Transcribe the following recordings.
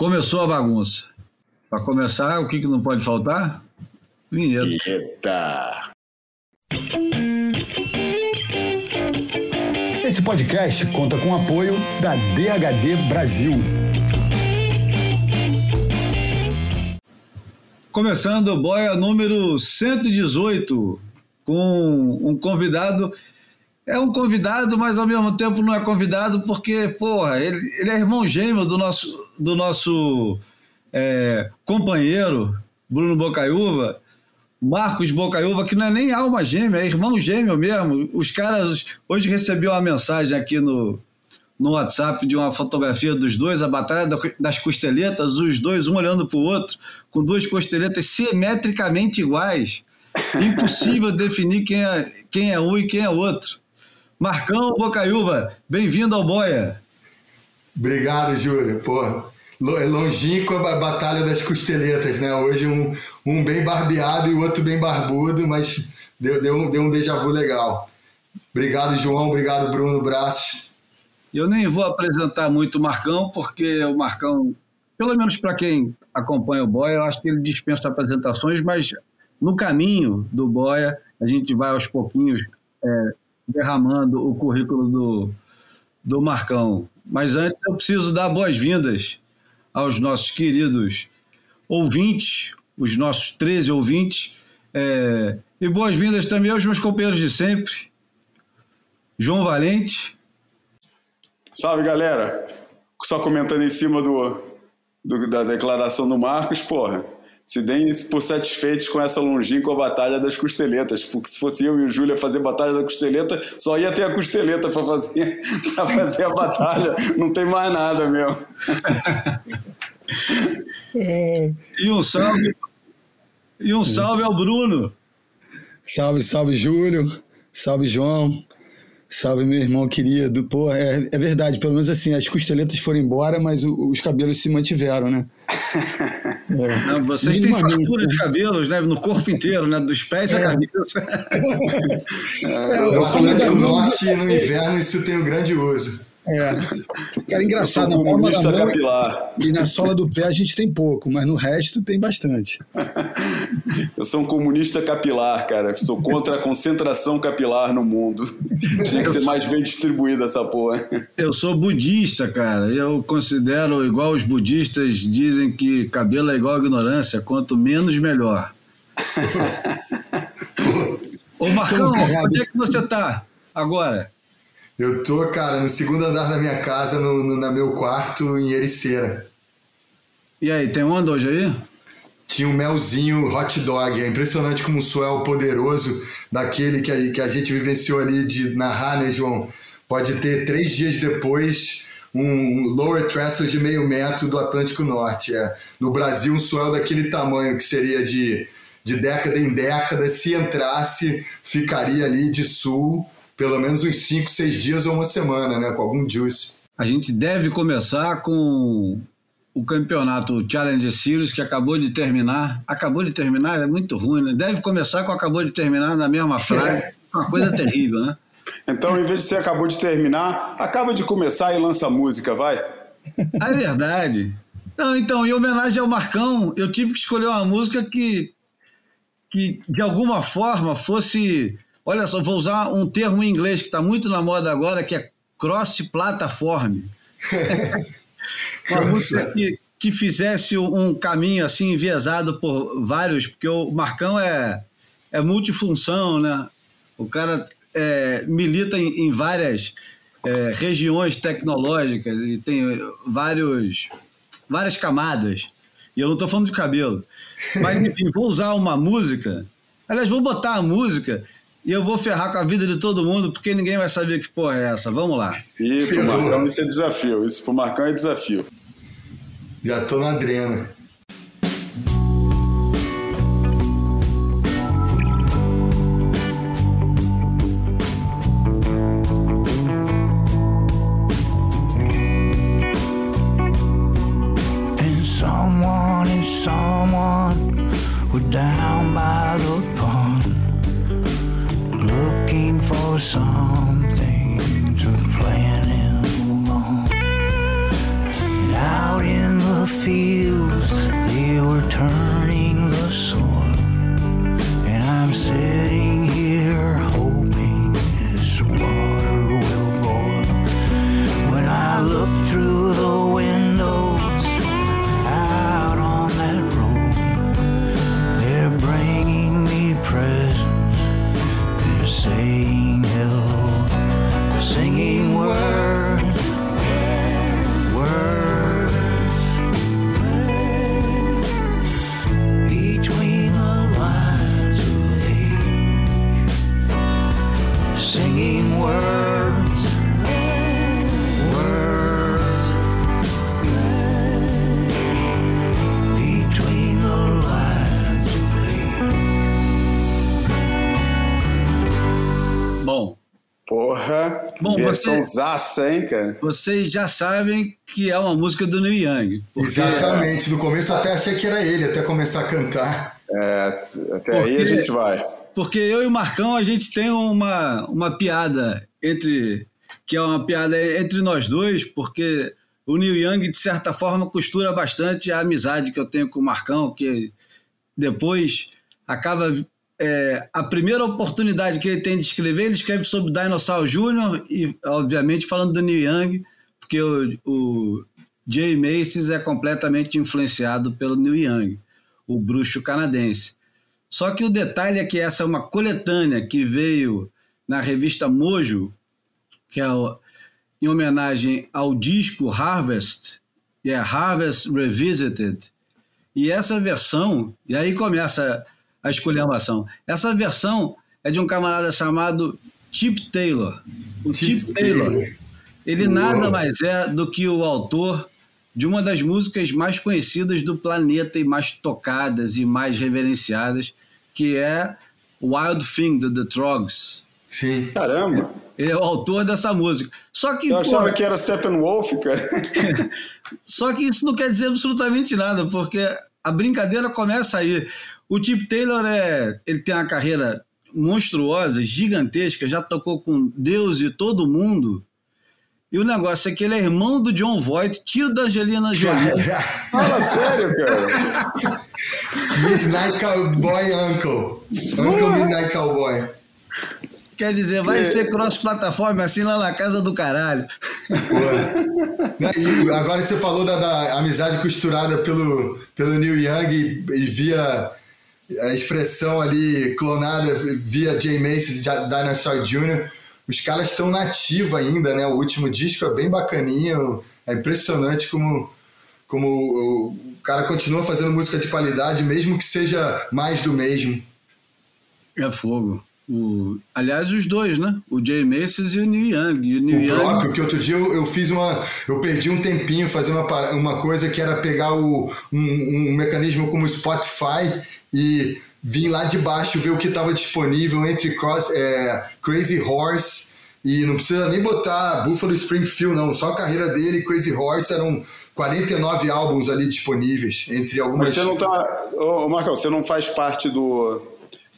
Começou a bagunça. Para começar, o que, que não pode faltar? Vinheta. Eita! Esse podcast conta com o apoio da DHD Brasil. Começando o Boia número 118, com um convidado. É um convidado, mas ao mesmo tempo não é convidado, porque, porra, ele, ele é irmão gêmeo do nosso, do nosso é, companheiro, Bruno Bocaiúva, Marcos Bocaiúva, que não é nem alma gêmea, é irmão gêmeo mesmo. Os caras. Hoje recebi uma mensagem aqui no, no WhatsApp de uma fotografia dos dois, a Batalha das Costeletas, os dois, um olhando para o outro, com duas costeletas simetricamente iguais. Impossível definir quem é, quem é um e quem é outro. Marcão Bocaiúva, bem-vindo ao Boia. Obrigado, Júlio. Pô, é longínqua a Batalha das Costeletas, né? Hoje um, um bem barbeado e o outro bem barbudo, mas deu, deu, um, deu um déjà vu legal. Obrigado, João. Obrigado, Bruno Braços. Eu nem vou apresentar muito o Marcão, porque o Marcão, pelo menos para quem acompanha o Boia, eu acho que ele dispensa apresentações, mas no caminho do Boia, a gente vai aos pouquinhos é, derramando o currículo do, do Marcão. Mas antes eu preciso dar boas-vindas aos nossos queridos ouvintes, os nossos 13 ouvintes, é, e boas-vindas também aos meus companheiros de sempre, João Valente. Salve, galera! Só comentando em cima do, do da declaração do Marcos, porra se deem por satisfeitos com essa longínqua batalha das costeletas, porque se fosse eu e o Júlio fazer batalha da costeleta, só ia ter a costeleta para fazer, fazer a batalha, não tem mais nada mesmo. É. E um salve, e um salve ao Bruno. Salve, salve, Júlio. Salve, João. Salve, meu irmão querido. Pô, é, é verdade, pelo menos assim, as costeletas foram embora, mas o, os cabelos se mantiveram, né? É. Não, vocês têm fartura de cabelos, né? No corpo inteiro, né? Dos pés à é. cabeça. É, eu sou do norte e no inverno isso tem um grande uso. É. Cara, engraçado. Eu comunista capilar. E na sola do pé a gente tem pouco, mas no resto tem bastante. Eu sou um comunista capilar, cara. Sou contra a concentração capilar no mundo. Tinha que ser mais bem distribuída essa porra. Eu sou budista, cara. Eu considero, igual os budistas dizem que cabelo é igual a ignorância. Quanto menos, melhor. Ô, Marcão, onde é que você tá agora? Eu tô, cara, no segundo andar da minha casa, no, no na meu quarto, em Ericeira. E aí, tem onda hoje aí? Tinha um melzinho hot dog. É impressionante como o suel poderoso daquele que a, que a gente vivenciou ali de narrar, né, João? Pode ter três dias depois um lower threshold de meio metro do Atlântico Norte. É. No Brasil, um suel daquele tamanho que seria de, de década em década, se entrasse, ficaria ali de sul pelo menos uns 5, 6 dias ou uma semana, né? Com algum juice. A gente deve começar com o campeonato Challenger Series, que acabou de terminar. Acabou de terminar, é muito ruim, né? Deve começar com acabou de terminar na mesma frase. É. Uma coisa terrível, né? Então, em vez de ser acabou de terminar, acaba de começar e lança música, vai. É verdade. Não, então, em homenagem ao Marcão, eu tive que escolher uma música que, que de alguma forma, fosse Olha só, vou usar um termo em inglês que está muito na moda agora, que é cross-platform. Uma música que, que fizesse um caminho assim enviesado por vários, porque o Marcão é, é multifunção, né? O cara é, milita em, em várias é, regiões tecnológicas e tem vários, várias camadas. E eu não estou falando de cabelo. Mas, enfim, vou usar uma música. Aliás, vou botar a música e eu vou ferrar com a vida de todo mundo, porque ninguém vai saber que porra é essa. Vamos lá. E pro Marcão isso é desafio. Isso pro Marcão é desafio. Já tô na drena. Hein, cara? vocês já sabem que é uma música do Neil Young. porque- Exatamente. No começo eu até achei que era ele, até começar a cantar. É, até aí a Porque- gente vai. Porque eu e o Marcão, a gente tem uma, uma piada entre. que é uma piada entre nós dois, porque o Neil Young, de certa forma, costura bastante a amizade que eu tenho com o Marcão, que depois acaba. É, a primeira oportunidade que ele tem de escrever, ele escreve sobre Dinosaur Jr. e, obviamente, falando do Neil Young, porque o, o Jay Macy's é completamente influenciado pelo Neil Young, o bruxo canadense. Só que o detalhe é que essa é uma coletânea que veio na revista Mojo, que é o- em homenagem ao disco Harvest, que é Harvest Revisited. E essa versão, e aí começa a esculhambação. Essa versão é de um camarada chamado Chip Taylor. O Chip, Chip Taylor, Taylor. ele Uou. nada mais é do que o autor de uma das músicas mais conhecidas do planeta e mais tocadas e mais reverenciadas, que é Wild Thing, do The Trogs. Sim. Caramba, Ele é o autor dessa música. Só que, eu achava pô, que era Steppenwolf, cara. só que isso não quer dizer absolutamente nada, porque a brincadeira começa aí. O Chip Taylor é, ele tem uma carreira monstruosa, gigantesca, já tocou com Deus e todo mundo. E o negócio é que ele é irmão do John Voight, tiro da Angelina Jolie. Fala sério, cara. Midnight Cowboy Uncle. Uncle Midnight Cowboy. Quer dizer, vai ser cross-plataforma assim lá na casa do caralho. E agora você falou da, da amizade costurada pelo, pelo Neil Young e, e via a expressão ali clonada via Jay Macy's e Dinosaur Jr. Os caras estão na ativa ainda, né? O último disco é bem bacaninho. É impressionante como, como o, cara continua fazendo música de qualidade, mesmo que seja mais do mesmo. É fogo. O, aliás, os dois, né? O Jay Macy's e o Neil Young. E o Neil O Young, próprio, que outro dia eu, eu fiz uma. Eu perdi um tempinho fazendo uma, uma coisa que era pegar o, um, um mecanismo como o Spotify e vir lá de baixo ver o que estava disponível entre cross, é, Crazy Horse e não precisa nem botar Buffalo Springfield, não. Só a carreira dele e Crazy Horse eram 49 álbuns ali disponíveis, entre algumas. Mas você não tá. Ô, Marcão, você não faz parte do.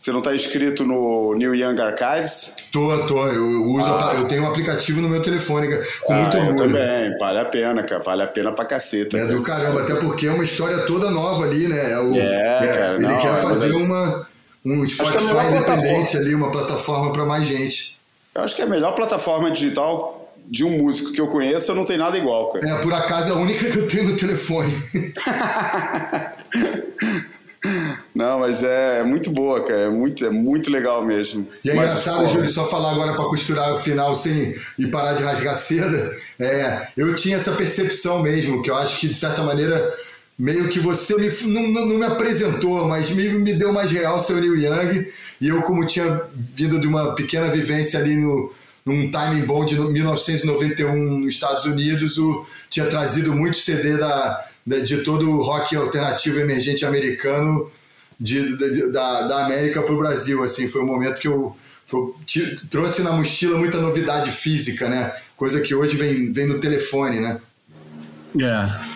Você não tá inscrito no New Young Archives? Tô, tô. Eu, uso, eu tenho um aplicativo no meu telefone com muito Ah, eu orgulho. também. Vale a pena, cara. Vale a pena pra caceta. É cara. do caramba, até porque é uma história toda nova ali, né? É o- É, é, cara, ele não, quer é, fazer é- uma, um é Spotify melhor independente ali, uma plataforma para mais gente. Eu acho que é a melhor plataforma digital de um músico que eu conheço, não tem nada igual, cara. É, por acaso, é a única que eu tenho no telefone. Não, mas é, é muito boa, cara. É muito, é muito legal mesmo. E é Mas, engraçado, porra, Júlio, só falar agora para costurar o final sem e parar de rasgar seda. É, eu tinha essa percepção mesmo, que eu acho que, de certa maneira, meio que você me, não, não, não me apresentou, mas me, me deu mais real seu Neil Young. E eu, como tinha vindo de uma pequena vivência ali no, num timing bom de 1991 nos Estados Unidos, o, tinha trazido muito CD da, da- de todo o rock alternativo emergente americano de, de- da, da América para o Brasil. Assim, foi um momento que eu, foi- ti- trouxe na mochila muita novidade física, né? Coisa que hoje vem, vem no telefone, né? É.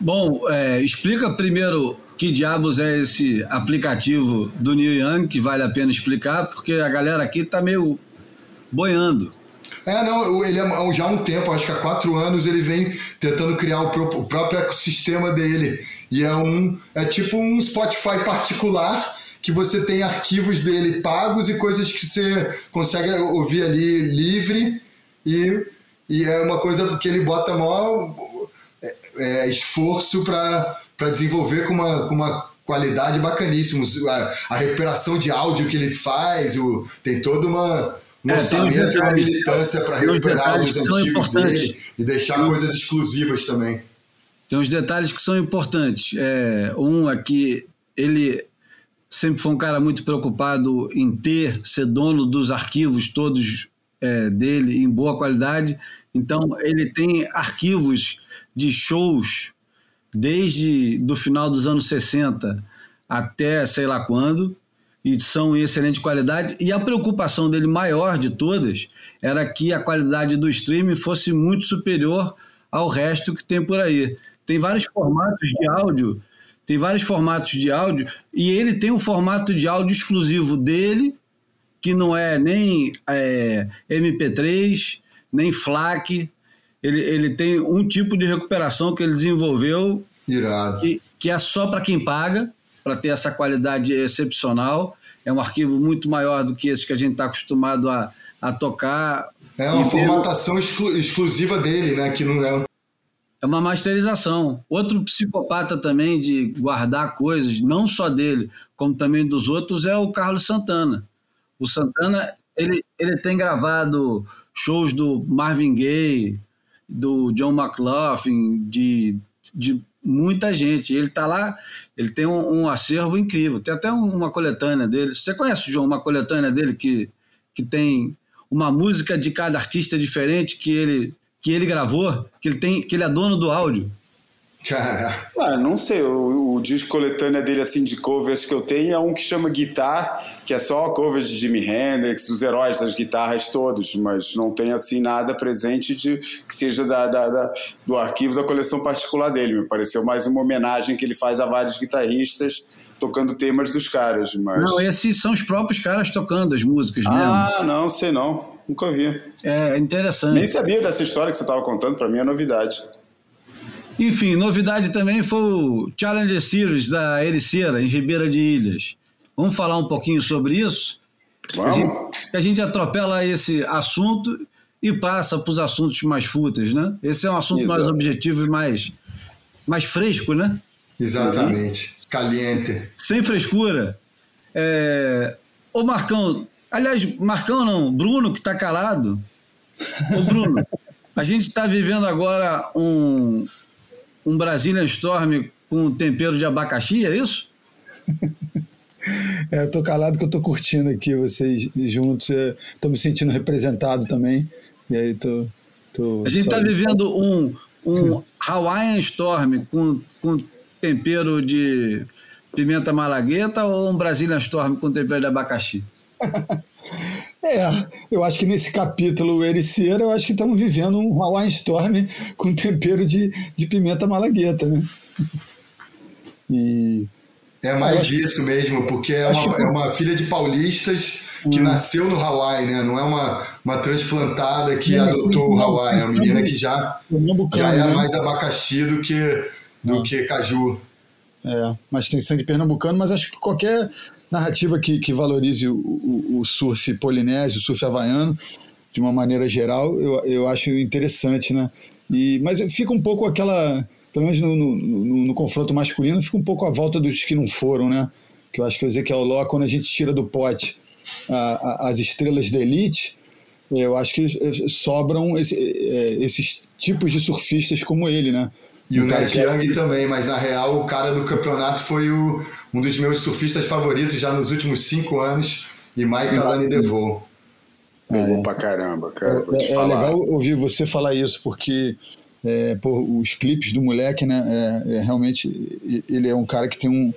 Bom, é, explica primeiro que diabos é esse aplicativo do Neil Young, que vale a pena explicar, porque a galera aqui tá meio boiando. É, não, ele é, já há um tempo, acho que há quatro anos, ele vem tentando criar o próprio ecossistema dele. E é um. É tipo um Spotify particular que você tem arquivos dele pagos e coisas que você consegue ouvir ali livre e, e é uma coisa que ele bota maior é, é, esforço para desenvolver com uma, com uma qualidade bacaníssima. A, a recuperação de áudio que ele faz, o, tem toda uma um É, orçamento e uma militância para recuperar os antigos dele e deixar coisas exclusivas também. Tem uns detalhes que são importantes. É, um é que ele sempre foi um cara muito preocupado em ter, ser dono dos arquivos todos é, dele em boa qualidade. Então, ele tem arquivos de shows desde do final dos anos 60 até sei lá quando, e são em excelente qualidade. E a preocupação dele maior de todas era que a qualidade do streaming fosse muito superior ao resto que tem por aí. Tem vários formatos de áudio, tem vários formatos de áudio, e ele tem um formato de áudio exclusivo dele, que não é nem é, MP3, nem FLAC. Ele, ele tem um tipo de recuperação que ele desenvolveu Irado. que, que é só para quem paga, para ter essa qualidade excepcional. É um arquivo muito maior do que esse que a gente está acostumado a, a tocar. É uma E formatação exclu- exclusiva dele, né? Que não é. É uma masterização. Outro psicopata também de guardar coisas, não só dele, como também dos outros, é o Carlos Santana. O Santana, ele, ele tem gravado shows do Marvin Gaye, do John McLaughlin, de, de muita gente. Ele está lá, ele tem um, um acervo incrível. Tem até um- uma coletânea dele. Você conhece, João, uma coletânea dele que, que tem uma música de cada artista diferente que ele, que ele gravou, que ele, tem, que ele é dono do áudio? Ah, não sei, o, o disco coletânea dele, assim, de covers que eu tenho é um que chama Guitar, que é só covers de Jimi Hendrix, os heróis das guitarras todos, mas não tem, assim, nada presente de que seja da, da- da- do arquivo da coleção particular dele. Me pareceu mais uma homenagem que ele faz a vários guitarristas tocando temas dos caras, mas... Não, esses são os próprios caras tocando as músicas mesmo. Ah, não, sei não. Nunca vi. É interessante. Nem sabia dessa história que você estava contando, para mim é novidade. Enfim, novidade também foi o Challenger Series da Ericeira, em Ribeira de Ilhas. Vamos falar um pouquinho sobre isso? A Vamos? gente, a gente atropela esse assunto e passa para os assuntos mais fúteis, né? Esse é um assunto mais Exato. objetivo e mais, mais fresco, né? Exatamente. Caliente. Sem frescura. É... Ô Marcão, aliás, Marcão não, Bruno que está calado. Ô Bruno, a gente está vivendo agora um, um Brazilian Storm com tempero de abacaxi, é isso? É, eu tô calado que eu tô curtindo aqui vocês juntos. Estou me sentindo representado também. E aí tô. tô A gente está vivendo um, um Hawaiian Storm com, com tempero de pimenta malagueta ou um Brazilian Storm com tempero de abacaxi? É, eu acho que nesse capítulo Ericeira, eu acho que estamos vivendo um Hawaiian Storm com tempero de, de pimenta malagueta, né? E É mais acho- isso mesmo, porque é uma, que- é uma filha de paulistas que nasceu no Hawaii, né? Não é uma, uma transplantada que Não, adotou o não, Hawaii. É uma menina que já, pernambucano, já é né? mais abacaxi do que, do que caju. É, mas tem sangue pernambucano, mas acho que qualquer narrativa que, que valorize o, o, o surf polinésio, o surf havaiano, de uma maneira geral, eu, eu acho interessante, né? E, mas fica um pouco aquela, pelo menos no, no, no- no confronto masculino, fica um pouco a volta dos que não foram, né? Que eu acho que o Ezequiel Ló, quando a gente tira do pote a- a- as estrelas da elite, eu acho que sobram esse- eh, esses tipos de surfistas como ele, né? E o que é- Young também, mas na real o cara do campeonato foi o, um dos meus surfistas favoritos já nos últimos cinco anos, e Mike Alani DeVoe. Pegou pra caramba, cara. Vou te É, é legal ouvir você falar isso, porque é, pô, os clipes do moleque, né? É, é realmente, ele é um cara que tem um,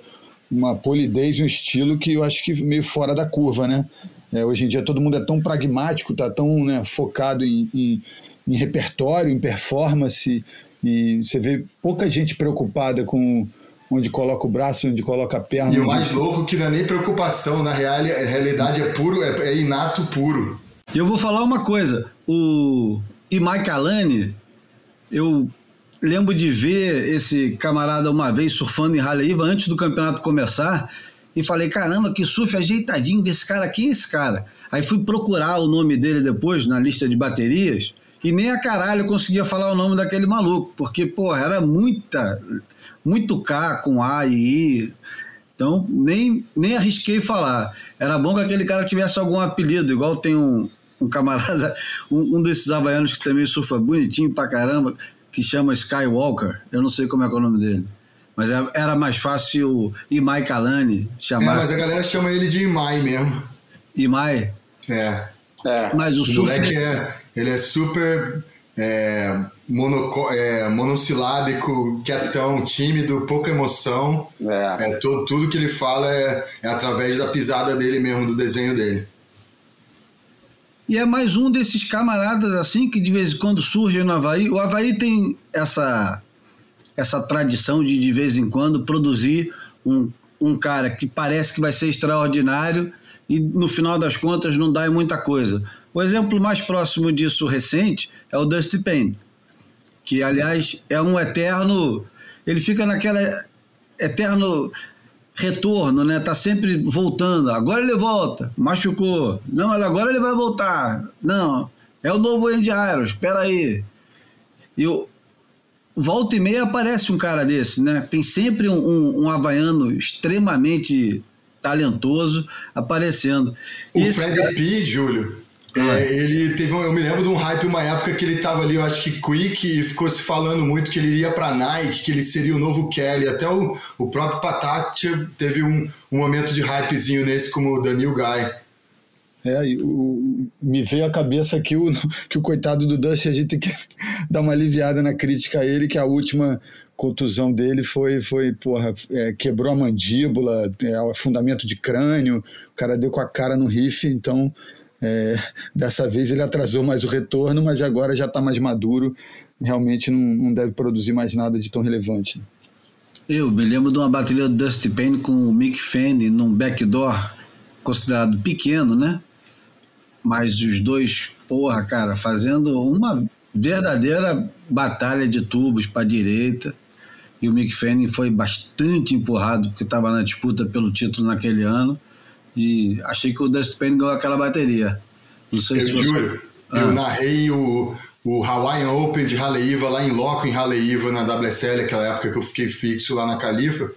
uma polidez, um estilo que eu acho que meio fora da curva, né? É, hoje em dia todo mundo é tão pragmático, tá tão né, focado em, em, em repertório, em performance, e você vê pouca gente preocupada com onde coloca o braço, onde coloca a perna. E o mais louco que não é nem preocupação, na real, a realidade é puro, é, é inato puro. E eu vou falar uma coisa: o Imai Kalani, eu lembro de ver esse camarada uma vez surfando em Haleiva antes do campeonato começar e falei: caramba, que surf ajeitadinho desse cara. Quem é esse cara? Aí fui procurar o nome dele depois na lista de baterias e nem a caralho eu conseguia falar o nome daquele maluco, porque, porra, era muita, muito K com A e I. Então, nem, nem arrisquei falar. Era bom que aquele cara tivesse algum apelido, igual tem um, um camarada, um, um desses havaianos que também surfa bonitinho pra caramba, que chama Skywalker. Eu não sei como é, que é o nome dele. Mas é- era mais fácil Imai Kalani É, chamar mas a galera chama ele de Imai mesmo. Imai. É. É. Mas o O surf. moleque é, ele é super é, monoco- é, monossilábico, quietão, tímido, pouca emoção. É. É, todo, tudo que ele fala é, é através da pisada dele mesmo, do desenho dele. E é mais um desses camaradas assim que de vez em quando surgem no Havaí. O Havaí tem essa, essa tradição de de vez em quando produzir um, um cara que parece que vai ser extraordinário e no final das contas não dá em muita coisa. O exemplo mais próximo disso recente é o Dusty Payne, que aliás é um eterno. Ele fica naquela eterno retorno, né? Tá sempre voltando. Agora ele volta, machucou. Não, mas agora ele vai voltar. Não, é o novo Andy Iron, espera aí. E o volta e meia aparece um cara desse, né? Tem sempre um, um, um havaiano extremamente talentoso aparecendo. O esse Fred cara- P, Júlio, é, ele teve um, eu me lembro de um hype uma época que ele tava ali, eu acho que quick, e ficou se falando muito que ele iria pra Nike, que ele seria o novo Kelly. Até o, o próprio Patak teve um, um momento de hypezinho nesse como o Daniel Guy. É, o- me veio à cabeça aqui o, que o coitado do Dusty, a gente tem que dar uma aliviada na crítica a ele, que a última contusão dele foi, foi porra, é, quebrou a mandíbula, é, fundamento de crânio, o cara deu com a cara no riff, então é, dessa vez ele atrasou mais o retorno, mas agora já está mais maduro, realmente não, não deve produzir mais nada de tão relevante. Eu me lembro de uma bateria do Dusty Payne com o Mick Fanny num backdoor considerado pequeno, né? Mas os dois, porra, cara, fazendo uma verdadeira batalha de tubos para direita. E o Mick Fanning foi bastante empurrado porque estava na disputa pelo título naquele ano. E achei que o Dusty Payne ganhou aquela bateria. Não sei Eu se você... juro, Ah. eu narrei o, o Hawaiian Open de Haleiwa lá em loco em Haleiwa na WSL, aquela época que eu fiquei fixo lá na Califa.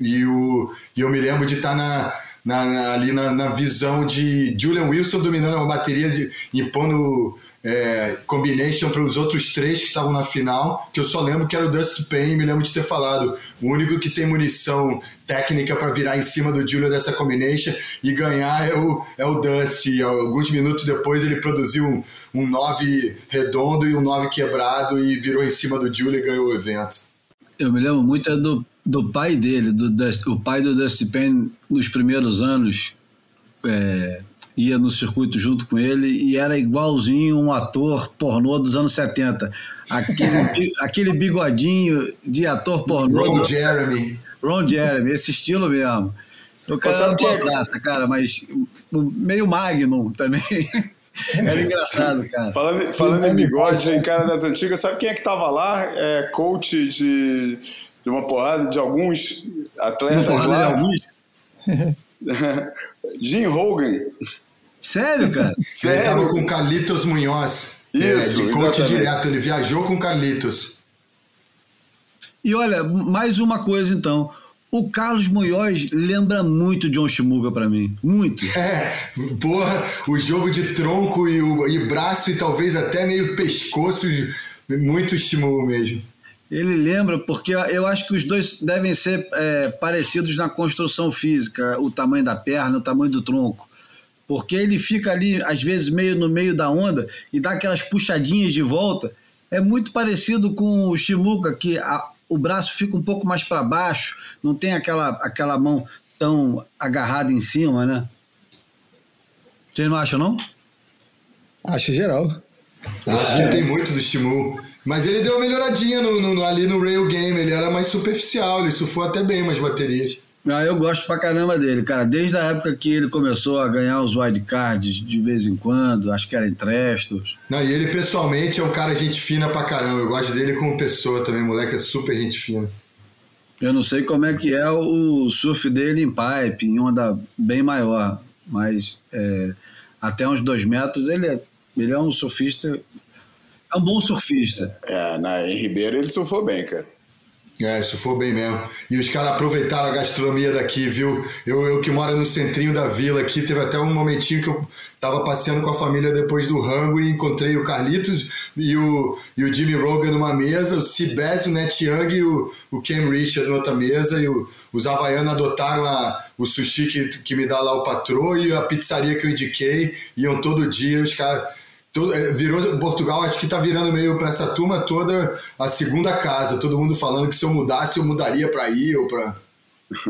E, o, e eu me lembro de estar na, na- na- ali na, na visão de Julian Wilson dominando uma bateria, de, impondo é, combination para os outros três que estavam na final, que eu só lembro que era o Dusty Payne, me lembro de ter falado, o único que tem munição técnica para virar em cima do Julian dessa combination e ganhar é o, é o Dusty. Alguns minutos depois ele produziu um, um 9 redondo e um 9 quebrado e virou em cima do Julian e ganhou o evento. Eu me lembro muito é do, do pai dele, do Dusty- o pai do Dusty Payne nos primeiros anos é, ia no circuito junto com ele e era igualzinho um ator pornô dos anos 70. Aquele, aquele bigodinho de ator pornô. Ron do- Jeremy. Ron Jeremy, esse estilo mesmo. O cara sabe era uma graça, cara, mas meio Magnum também. Era engraçado, cara. Falando, falando em bigode, em cara das antigas, sabe quem é que tava lá? É coach de, de uma porrada de alguns atletas Porrada de lá. alguns. Jim Hogan. Sério, cara? Ele Sério? estava com Carlitos Munhoz. Isso, é, de coach exatamente. direto. Ele viajou com Carlitos. E olha, mais uma coisa então. O Carlos Munhoz lembra muito John Shimuga pra mim. Muito. É, porra, o jogo de tronco e, o, e braço e talvez até meio pescoço, muito estímulo mesmo. Ele lembra porque eu acho que os dois devem ser é, parecidos na construção física, o tamanho da perna, o tamanho do tronco. Porque ele fica ali, às vezes, meio no meio da onda e dá aquelas puxadinhas de volta. É muito parecido com o Shimuka, que a- o braço fica um pouco mais para baixo, não tem aquela, aquela mão tão agarrada em cima, né? Vocês não acham, não? Acho geral. Acho que tem muito do estímulo. Mas ele deu uma melhoradinha no, no- no- ali no Rail Game, ele era mais superficial, ele surfou até bem umas baterias. Ah, eu gosto pra caramba dele, cara. Desde a época que ele começou a ganhar os wildcards de vez em quando, acho que era em Trestos. Não, e ele pessoalmente é um cara gente fina pra caramba. Eu gosto dele como pessoa também, moleque é super gente fina. Eu não sei como é que é o surf dele em pipe, em onda bem maior, mas é, até uns dois metros ele é, ele é um surfista, é um bom surfista. É, na, em Ribeiro ele surfou bem, cara. É, isso foi bem mesmo. E os caras aproveitaram a gastronomia daqui, viu? Eu, eu que moro no centrinho da vila aqui, teve até um momentinho que eu tava passeando com a família depois do rango e encontrei o Carlitos e o, e o Jimmy Rogan numa mesa, o Seabass, o Net Young e o, o Ken Richard outra mesa e o, os havaianos adotaram a, o sushi que, que me dá lá o patrão e a pizzaria que eu indiquei, iam todo dia, os caras... Todo- é, virou Portugal, acho que tá virando meio para essa turma toda a segunda casa. Todo mundo falando que se eu mudasse, eu mudaria para aí ou para.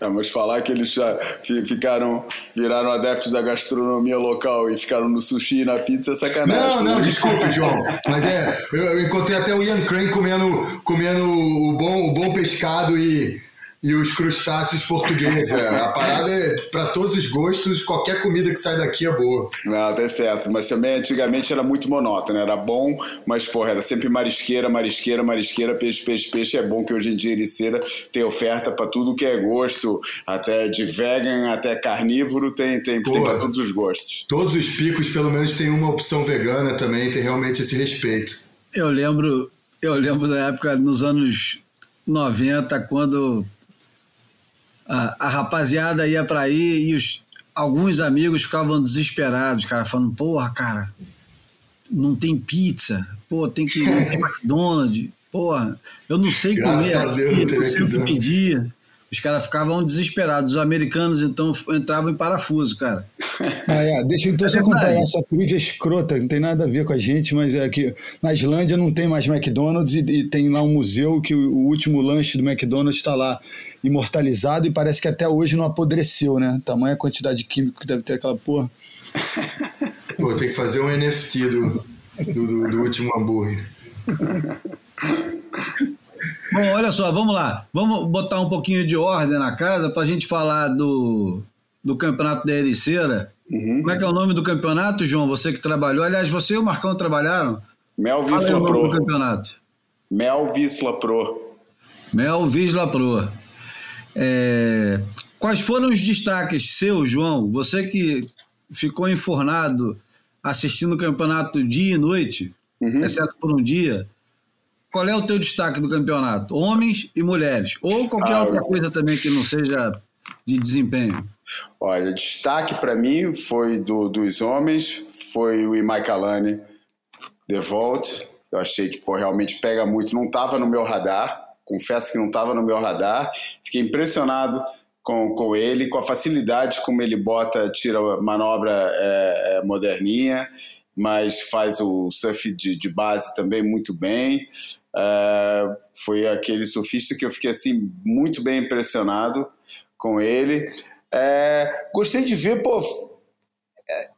É, mas falar que eles já fi- ficaram, viraram adeptos da gastronomia local e ficaram no sushi e na pizza é sacanagem. Não, não, desculpe, João. Mas é, eu, eu encontrei até o Ian Crane comendo, comendo o, bom, o bom pescado e, e os crustáceos portugueses. É, a parada é para todos os gostos, qualquer comida que sai daqui é boa. Não, tá certo. Mas também antigamente era muito monótono. Era bom, mas, porra, era sempre marisqueira, marisqueira, marisqueira, peixe, peixe, peixe. É bom que hoje em dia Ericeira tem oferta pra tudo que é gosto, até de vegan, até carnívoro, tem, tem, tem Boa. pra todos os gostos. Todos os picos, pelo menos, tem uma opção vegana também, tem realmente esse respeito. Eu lembro, eu lembro da época nos anos 90, quando a, a rapaziada ia pra aí e os, alguns amigos ficavam desesperados, cara, falando, porra, cara, não tem pizza, pô, tem que ir no McDonald's, porra, eu não sei Graças comer aqui, não sei o que pedir. Os caras ficavam desesperados. Os americanos, então, entravam em parafuso, cara. Ah, é, deixa eu então É só verdade. acompanhar essa trivia escrota, não tem nada a ver com a gente, mas é que na Islândia não tem mais McDonald's e, e tem lá um museu que o, o último lanche do McDonald's está lá imortalizado e parece que até hoje não apodreceu, né? Tamanha quantidade de químico que deve ter aquela porra. Pô, tem que fazer um NFT do, do, do- do último hambúrguer. Bom, olha só, vamos lá. Vamos botar um pouquinho de ordem na casa para a gente falar do, do campeonato da Ericeira. Como é que é o nome do campeonato, João? Você que trabalhou. Aliás, você e o Marcão trabalharam? Mel Fala aí o Visla nome do Pro. campeonato. Mel Visla Pro. Mel Visla Pro. É, Quais foram os destaques seus, João? Você que ficou enfornado assistindo o campeonato dia e noite, Uhum. exceto por um dia. Qual é o teu destaque do campeonato? Homens e mulheres. Ou qualquer Ah, outra coisa também que não seja de desempenho. Olha, destaque para mim foi do, dos homens, foi o Imai Kalani, The Vault. Eu achei que pô, realmente pega muito, não estava no meu radar, confesso que não estava no meu radar. Fiquei impressionado com, com ele, com a facilidade como ele bota, tira manobra é, é, moderninha, mas faz o surf de, de base também muito bem. É, foi aquele surfista que eu fiquei assim muito bem impressionado com ele. É, gostei de ver, pô. é,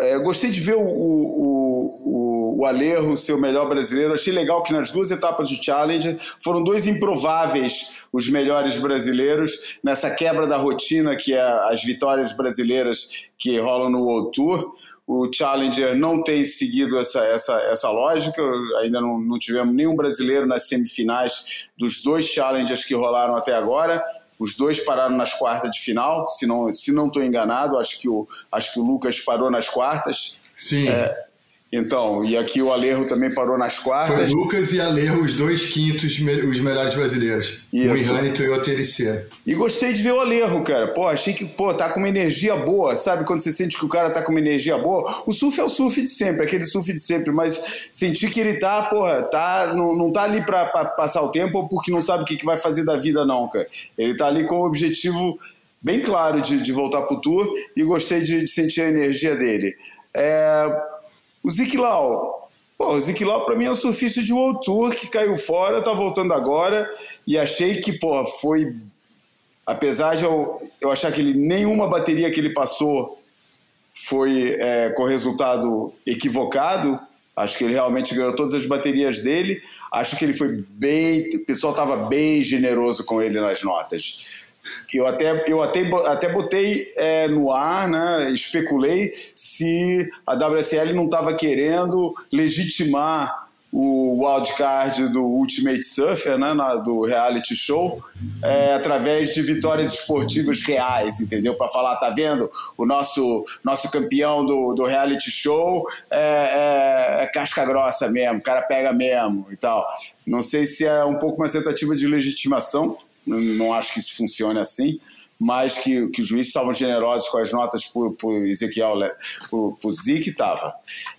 é, gostei de ver o, o, o, o Alejo ser o melhor brasileiro. Achei legal que nas duas etapas do Challenge foram dois improváveis os melhores brasileiros nessa quebra da rotina que é as vitórias brasileiras que rolam no World Tour. O Challenger não tem seguido essa, essa, essa lógica, ainda não, não tivemos nenhum brasileiro nas semifinais dos dois Challengers que rolaram até agora. Os dois pararam nas quartas de final, se não se não estou enganado, acho que, o, acho que o Lucas parou nas quartas. Sim. Então, e aqui o Alejo também parou nas Foi quartas. Lucas e Alejo, os dois quintos, os melhores brasileiros. Isso. Um Ihane e o outro Ericeira. E gostei de ver o Alejo, cara. Pô, achei que, pô, tá com uma energia boa, sabe? Quando você sente que o cara tá com uma energia boa. O surf é o surf de sempre, aquele surf de sempre, mas senti que ele tá, porra, tá, não, não tá ali pra, pra passar o tempo ou porque não sabe o que, que vai fazer da vida, não, cara. Ele tá ali com o objetivo bem claro de, de voltar pro tour e gostei de, de sentir a energia dele. É, o Ziklau, Pô, o Ziklau pra mim é um surfista de World Tour que caiu fora, tá voltando agora. E achei que, pô, foi apesar de eu, eu achar que ele, nenhuma bateria que ele passou foi é, com resultado equivocado, acho que ele realmente ganhou todas as baterias dele, acho que ele foi bem, o pessoal estava bem generoso com ele nas notas. Eu até, eu até, até botei é, no ar, né, especulei se a WSL não estava querendo legitimar o wildcard do Ultimate Surfer, né, na, do reality show, é, através de vitórias esportivas reais, entendeu? Para falar, tá vendo? O nosso, nosso campeão do, do reality show é, é, é casca grossa mesmo, o cara pega mesmo e tal. Não sei se é um pouco uma tentativa de legitimação, não, acho que isso funcione assim, mas que, que os juízes estavam generosos com as notas por, por Ezequiel, por, por Zeke, estava.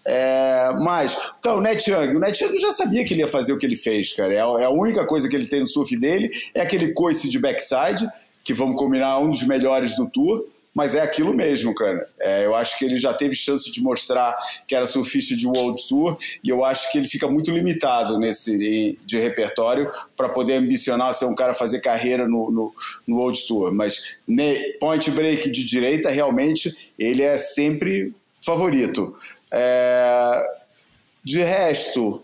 É, mas, então, o Net Young, o Net Young já sabia que ele ia fazer o que ele fez, cara. É, a- é a única coisa que ele tem no surf dele, é aquele coice de backside, que vamos combinar, um dos melhores do tour, mas é aquilo mesmo, cara. É, eu acho que ele já teve chance de mostrar que era surfista de World Tour e eu acho que ele fica muito limitado nesse de repertório para poder ambicionar ser um cara fazer carreira no, no, no World Tour. Mas ne, point break de direita, realmente, ele é sempre favorito. É, de resto,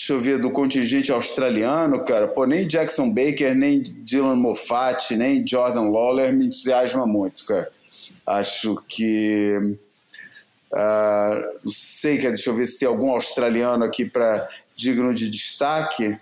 Deixa eu ver, do contingente australiano, cara, pô, nem Jackson Baker, nem Dylan Moffat, nem Jordan Lawler me entusiasma muito, cara. Acho que. ah, não sei, cara, deixa eu ver se tem algum australiano aqui para digno de destaque,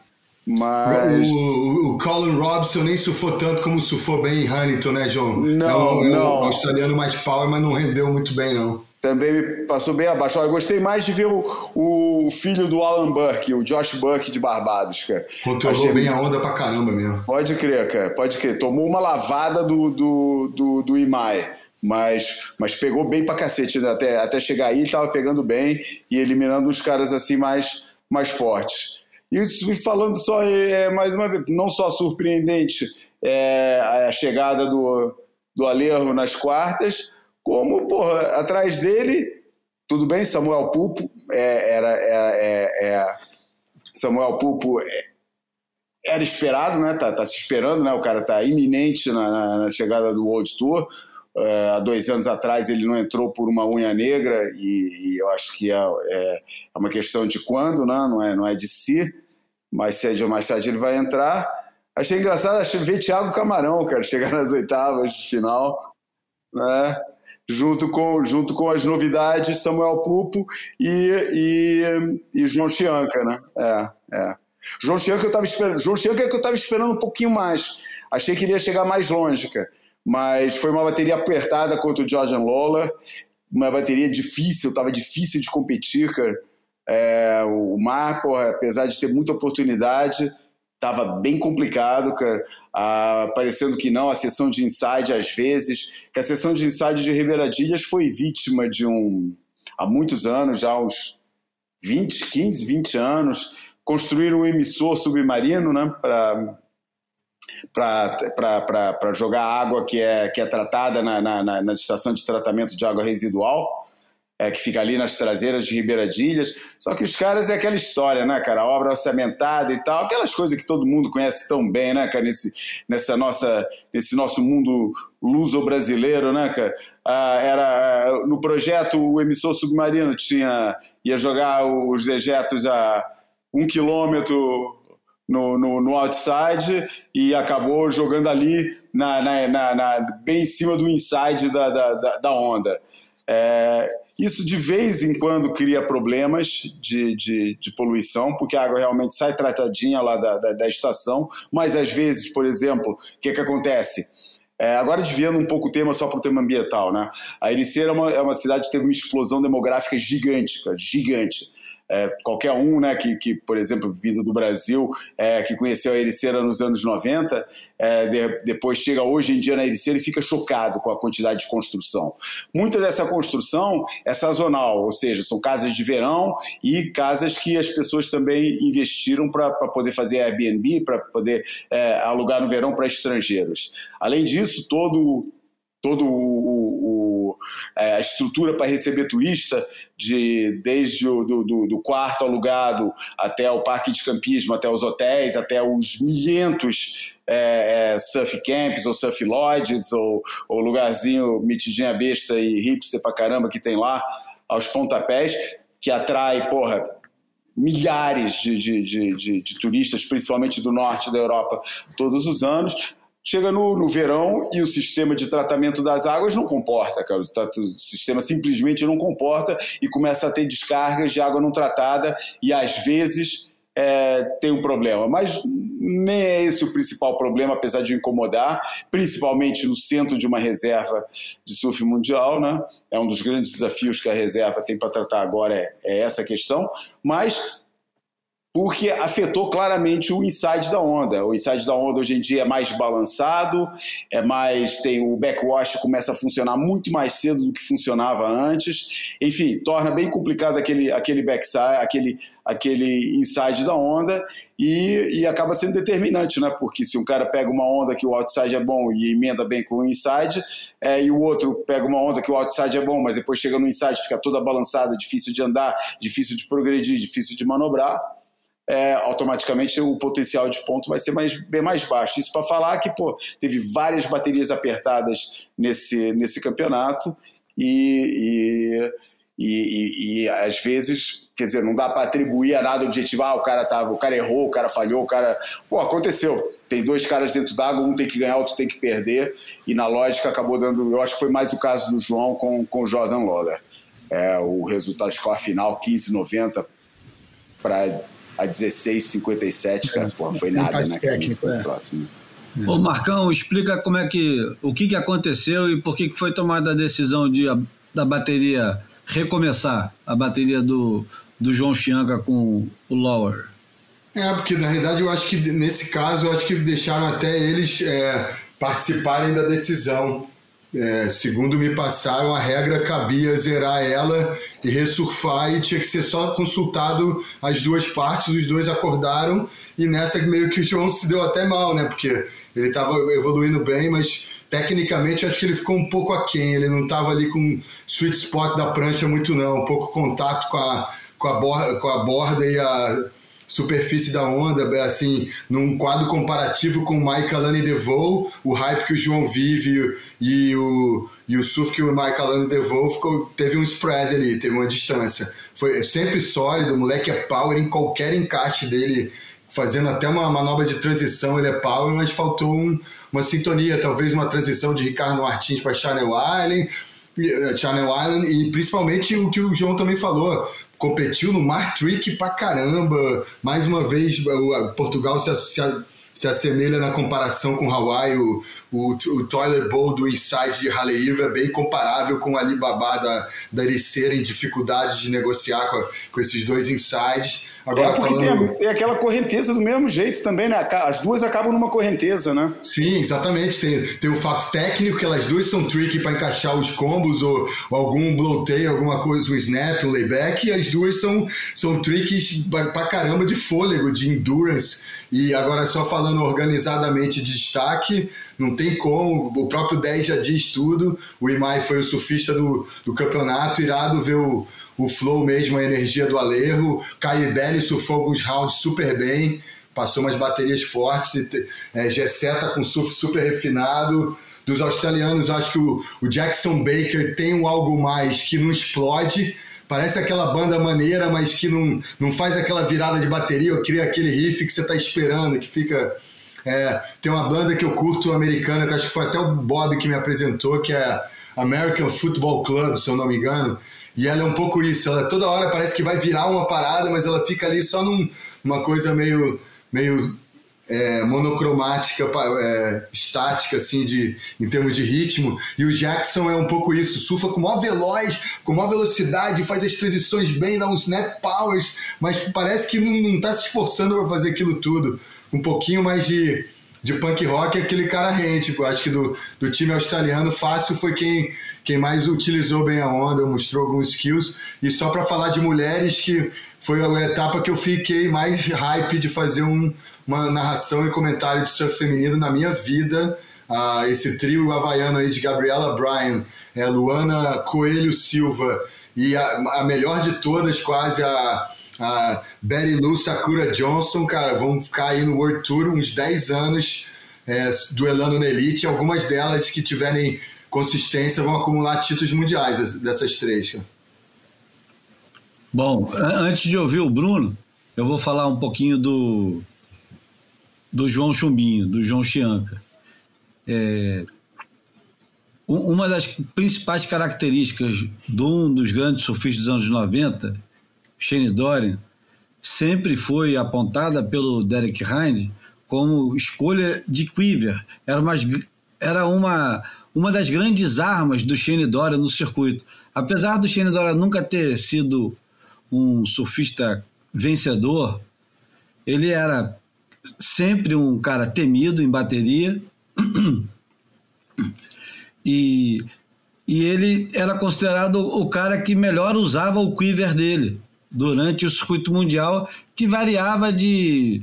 mas. O, o- Colin Robson nem surfou tanto como surfou bem em Huntington, né, John? Não, é um, é um não. australiano mais power, mas não rendeu muito bem, não. Também me passou bem abaixo. Eu gostei mais de ver o, o filho do Alan Burke, o Josh Burke de Barbados, cara. Controlou Achei bem a onda pra caramba mesmo. Pode crer, cara, pode crer. Tomou uma lavada do, do, do, do Imai, mas, mas pegou bem pra cacete, né? até, até chegar aí tava pegando bem e eliminando uns caras assim mais, mais fortes. E falando só, é, mais uma vez, não só surpreendente é, a chegada do, do Alerro nas quartas, como, porra, atrás dele, tudo bem, Samuel Pupo, é, era, é, é, é- Samuel Pupo é, era esperado, né? Tá, tá se esperando, né? O cara tá iminente na, na- na chegada do World Tour. É, há dois anos atrás ele não entrou por uma unha negra e, e eu acho que é, é, é uma questão de quando, né? Não é, não é de si, mas cedo ou mais tarde ele vai entrar. Achei engraçado achei, ver Thiago Camarão, cara, chegar nas oitavas de final, né? Junto com, junto com as novidades, Samuel Pupo e, e, e João Chianca, né? É, é. João Chianca eu tava esperando. João Chianca é que eu tava esperando um pouquinho mais. Achei que ele ia chegar mais longe, cara. Mas foi uma bateria apertada contra o Jordan Lawler. Uma bateria difícil, tava difícil de competir, cara. É, o mar, porra, apesar de ter muita oportunidade, tava bem complicado, cara. Ah, parecendo que não, a sessão de inside às vezes, que a sessão de inside de Ribeiradilhas foi vítima de um há muitos anos, já uns 20, 15, 20 anos, construíram um emissor submarino, né, para para jogar água que é, que é tratada na, na, na estação de tratamento de água residual, é, que fica ali nas traseiras de Ribeiradilhas. Só que os caras é aquela história, né, cara? A obra orçamentada e tal, aquelas coisas que todo mundo conhece tão bem, né, cara? Nesse, nessa nossa, nesse nosso mundo luso-brasileiro, né, cara? Ah, era, no projeto, o emissor submarino tinha, ia jogar os dejetos a um quilômetro no, no, no outside e acabou jogando ali na, na, na, na- bem em cima do inside da, da, da, da onda. É, isso de vez em quando cria problemas de, de, de poluição, porque a água realmente sai tratadinha lá da, da, da estação, mas às vezes, por exemplo, o que, que acontece? É, agora desviando um pouco o tema só para o tema ambiental, né? A Ericeira é uma, é uma cidade que teve uma explosão demográfica gigante, cara, gigante. É, qualquer um, né, que, que, por exemplo, vindo do Brasil, é, que conheceu a Ericeira nos anos 90, é, de- depois chega hoje em dia na Ericeira e fica chocado com a quantidade de construção. Muita dessa construção é sazonal, ou seja, são casas de verão e casas que as pessoas também investiram para poder fazer Airbnb, para poder é, alugar no verão para estrangeiros. Além disso, todo todo o, o- é, a estrutura para receber turista, de, desde o do, do- do quarto alugado até o parque de campismo, até os hotéis, até os milhentos é, é, surf camps ou surf lodges ou, ou lugarzinho metidinha besta e hipster pra caramba que tem lá aos pontapés, que atrai, porra, milhares de, de, de, de turistas, principalmente do norte da Europa, todos os anos. Chega no, no verão e o sistema de tratamento das águas não comporta, cara. O sistema simplesmente não comporta e começa a ter descargas de água não tratada e às vezes é, tem um problema. Mas nem é esse o principal problema, apesar de incomodar, principalmente no centro de uma reserva de surf mundial. Né? É um dos grandes desafios que a reserva tem para tratar agora, é, é essa questão. Mas porque afetou claramente o inside da onda. O inside da onda hoje em dia é mais balançado, é mais tem o backwash começa a funcionar muito mais cedo do que funcionava antes. Enfim, torna bem complicado aquele aquele backside, aquele aquele inside da onda e, e acaba sendo determinante, né? Porque se um cara pega uma onda que o outside é bom e emenda bem com o inside, é, e o outro pega uma onda que o outside é bom, mas depois chega no inside fica toda balançada, difícil de andar, difícil de progredir, difícil de manobrar é, automaticamente o potencial de ponto vai ser mais, bem mais baixo. Isso para falar que pô, teve várias baterias apertadas nesse, nesse campeonato e, e, e, e às vezes, quer dizer, não dá para atribuir a nada objetivo. Ah, o cara, tava, o cara errou, o cara falhou, o cara. Pô, aconteceu. Tem dois caras dentro d'água, um tem que ganhar, outro tem que perder. E na lógica acabou dando. Eu acho que foi mais o caso do João com, com o Jordan Lawler. É, o resultado, score final 15,90 para a 16,57, cara, porra, foi nada, né? Técnico, é. próximo. Ô Marcão, explica como é que. o que, que aconteceu e por que, que foi tomada a decisão de da bateria recomeçar, a bateria do, do João Chianca com o Lower. É, porque na realidade eu acho que nesse caso eu acho que deixaram até eles é, participarem da decisão. É, segundo me passaram, a regra cabia zerar ela e ressurfar e tinha que ser só consultado as duas partes, os dois acordaram e nessa meio que o João se deu até mal, né? Porque ele estava evoluindo bem, mas tecnicamente acho que ele ficou um pouco aquém, ele não estava ali com sweet spot da prancha muito não, um pouco contato com a, com a, borda, com a borda e a superfície da onda, assim, num quadro comparativo com o Mike Alane DeVoe, o hype que o João vive e o, e o surf que o Mike Alane DeVoe ficou, teve um spread ali, teve uma distância. Foi sempre sólido, o moleque é power em qualquer encaixe dele, fazendo até uma manobra de transição, ele é power, mas faltou um, uma sintonia, talvez uma transição de Ricardo Martins para Channel Island, Channel Island e principalmente o que o João também falou, competiu no Mar Trick pra caramba. Mais uma vez, Portugal se, se, se assemelha na comparação com Hawaii. O, o, o Toilet Bowl do Inside de Haleiva é bem comparável com o Alibaba da, da Ericeira em dificuldade de negociar com, com esses dois insides. Agora, é porque falando... tem, tem, aquela correnteza do mesmo jeito também, né? As duas acabam numa correnteza, né? Sim, exatamente. Tem, tem o fato técnico que elas duas são tricky para encaixar os combos ou, ou algum blow-tail, alguma coisa, o snap, o layback, e as duas são, são tricks pra caramba de fôlego, de endurance. E agora, só falando organizadamente de destaque, não tem como, o próprio 10 já diz tudo. O Imai foi o surfista do, do campeonato, irado ver o o flow mesmo, a energia do Alejo. Caio Belli surfou alguns rounds super bem, passou umas baterias fortes. É, Gessé tá com surf super refinado. Dos australianos, acho que o, o Jackson Baker tem um algo mais que não explode. Parece aquela banda maneira, mas que não, não faz aquela virada de bateria, ou cria aquele riff que você está esperando, que fica. É, tem uma banda que eu curto americana, que acho que foi até o Bob que me apresentou, que é American Football Club, se eu não me engano, e ela é um pouco isso, ela toda hora parece que vai virar uma parada, mas ela fica ali só num, numa coisa meio, meio é, monocromática, é, estática, assim, de, em termos de ritmo. E o Jackson é um pouco isso, surfa com maior veloz, com maior velocidade, faz as transições bem, dá uns snap powers, mas parece que não, está se esforçando para fazer aquilo tudo. Um pouquinho mais de, de punk rock, aquele cara rente. Tipo, acho que do, do time australiano, fácil foi quem quem mais utilizou bem a onda, mostrou alguns skills. E só para falar de mulheres, que foi a etapa que eu fiquei mais hype de fazer um, uma narração e comentário de surf feminino na minha vida. Ah, esse trio havaiano aí de Gabriela Bryan, é, Luana Coelho Silva e a, a melhor de todas, quase a, a Betty Lou Sakura Johnson, cara, vão ficar aí no World Tour uns 10 anos é, duelando na Elite. Algumas delas que tiverem consistência vão acumular títulos mundiais dessas três. Bom, antes de ouvir o Bruno, eu vou falar um pouquinho do, do João Chumbinho, do João Chianca. é, um- uma das principais características de um dos grandes surfistas dos anos 90, Shane Dorian, sempre foi apontada pelo Derek Hind como escolha de quiver. Era, umas- era uma, uma das grandes armas do Shane Dorian no circuito. Apesar do Shane Dorian nunca ter sido um surfista vencedor, ele era sempre um cara temido em bateria e, e ele era considerado o cara que melhor usava o quiver dele durante o circuito mundial, que variava de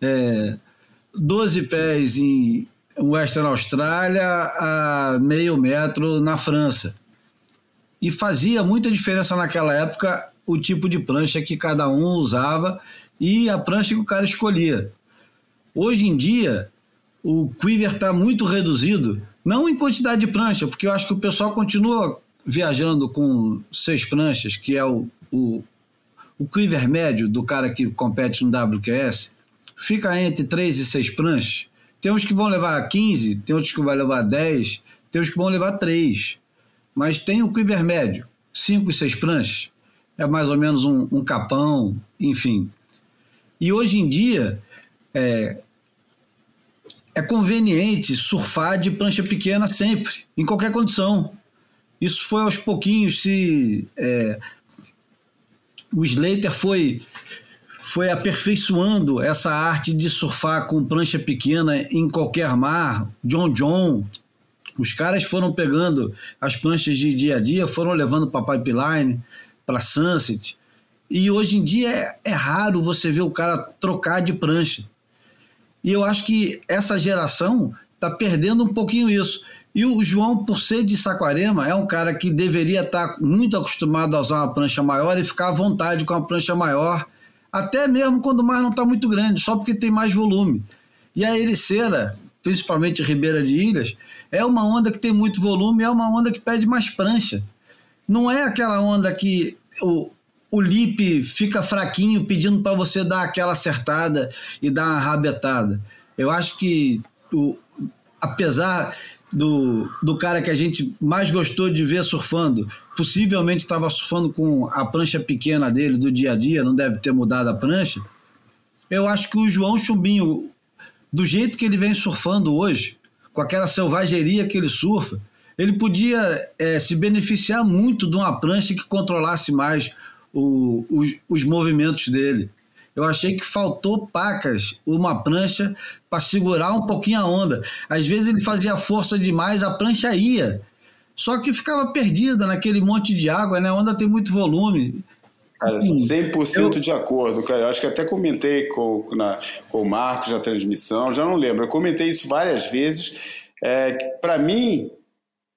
é, 12 pés em Western Austrália a meio metro na França. E fazia muita diferença naquela época o tipo de prancha que cada um usava e a prancha que o cara escolhia. Hoje em dia, o quiver está muito reduzido, não em quantidade de prancha, porque eu acho que o pessoal continua viajando com seis pranchas, que é o, o, o quiver médio do cara que compete no WQS, fica entre três e seis pranchas. Tem uns que vão levar 15, tem outros que vão levar 10, tem uns que vão levar 3. Mas tem o quiver médio, 5 e 6 pranchas. É mais ou menos um, um capão, enfim. E hoje em dia, é, é conveniente surfar de prancha pequena sempre, em qualquer condição. Isso foi aos pouquinhos se. é, o Slater foi, foi aperfeiçoando essa arte de surfar com prancha pequena em qualquer mar. John John. Os caras foram pegando as pranchas de dia a dia, foram levando para Pipeline, para Sunset. E hoje em dia é, é raro você ver o cara trocar de prancha. E eu acho que essa geração está perdendo um pouquinho isso. E o João, por ser de Saquarema, é um cara que deveria estar muito acostumado a usar uma prancha maior e ficar à vontade com a prancha maior, até mesmo quando o mar não está muito grande, só porque tem mais volume. E a ericeira, principalmente Ribeira de Ilhas, é uma onda que tem muito volume, é uma onda que pede mais prancha. Não é aquela onda que o lip fica fraquinho pedindo para você dar aquela acertada e dar uma rabetada. Eu acho que, o, apesar do, do cara que a gente mais gostou de ver surfando, possivelmente estava surfando com a prancha pequena dele do dia a dia, não deve ter mudado a prancha. Eu acho que o João Chumbinho, do jeito que ele vem surfando hoje, com aquela selvageria que ele surfa, ele podia é, se beneficiar muito de uma prancha que controlasse mais o- os, os movimentos dele. Eu achei que faltou pacas, uma prancha para segurar um pouquinho a onda. Às vezes ele fazia força demais, a prancha ia. Só que ficava perdida naquele monte de água, né? A onda tem muito volume. Cara, Hum, 100% eu- de acordo, cara. Eu acho que até comentei com, na- com o Marcos na transmissão, já não lembro. Eu comentei isso várias vezes. É, Para mim,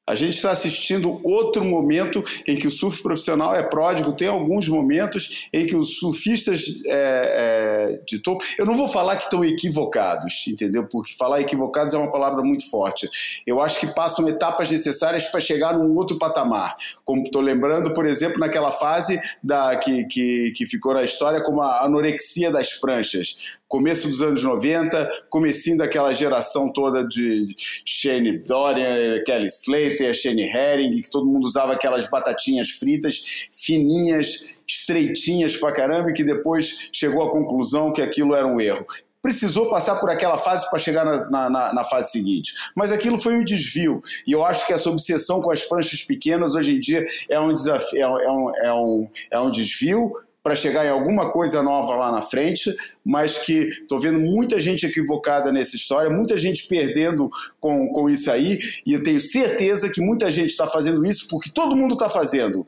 a gente está assistindo outro momento em que o surf profissional é pródigo. Tem alguns momentos em que os surfistas é, é, de topo. Eu não vou falar que estão equivocados, entendeu? Porque falar equivocados é uma palavra muito forte. Eu acho que passam etapas necessárias para chegar num outro patamar. Como estou lembrando, por exemplo, naquela fase da, que, que, que ficou na história como a anorexia das pranchas começo dos anos 90, comecinho daquela geração toda de Shane Dorian, Kelly Slater, Shane Herring, que todo mundo usava aquelas batatinhas fritas, fininhas, estreitinhas pra caramba, e que depois chegou à conclusão que aquilo era um erro. Precisou passar por aquela fase para chegar na, na- na- fase seguinte. Mas aquilo foi um desvio. E eu acho que essa obsessão com as pranchas pequenas hoje em dia é um desafio, é é um, é um, é um desvio para chegar em alguma coisa nova lá na frente, mas que estou vendo muita gente equivocada nessa história, muita gente perdendo com, com isso aí, e eu tenho certeza que muita gente está fazendo isso porque todo mundo está fazendo.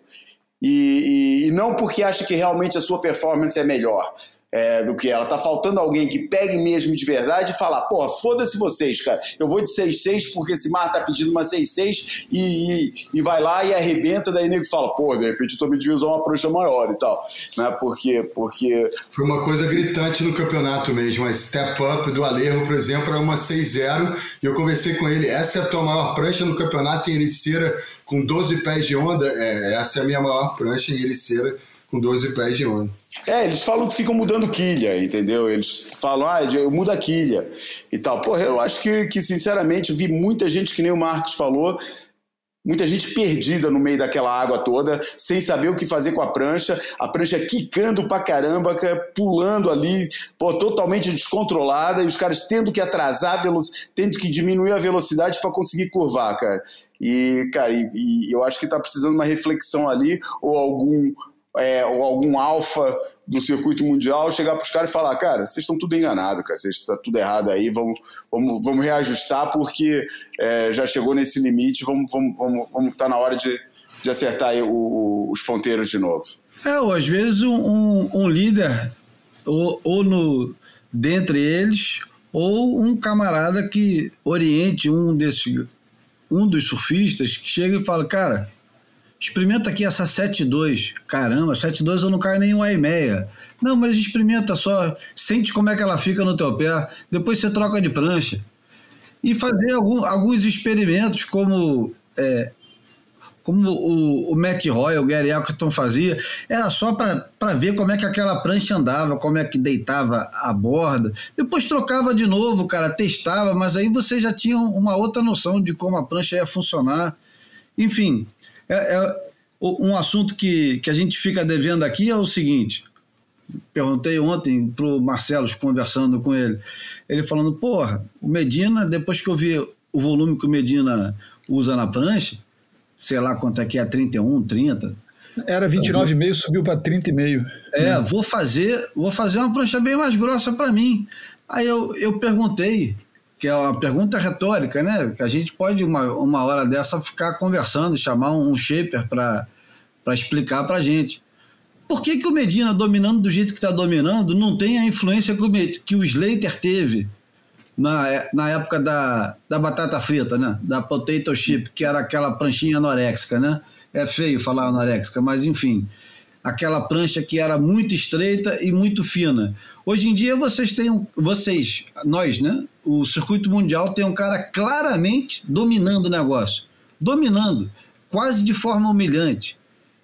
E, e- e não porque acha que realmente a sua performance é melhor é, do que ela. Tá faltando alguém que pegue mesmo de verdade e falar, porra, foda-se vocês, cara. Eu vou de 6-6 porque esse mar tá pedindo uma 6-6 e, e, e vai lá e arrebenta, daí nego fala, pô, de repente eu tô me devia usar uma prancha maior e tal. Né? Porque, porque Foi uma coisa gritante no campeonato mesmo. A step up do Alejo, por exemplo, era uma 6-0. E eu conversei com ele: essa é a tua maior prancha no campeonato em Ericeira, com 12 pés de onda. É, essa é a minha maior prancha em Ericeira, com 12 pés de onda. É, eles falam que ficam mudando quilha, entendeu? Eles falam, ah, eu mudo a quilha e tal. Porra, eu acho que, que, sinceramente, vi muita gente, que nem o Marcos falou, muita gente perdida no meio daquela água toda, sem saber o que fazer com a prancha, a prancha quicando pra caramba, cara, pulando ali, pô, totalmente descontrolada, e os caras tendo que atrasar, tendo que diminuir a velocidade para conseguir curvar, cara. E, cara, e, e eu acho que tá precisando uma reflexão ali, ou algum é, ou algum alfa do circuito mundial chegar para os caras e falar, cara, vocês estão tudo enganados, cara, vocês estão tudo errado aí, vamos, vamos, vamos reajustar porque é, já chegou nesse limite, vamos vamos vamos, vamos tá na hora de, de acertar o- o- os ponteiros de novo. É, ou às vezes um, um- um líder, ou, ou no, dentre eles, ou um camarada que oriente um desses, um dos surfistas que chega e fala, cara, experimenta aqui essa 7.2. Caramba, 7.2 eu não caio nem uma e meia. Não, mas experimenta só, sente como é que ela fica no teu pé, depois você troca de prancha. E fazer algum- alguns experimentos como é, como o, o Matt Roy, o Gary Elkerton fazia, era só para ver como é que aquela prancha andava, como é que deitava a borda. Depois trocava de novo, cara, testava, mas aí você já tinha uma outra noção de como a prancha ia funcionar. Enfim, é, é o- um assunto que, que a gente fica devendo aqui é o seguinte. Perguntei ontem pro Marcelo, conversando com ele, ele falando, porra, o Medina, depois que eu vi o volume que o Medina usa na prancha, sei lá quanto é que é, 31, 30. Era 29,5, subiu para 30,5. É, vou fazer, vou fazer uma prancha bem mais grossa para mim. Aí eu, eu perguntei, que é uma pergunta retórica, né? Que a gente pode, uma, uma hora dessa, ficar conversando, chamar um shaper para explicar para gente. Por que, que o Medina, dominando do jeito que está dominando, não tem a influência que o, que o Slater teve na, é- na época da, da batata frita, né? Da potato chip, que era aquela pranchinha anoréxica, né? É feio falar anoréxica, mas enfim, aquela prancha que era muito estreita e muito fina. Hoje em dia vocês têm, um- vocês, nós, né? O circuito mundial tem um cara claramente dominando o negócio, dominando, quase de forma humilhante.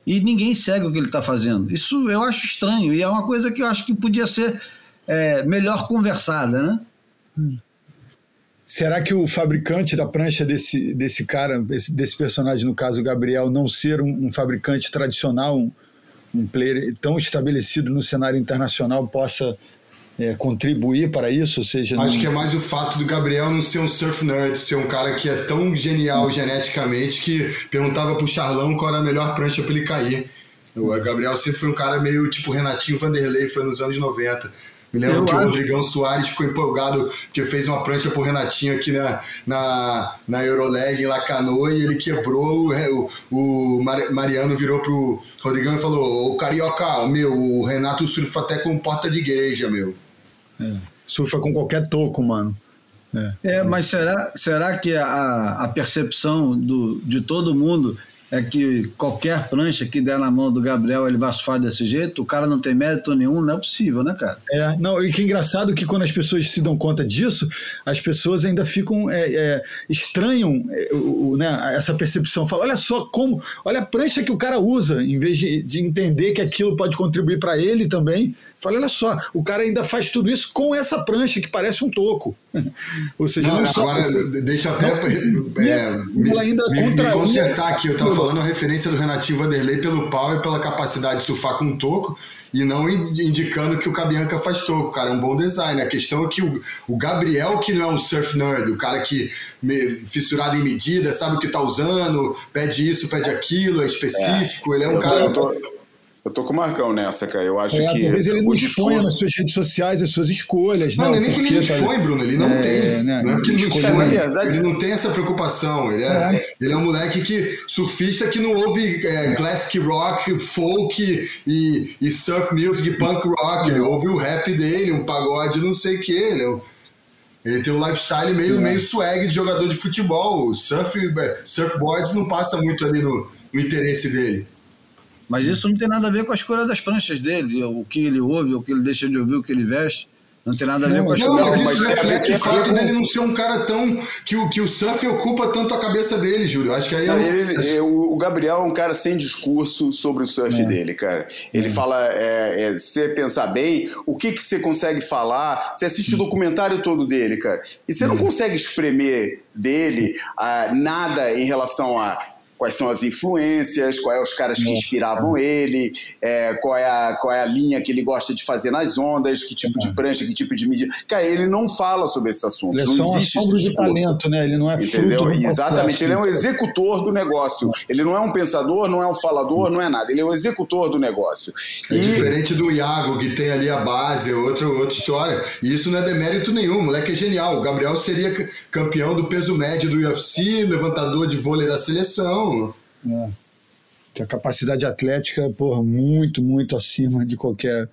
E ninguém segue o que ele está fazendo. Isso eu acho estranho e é uma coisa que eu acho que podia ser é, melhor conversada, né? Será que o fabricante da prancha desse, desse cara, desse, desse personagem, no caso o Gabriel, não ser um, um fabricante tradicional, um, um player tão estabelecido no cenário internacional, possa é, contribuir para isso? Ou seja, Acho não- que é mais o fato do Gabriel não ser um surf nerd, ser um cara que é tão genial geneticamente que perguntava pro Charlão qual era a melhor prancha pra ele cair. O Gabriel sempre foi um cara meio tipo Renatinho Vanderlei, foi nos anos 90. Me lembro Eu que acho- o Rodrigão Soares ficou empolgado porque fez uma prancha pro Renatinho aqui na, na, na Euroleg em Lacanô e ele quebrou. O, o Mar- Mariano virou pro Rodrigão e falou: Ô Carioca, meu, o Renato surfa até com porta de igreja, meu. Surfa com qualquer toco, mano. É, mas será, será que a, a percepção do, de todo mundo é que qualquer prancha que der na mão do Gabriel ele vai surfar desse jeito? O cara não tem mérito nenhum? Não é possível, né, cara? É, não, e que engraçado que quando as pessoas se dão conta disso, as pessoas ainda ficam é, é, estranham é, o, né, essa percepção. Falam, olha só como, olha a prancha que o cara usa, em vez de, de entender que aquilo pode contribuir para ele também. Fala, olha só, o cara ainda faz tudo isso com essa prancha que parece um toco. Ou seja, não, Não, só agora, deixa eu até é, me, ela ainda me- me consertar aqui. Eu tava falando a referência do Renatinho Vanderlei pelo pau e pela capacidade de surfar com um toco e não in- indicando que o Cabianca faz toco, cara. É um bom design. A questão é que o, o Gabriel, que não é um surf nerd, o cara que me, fissurado em medida, sabe o que tá usando, pede isso, pede aquilo, é específico. Ele é um Eu tô, cara. eu, tô, eu tô com o Marcão nessa, cara. Eu acho É, que. talvez ele não exponha discurso- nas suas redes sociais as suas escolhas. Não, né, não é nem que ele tá- expõe, Bruno. Ele não É, tem. né, não é porque ele não expõe. Ele não tem essa preocupação. Ele é, ele é um moleque que, surfista que não ouve é, classic rock, folk e, e surf music, punk rock. Ele ouve o rap dele, um pagode, não sei o que. Ele, é um- ele tem um lifestyle meio, meio swag de jogador de futebol. O surf, é, surfboards não passa muito ali no, no interesse dele. Mas isso não tem nada a ver com a escolha das pranchas dele, o que ele ouve, o que ele deixa de ouvir, o que ele veste. Não tem nada a ver com a Não, mas mas isso a ver reflete o com- fato dele não ser um cara tão. que o, que o surf ocupa tanto a cabeça dele, Júlio. Acho que aí Não, é, ele- é, o o Gabriel é um cara sem discurso sobre o surf dele, cara. Ele fala, é, é, se você pensar bem, o que, que você consegue falar? Você assiste o documentário todo dele, cara. E você não consegue espremer dele ah, nada em relação a quais são as influências, quais são os caras que inspiravam ele, é, qual, é a, qual é a linha que ele gosta de fazer nas ondas, que tipo de prancha, que tipo de medida. Cara, ele não fala sobre esses assuntos. Ele é não um existe assombro de talento, né? Ele não é Entendeu? Exatamente. Ele é um executor do negócio. Ele não é um pensador, não é um falador, não é nada. Ele é um executor do negócio. É E diferente do Iago, que tem ali a base, é outra, outra história. E isso não é demérito nenhum, o moleque é genial. O Gabriel seria campeão do peso médio do UFC, levantador de vôlei da seleção. É. Que a capacidade atlética, porra, muito, muito acima de qualquer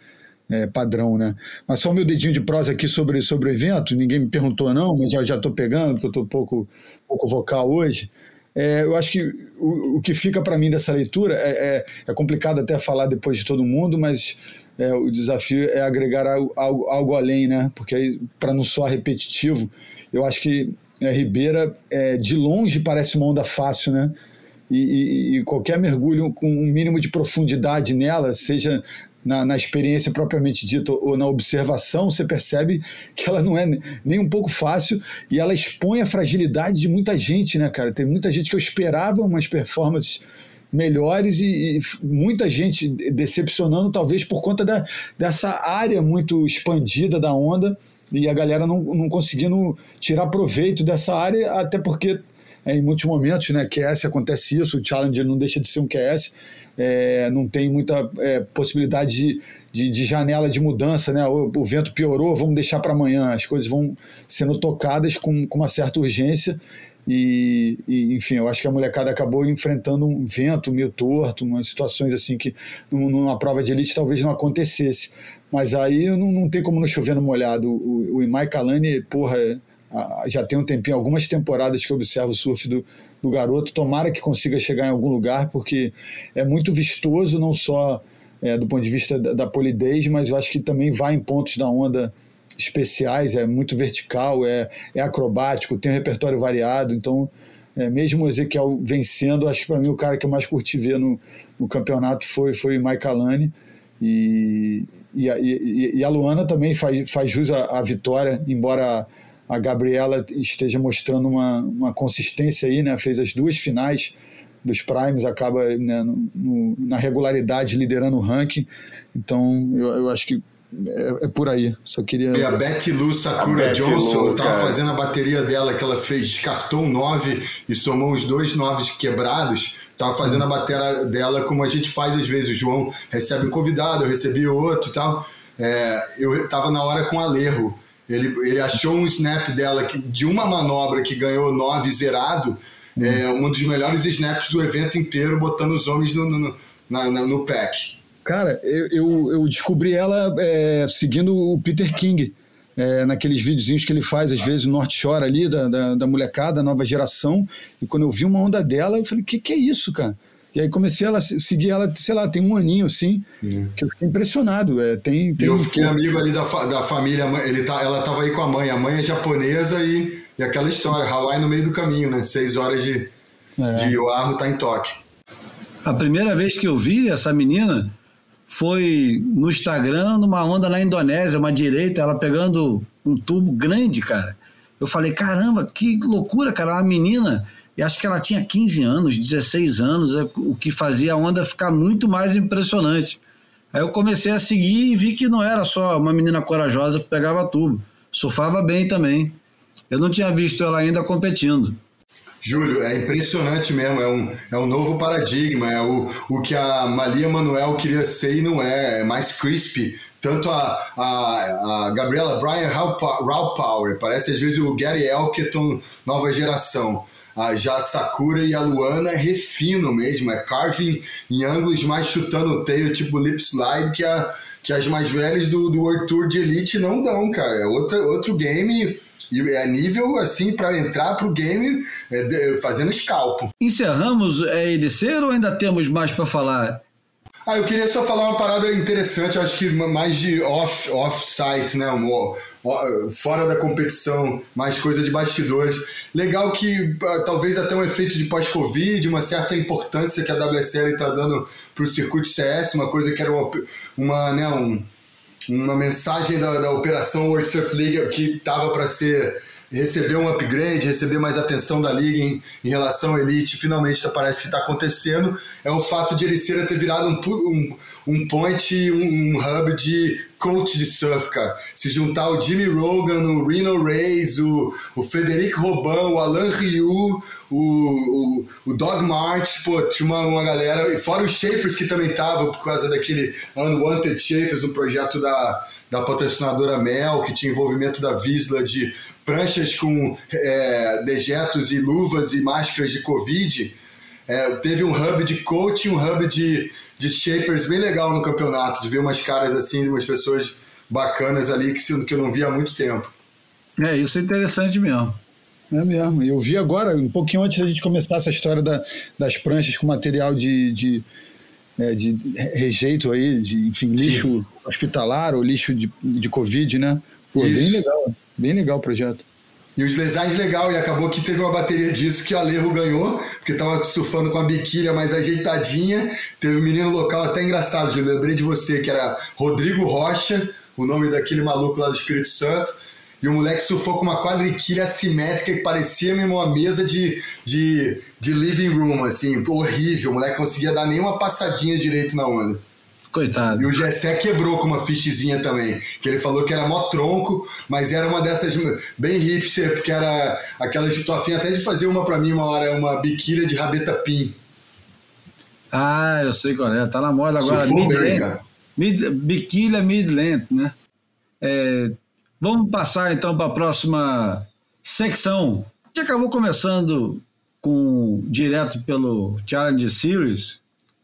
é, padrão, né? Mas só o meu dedinho de prosa aqui sobre, sobre o evento, ninguém me perguntou não, mas já estou pegando, porque eu estou pouco, pouco vocal hoje. É, eu acho que o, o que fica para mim dessa leitura é, é, é complicado até falar depois de todo mundo, mas é, o desafio é agregar algo, algo, algo além, né? Porque para não soar repetitivo, eu acho que é, Ribeira, de longe, parece uma onda fácil, né? E, e- qualquer mergulho com um mínimo de profundidade nela, seja na, na experiência propriamente dita ou na observação, você percebe que ela não é ne- nem um pouco fácil e ela expõe a fragilidade de muita gente, né, cara? Tem muita gente que eu esperava umas performances melhores e, e muita gente decepcionando, talvez por conta da, dessa área muito expandida da onda e a galera não, não conseguindo tirar proveito dessa área, até porque é, em muitos momentos, né, QS acontece isso, o Challenger não deixa de ser um QS, é, não tem muita é, possibilidade de, de, de janela de mudança, né, o, o vento piorou, vamos deixar para amanhã, as coisas vão sendo tocadas com, com uma certa urgência e, e, enfim, eu acho que a molecada acabou enfrentando um vento meio torto, umas situações assim que num- numa prova de elite talvez não acontecesse. Mas aí não, não tem como não chover no molhado. O, o Imai Kalani, porra, já tem um tempinho, algumas temporadas que eu observo o surf do, do garoto. Tomara que consiga chegar em algum lugar, porque é muito vistoso, não só é, do ponto de vista da, da polidez, mas eu acho que também vai em pontos da onda especiais, é muito vertical, é, é acrobático, tem um repertório variado, então é, mesmo o Ezequiel vencendo, acho que para mim o cara que eu mais curti ver no, no campeonato foi, foi o Mike Alani e, e, e- e a Luana também faz, faz jus à, à vitória, embora Gabriela esteja mostrando uma, uma consistência aí, né? fez as duas finais dos Primes, acaba né, no- no- na regularidade liderando o ranking, então eu, eu acho que é, é por aí, só queria... E a Betty Lou Sakura A Johnson, Lou, eu tava cara. fazendo a bateria dela, que ela fez, descartou um 9 e somou os dois 9 quebrados. Tava fazendo a bateria dela como a gente faz às vezes. O João recebe um convidado, eu recebi outro e tal. É, eu tava na hora com o Alerro. Ele, ele achou um snap dela que, de uma manobra que ganhou 9 zerado, é, um dos melhores snaps do evento inteiro, botando os homens no, no, na- na- no pack. Cara, eu, eu, eu descobri ela é, seguindo o Peter King, é, naqueles videozinhos que ele faz, às vezes, no North Shore ali, da, da, da molecada, nova geração. E quando eu vi uma onda dela, eu falei, o que, que é isso, cara? E aí comecei a seguir ela, sei lá, tem um aninho assim, que eu fiquei impressionado. É, tem, tem eu fiquei amigo ali da, fa- da família, ele tá, ela tava aí com a mãe, a mãe é japonesa e, e aquela história, Hawaii no meio do caminho, né? Seis horas de, É. de Oahu tá em toque. A primeira vez que eu vi essa menina foi no Instagram, numa onda na Indonésia, uma direita, ela pegando um tubo grande, cara. Eu falei, caramba, que loucura, cara, uma menina. E acho que ela tinha 15 anos, 16 anos, é o que fazia a onda ficar muito mais impressionante. Aí eu comecei a seguir e vi que não era só uma menina corajosa que pegava tubo. Surfava bem também. Eu não tinha visto ela ainda competindo. Júlio, é impressionante mesmo, é um, é um novo paradigma, é o, o que a Malia Manuel queria ser e não é, é mais crispy. Tanto a, a, a Gabriela Bryan, Raw Power, parece às vezes o Gary Elkerton, nova geração. A, já a Sakura e a Luana refinam mesmo, é carving em ângulos mais chutando o tail, tipo lip slide, que, a, que as mais velhas do, do World Tour de Elite não dão, cara. É outra, outro game e é nível assim para entrar pro game é, de- fazendo scalpo. Encerramos a EDC ou ainda temos mais para falar? Ah, eu queria só falar uma parada interessante, acho que mais de off, off-site, né? Um, fora da competição, mais coisa de bastidores. Legal que ah, talvez até um efeito de pós-Covid, uma certa importância que a WSL está dando para o circuito CS, uma coisa que era uma, uma, né, um, uma mensagem da, da Operação World Surf League que estava para ser receber um upgrade, receber mais atenção da liga em, em relação à elite, finalmente parece que está acontecendo, é o fato de Ericeira ter virado um, um, um point, um, hub de coach de surf, cara. Se juntar o Jimmy Rogan, o Reno Reis, o, o Federico Robin, o Alan Ryu, o, o, o Dog March, pô, tinha uma, uma galera, e fora os Shapers que também estavam por causa daquele Unwanted Shapers, um projeto da, da patrocinadora Mel, que tinha envolvimento da Visla de pranchas com é, dejetos e luvas e máscaras de Covid. É, teve um hub de coaching, um hub de, de shapers bem legal no campeonato, de ver umas caras assim, umas pessoas bacanas ali que, que eu não via há muito tempo. É, isso é interessante mesmo. É mesmo. Eu vi agora, um pouquinho antes da gente começar essa história da- das pranchas com material de, de, é, de rejeito aí, de enfim, lixo hospitalar ou lixo de, de Covid, né? Pô, Isso. bem legal. Bem legal o projeto. E os designs legal, e acabou que teve uma bateria disso que a Lerro ganhou, porque tava surfando com a biquília mais ajeitadinha. Teve um menino local até engraçado, eu lembrei de você, que era Rodrigo Rocha, o nome daquele maluco lá do Espírito Santo. E o moleque surfou com uma quadriquilha assimétrica que parecia mesmo uma mesa de, de, de living room, assim, horrível. O moleque conseguia dar nenhuma passadinha direito na onda. Coitado. E o Gessé quebrou com uma fichezinha também. Que ele falou que era mó tronco, mas era uma dessas bem hipster, porque era aquelas que tô afim até de fazer uma pra mim uma hora, uma biquília de rabeta pin. Ah, eu sei qual é. Tá na moda agora. Surfou bem, cara. Mid, biquília mid-length, né? É, vamos passar então para a próxima secção. A gente acabou começando com direto pelo Challenge Series,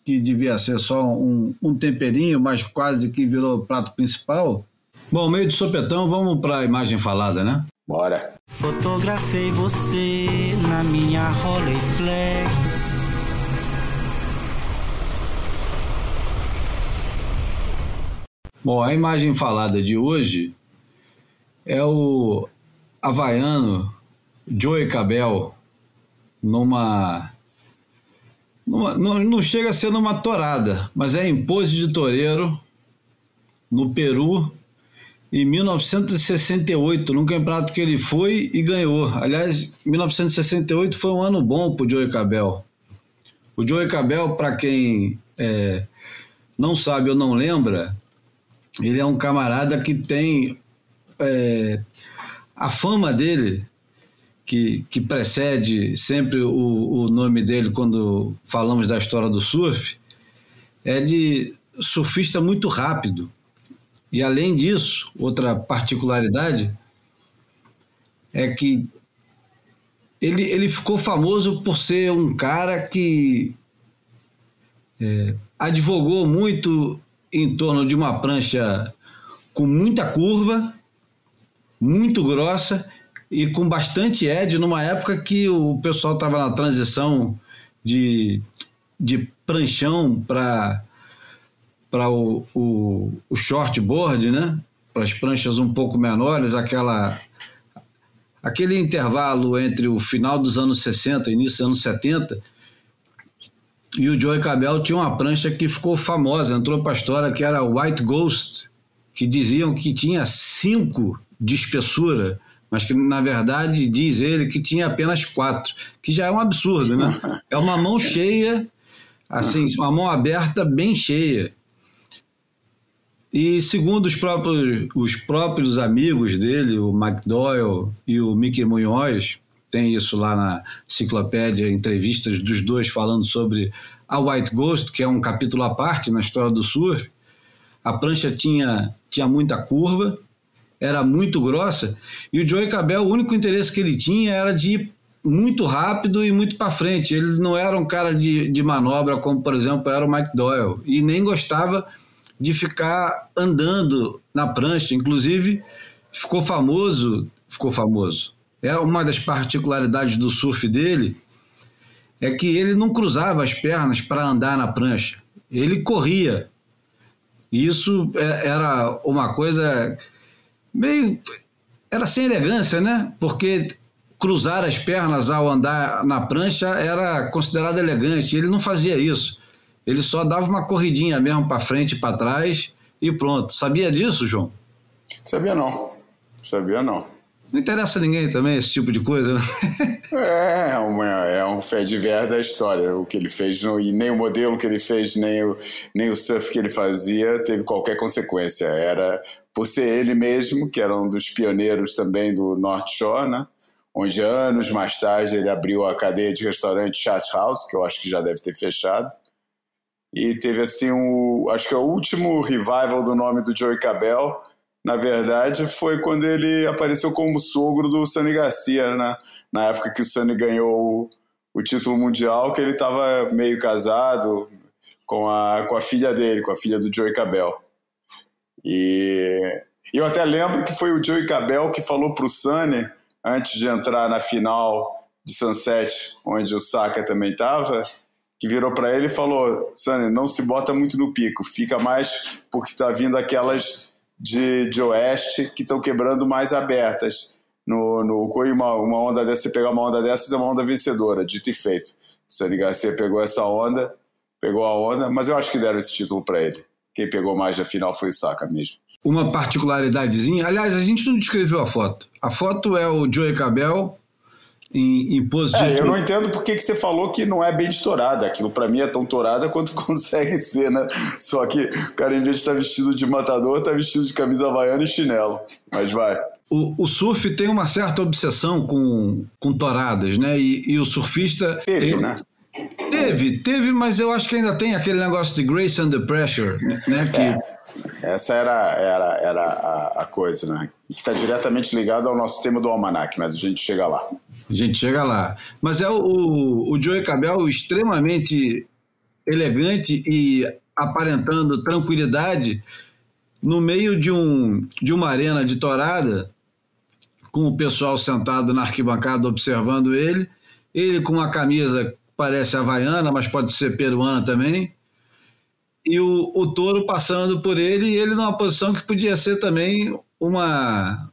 que devia ser só um, um temperinho, mas quase que virou prato principal. Bom, meio de sopetão, vamos para a imagem falada, né? Bora. Fotografei você na minha Rolleiflex. Bom, a imagem falada de hoje é o havaiano Joey Cabell numa, numa- não, não chega a ser numa torada, mas é em pose de toureiro no Peru em 1968, num campeonato que ele foi e ganhou. Aliás, 1968 foi um ano bom para o Joey Cabell. O Joey Cabell, para quem é, não sabe ou não lembra, ele é um camarada que tem é, a fama dele, que, que precede sempre o, o nome dele quando falamos da história do surf, é de surfista muito rápido. E além disso, outra particularidade é que ele, ele ficou famoso por ser um cara que é, advogou muito em torno de uma prancha com muita curva, muito grossa e com bastante edge, numa época que o pessoal estava na transição de, de pranchão para para o, o, o shortboard, né? Para as pranchas um pouco menores, aquela aquele intervalo entre o final dos anos 60 e início dos anos 70. E o Joey Cabell tinha uma prancha que ficou famosa, entrou para a história, que era White Ghost, que diziam que tinha cinco de espessura, mas que na verdade diz ele que tinha apenas quatro, que já é um absurdo, né? É uma mão cheia, assim, uma mão aberta bem cheia. E segundo os próprios, os próprios amigos dele, o Mike Doyle e o Mickey Munhoz, tem isso lá na enciclopédia, entrevistas dos dois falando sobre a White Ghost, que é um capítulo à parte na história do surf. A prancha tinha, tinha muita curva, era muito grossa, e o Joey Cabell, o único interesse que ele tinha era de ir muito rápido e muito para frente. Ele não era um cara de, de manobra, como por exemplo era o Mike Doyle, e nem gostava de ficar andando na prancha. Inclusive, ficou famoso, ficou famoso. É uma das particularidades do surf dele é que ele não cruzava as pernas para andar na prancha. Ele corria. Isso é, era uma coisa meio. Era sem elegância, né? Porque cruzar as pernas ao andar na prancha era considerado elegante. Ele não fazia isso. Ele só dava uma corridinha mesmo para frente e para trás e pronto. Sabia disso, João? Sabia não. Sabia não. Não interessa a ninguém também esse tipo de coisa, né? É, uma, é um fé de ver da história. O que ele fez, e nem o modelo que ele fez, nem o, nem o surf que ele fazia teve qualquer consequência. Era por ser ele mesmo, que era um dos pioneiros também do North Shore, né? onde anos mais tarde ele abriu a cadeia de restaurante Chat House, que eu acho que já deve ter fechado. E teve assim um, acho que é o último revival do nome do Joey Cabell, na verdade, foi quando ele apareceu como sogro do Sani Garcia, né? na época que o Sani ganhou o, o título mundial, que ele estava meio casado com a, com a filha dele, com a filha do Joey Cabell. E eu até lembro que foi o Joey Cabell que falou para o Sani, antes de entrar na final de Sunset, onde o Saka também estava, que virou para ele e falou: Sani, não se bota muito no pico, fica mais porque está vindo aquelas de, de oeste que estão quebrando mais abertas. No, no uma, uma onda dessa, você pegar uma onda dessas é uma onda vencedora, dito e feito. Sani Garcia pegou essa onda, pegou a onda, mas eu acho que deram esse título para ele. Quem pegou mais na final foi o Saka mesmo. Uma particularidadezinha, aliás, a gente não descreveu a foto. A foto é o Joey Cabell em, em pose é, de... Eu não entendo por que, você falou que não é bem de tourada. Aquilo para mim é tão tourada quanto consegue ser, né? Só que o cara, em vez de estar tá vestido de matador, tá vestido de camisa havaiana e chinelo. Mas vai. O, o, surf tem uma certa obsessão com, com touradas, né? E, e o surfista. Teve, ele... né? Teve, teve, mas eu acho que ainda tem aquele negócio de grace under pressure, né? Que... É, essa era, era, era a, a coisa, né? Que está diretamente ligado ao nosso tema do almanac, mas a gente chega lá. A gente chega lá. Mas é o, o Joey Cabell extremamente elegante e aparentando tranquilidade no meio de, um, de uma arena de torada, com o pessoal sentado na arquibancada observando ele, ele com uma camisa parece havaiana, mas pode ser peruana também, e o, o touro passando por ele, e ele numa posição que podia ser também uma,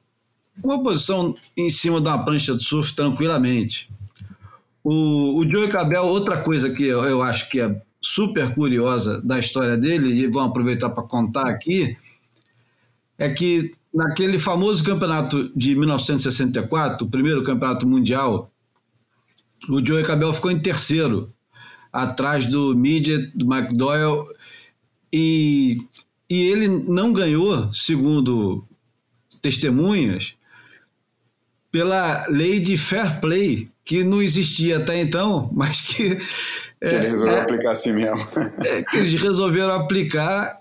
uma posição em cima de uma prancha de surf tranquilamente. O, o Joey Cabell, outra coisa que eu, eu acho que é super curiosa da história dele, e vamos aproveitar para contar aqui, é que naquele famoso campeonato de 1964, o primeiro campeonato mundial, o Joey Cabell ficou em terceiro, atrás do Midget, do McDowell, e, e ele não ganhou, segundo testemunhas, pela lei de fair play, que não existia até então, mas que. Que é, eles resolveram é, aplicar assim mesmo. É, que eles resolveram aplicar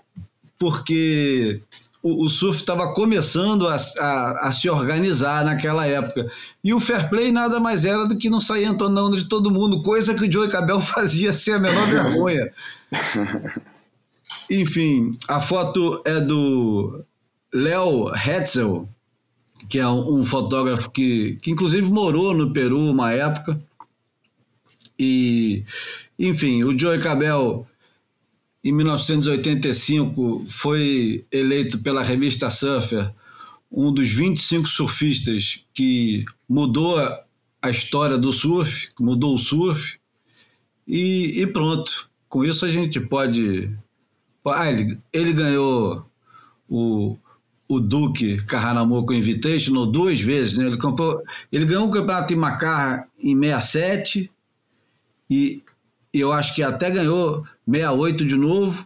porque o, o surf estava começando a, a, a, se organizar naquela época. E o fair play nada mais era do que não sair entonando de todo mundo, coisa que o Joey Cabell fazia sem a menor vergonha. Enfim, a foto é do Léo Hetzel, que é um, fotógrafo que, que inclusive morou no Peru uma época. E, enfim, o Joey Cabell, em 1985, foi eleito pela revista Surfer um dos 25 surfistas que mudou a história do surf, mudou o surf. E, e pronto. Com isso a gente pode. Ah, ele, ele ganhou o, o Duque Carranamoko Invitational duas vezes. Né? Ele, comprou, ele ganhou o campeonato em Macarra em 67 e, e eu acho que até ganhou 68 de novo.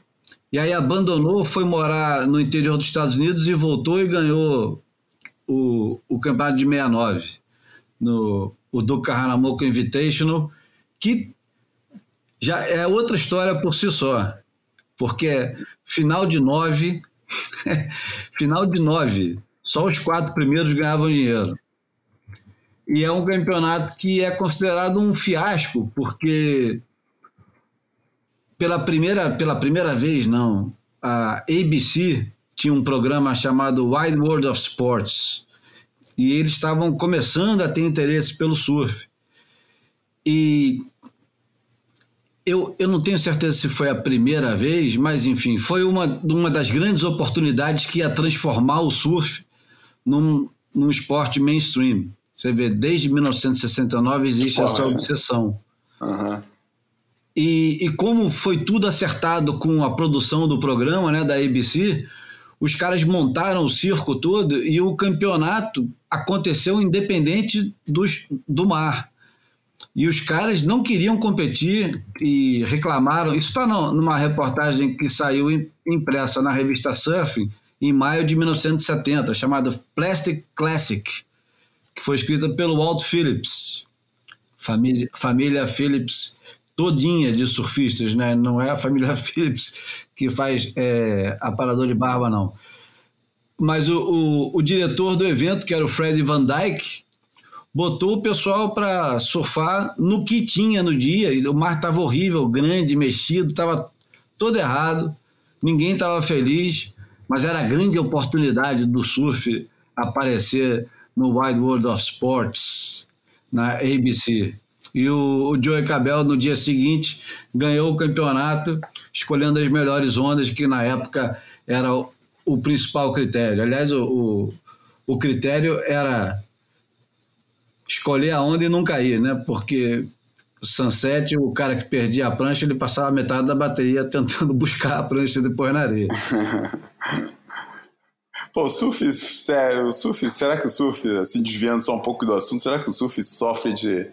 E aí abandonou, foi morar no interior dos Estados Unidos e voltou e ganhou o, o campeonato de 69 no o Duque Carranamoko Invitational, que já é outra história por si só, porque final de nove Final de nove. Só os quatro primeiros ganhavam dinheiro. E é um campeonato que é considerado um fiasco, porque pela primeira, pela primeira vez, não, a ABC tinha um programa chamado Wide World of Sports. E eles estavam começando a ter interesse pelo surf. E eu, eu não tenho certeza se foi a primeira vez, mas enfim, foi uma, uma das grandes oportunidades que ia transformar o surf num, num esporte mainstream. Você vê, desde 1969 existe essa obsessão. Uhum. E, e, como foi tudo acertado com a produção do programa né, da ABC, os caras montaram o circo todo e o campeonato aconteceu independente dos, do mar. E os caras não queriam competir e reclamaram. Isso está numa reportagem que saiu impressa na revista Surfing em maio de 1970, chamada Plastic Classic, que foi escrita pelo Walt Phillips, família, família Phillips todinha de surfistas, né? não é a família Phillips que faz é, aparador de barba, não. Mas o, o, o diretor do evento, que era o Fred Van Dyke, botou o pessoal para surfar no que tinha no dia. E o mar estava horrível, grande, mexido, estava todo errado, ninguém estava feliz, mas era a grande oportunidade do surf aparecer no Wide World of Sports, na ABC. E o, o Joey Cabell, no dia seguinte, ganhou o campeonato, escolhendo as melhores ondas, que na época era o, o principal critério. Aliás, o, o, o critério era escolher a onda e não cair, né? Porque Sunset, o cara que perdia a prancha, ele passava metade da bateria tentando buscar a prancha depois na areia. Pô, o surf, sério, o surf, será que o surf, assim, desviando só um pouco do assunto, será que o surf sofre de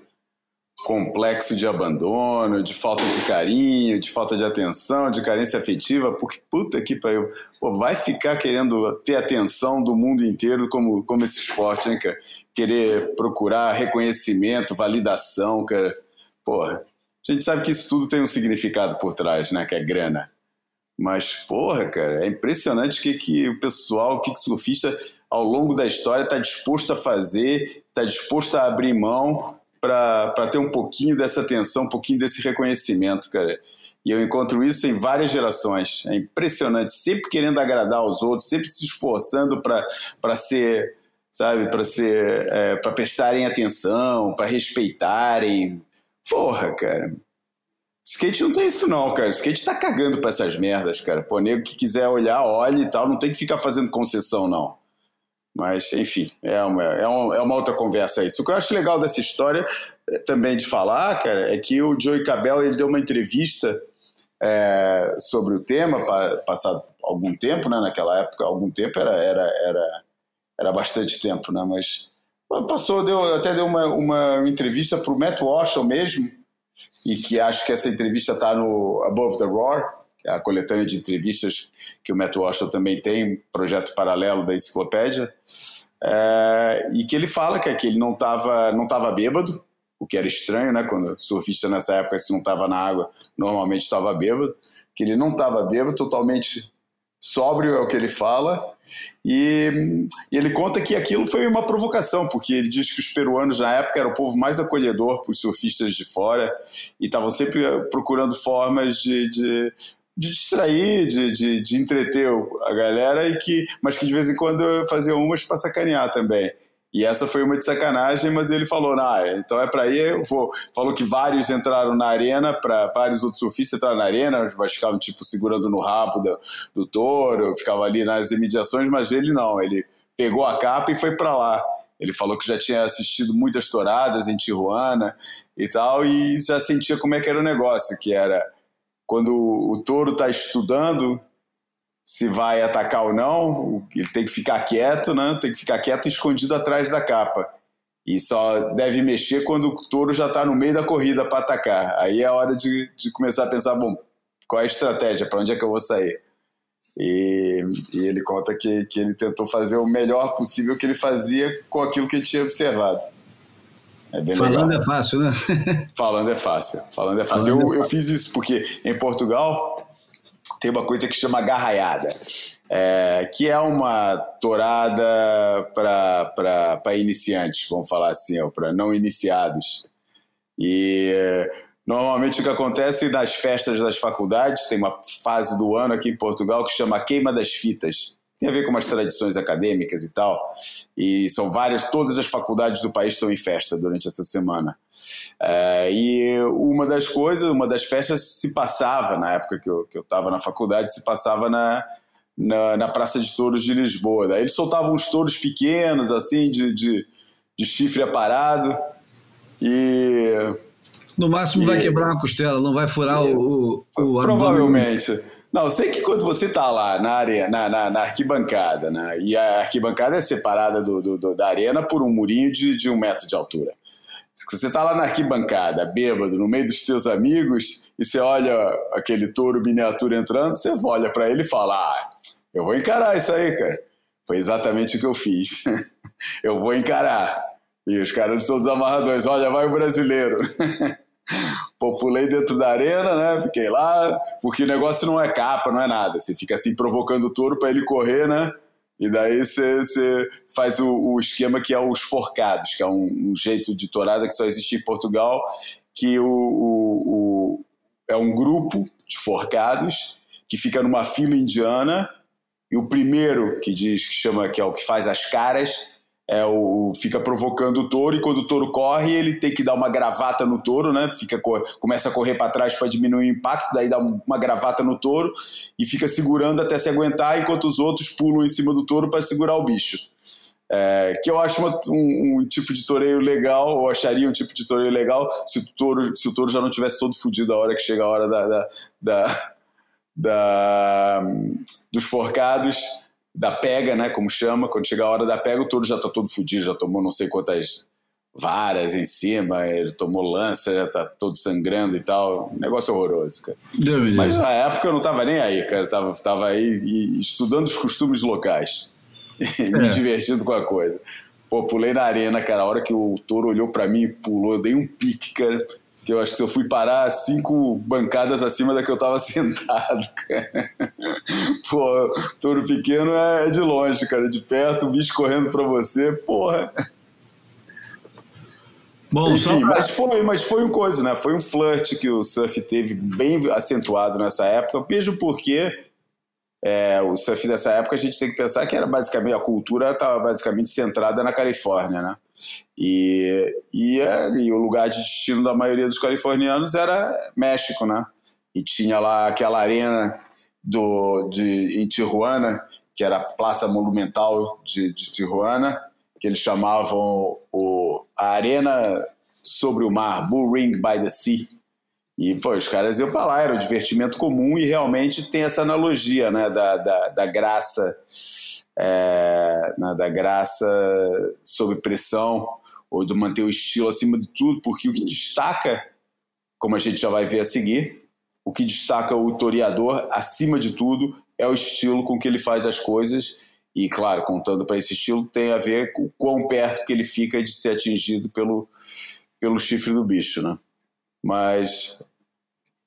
complexo de abandono, de falta de carinho, de falta de atenção, de carência afetiva, porque puta que pariu, pô, vai ficar querendo ter atenção do mundo inteiro como, como esse esporte, hein, cara? Querer procurar reconhecimento, validação, cara. Porra, a gente sabe que isso tudo tem um significado por trás, né, que é grana. Mas, porra, cara, é impressionante o que, que o pessoal, o que, que surfista, ao longo da história, está disposto a fazer, está disposto a abrir mão para ter um pouquinho dessa atenção, um pouquinho desse reconhecimento, cara. E eu encontro isso em várias gerações. É impressionante, sempre querendo agradar aos outros, sempre se esforçando para ser, sabe, para ser, é, para prestarem atenção, para respeitarem. Porra, cara. Skate não tem isso não, cara. Skate tá cagando pra essas merdas, cara. Pô, nego que quiser olhar, olhe e tal. Não tem que ficar fazendo concessão, não. Mas, enfim, é uma, é, uma, é uma outra conversa isso. O que eu acho legal dessa história é, também de falar, cara, é que o Joey Cabell ele deu uma entrevista é, sobre o tema, passado algum tempo, né? Naquela época, algum tempo era, era, era, era bastante tempo, né? Mas passou, deu, até deu uma, uma entrevista para o Matt Walsh mesmo, e que acho que essa entrevista está no Above the Roar, a coletânea de entrevistas que o Matt Walsh também tem, projeto paralelo da enciclopédia, é, e que ele fala que, que ele não estava não tava bêbado, o que era estranho, né? Quando surfista nessa época, se não estava na água, normalmente estava bêbado, que ele não estava bêbado, totalmente sóbrio é o que ele fala, e, e, ele conta que aquilo foi uma provocação, porque ele diz que os peruanos na época eram o povo mais acolhedor para os surfistas de fora e estavam sempre procurando formas de, de de distrair, de, de, de, entreter a galera, e que, mas que de vez em quando fazia umas para sacanear também. E essa foi uma de sacanagem, mas ele falou, ah, então é para ir, eu vou. Falou que vários entraram na arena, para vários outros surfistas entraram na arena, mas ficavam tipo segurando no rabo do, do touro, ficava ali nas imediações, mas ele não, ele pegou a capa e foi para lá. Ele falou que já tinha assistido muitas touradas em Tijuana e tal, e já sentia como é que era o negócio, que era quando o touro está estudando se vai atacar ou não, ele tem que ficar quieto, né? tem que ficar quieto escondido atrás da capa. E só deve mexer quando o touro já está no meio da corrida para atacar. Aí é a hora de, de começar a pensar: bom, qual é a estratégia? Para onde é que eu vou sair? E, e, ele conta que, que ele tentou fazer o melhor possível que ele fazia com aquilo que ele tinha observado. É Falando legal. é fácil, né? Falando é fácil. Falando é fácil. Falando eu, é fácil. eu fiz isso porque em Portugal tem uma coisa que chama garraiada, é, que é uma tourada para iniciantes, vamos falar assim, para não iniciados. E normalmente o que acontece nas festas das faculdades, tem uma fase do ano aqui em Portugal que chama Queima das Fitas. Tem a ver com umas tradições acadêmicas e tal. E são várias, todas as faculdades do país estão em festa durante essa semana. É, e uma das coisas, uma das festas se passava, na época que eu estava na faculdade, se passava na, na, na, Praça de Touros de Lisboa. Daí eles soltavam uns touros pequenos, assim, de, de, de chifre aparado. E. No máximo e, vai quebrar uma costela, não vai furar e, o, o, o Provavelmente. Não, sei que quando você tá lá na arena, na, na, na, arquibancada, né? E a arquibancada é separada do, do, do, da arena por um murinho de, de um metro de altura. Se você tá lá na arquibancada, bêbado, no meio dos teus amigos, e você olha aquele touro miniatura entrando, você olha para ele e fala: ah, eu vou encarar isso aí, cara. Foi exatamente o que eu fiz. eu vou encarar. E os caras são dos amarradores: olha, vai o brasileiro. Pô, pulei dentro da arena, né? Fiquei lá, porque o negócio não é capa, não é nada. Você fica assim provocando o touro para ele correr, né? E daí você, faz o, o, esquema que é os forcados, que é um, um, jeito de tourada que só existe em Portugal, que o, o, é um grupo de forcados que fica numa fila indiana e o primeiro que diz que chama que é o que faz as caras é o fica provocando o touro e quando o touro corre ele tem que dar uma gravata no touro, né? Fica começa a correr para trás para diminuir o impacto, daí dá uma gravata no touro e fica segurando até se aguentar enquanto os outros pulam em cima do touro para segurar o bicho. É, que eu acho uma, um, um, tipo de toreio legal, ou acharia um tipo de toreio legal se o touro, se o touro já não tivesse todo fodido a hora que chega a hora da, da, da, da dos forcados da pega, né, como chama, quando chega a hora da pega, o touro já tá todo fudido, já tomou não sei quantas varas em cima, ele tomou lança, já tá todo sangrando e tal. negócio horroroso, cara. Deus Mas na época eu não tava nem aí, cara. Eu tava, tava aí estudando os costumes locais. me é. divertindo com a coisa. Pô, pulei na arena, cara. A hora que o touro olhou para mim e pulou, eu dei um pique, cara que eu acho que eu fui parar cinco bancadas acima da que eu tava sentado, cara. Pô, touro pequeno é, é de longe, cara, de perto, o bicho correndo pra você, porra. Bom, Enfim, pra... mas foi, mas foi uma coisa, né? Foi um flirt que o surf teve bem acentuado nessa época. Vejo porque é, o surf dessa época a gente tem que pensar que era basicamente a cultura estava basicamente centrada na Califórnia, né? E, e, é, e, o lugar de destino da maioria dos californianos era México, né? E tinha lá aquela arena do, de, em Tijuana, que era a Praça Monumental de, de Tijuana, que eles chamavam o, a Arena sobre o Mar, Bull Ring by the Sea. E, pô, os caras iam para lá, era um divertimento comum e realmente tem essa analogia, né, da, da, da graça é, né, da graça sob pressão ou do manter o estilo acima de tudo, porque o que destaca, como a gente já vai ver a seguir, o que destaca o toreador acima de tudo é o estilo com que ele faz as coisas e, claro, contando para esse estilo, tem a ver com o quão perto que ele fica de ser atingido pelo, pelo chifre do bicho, né? Mas,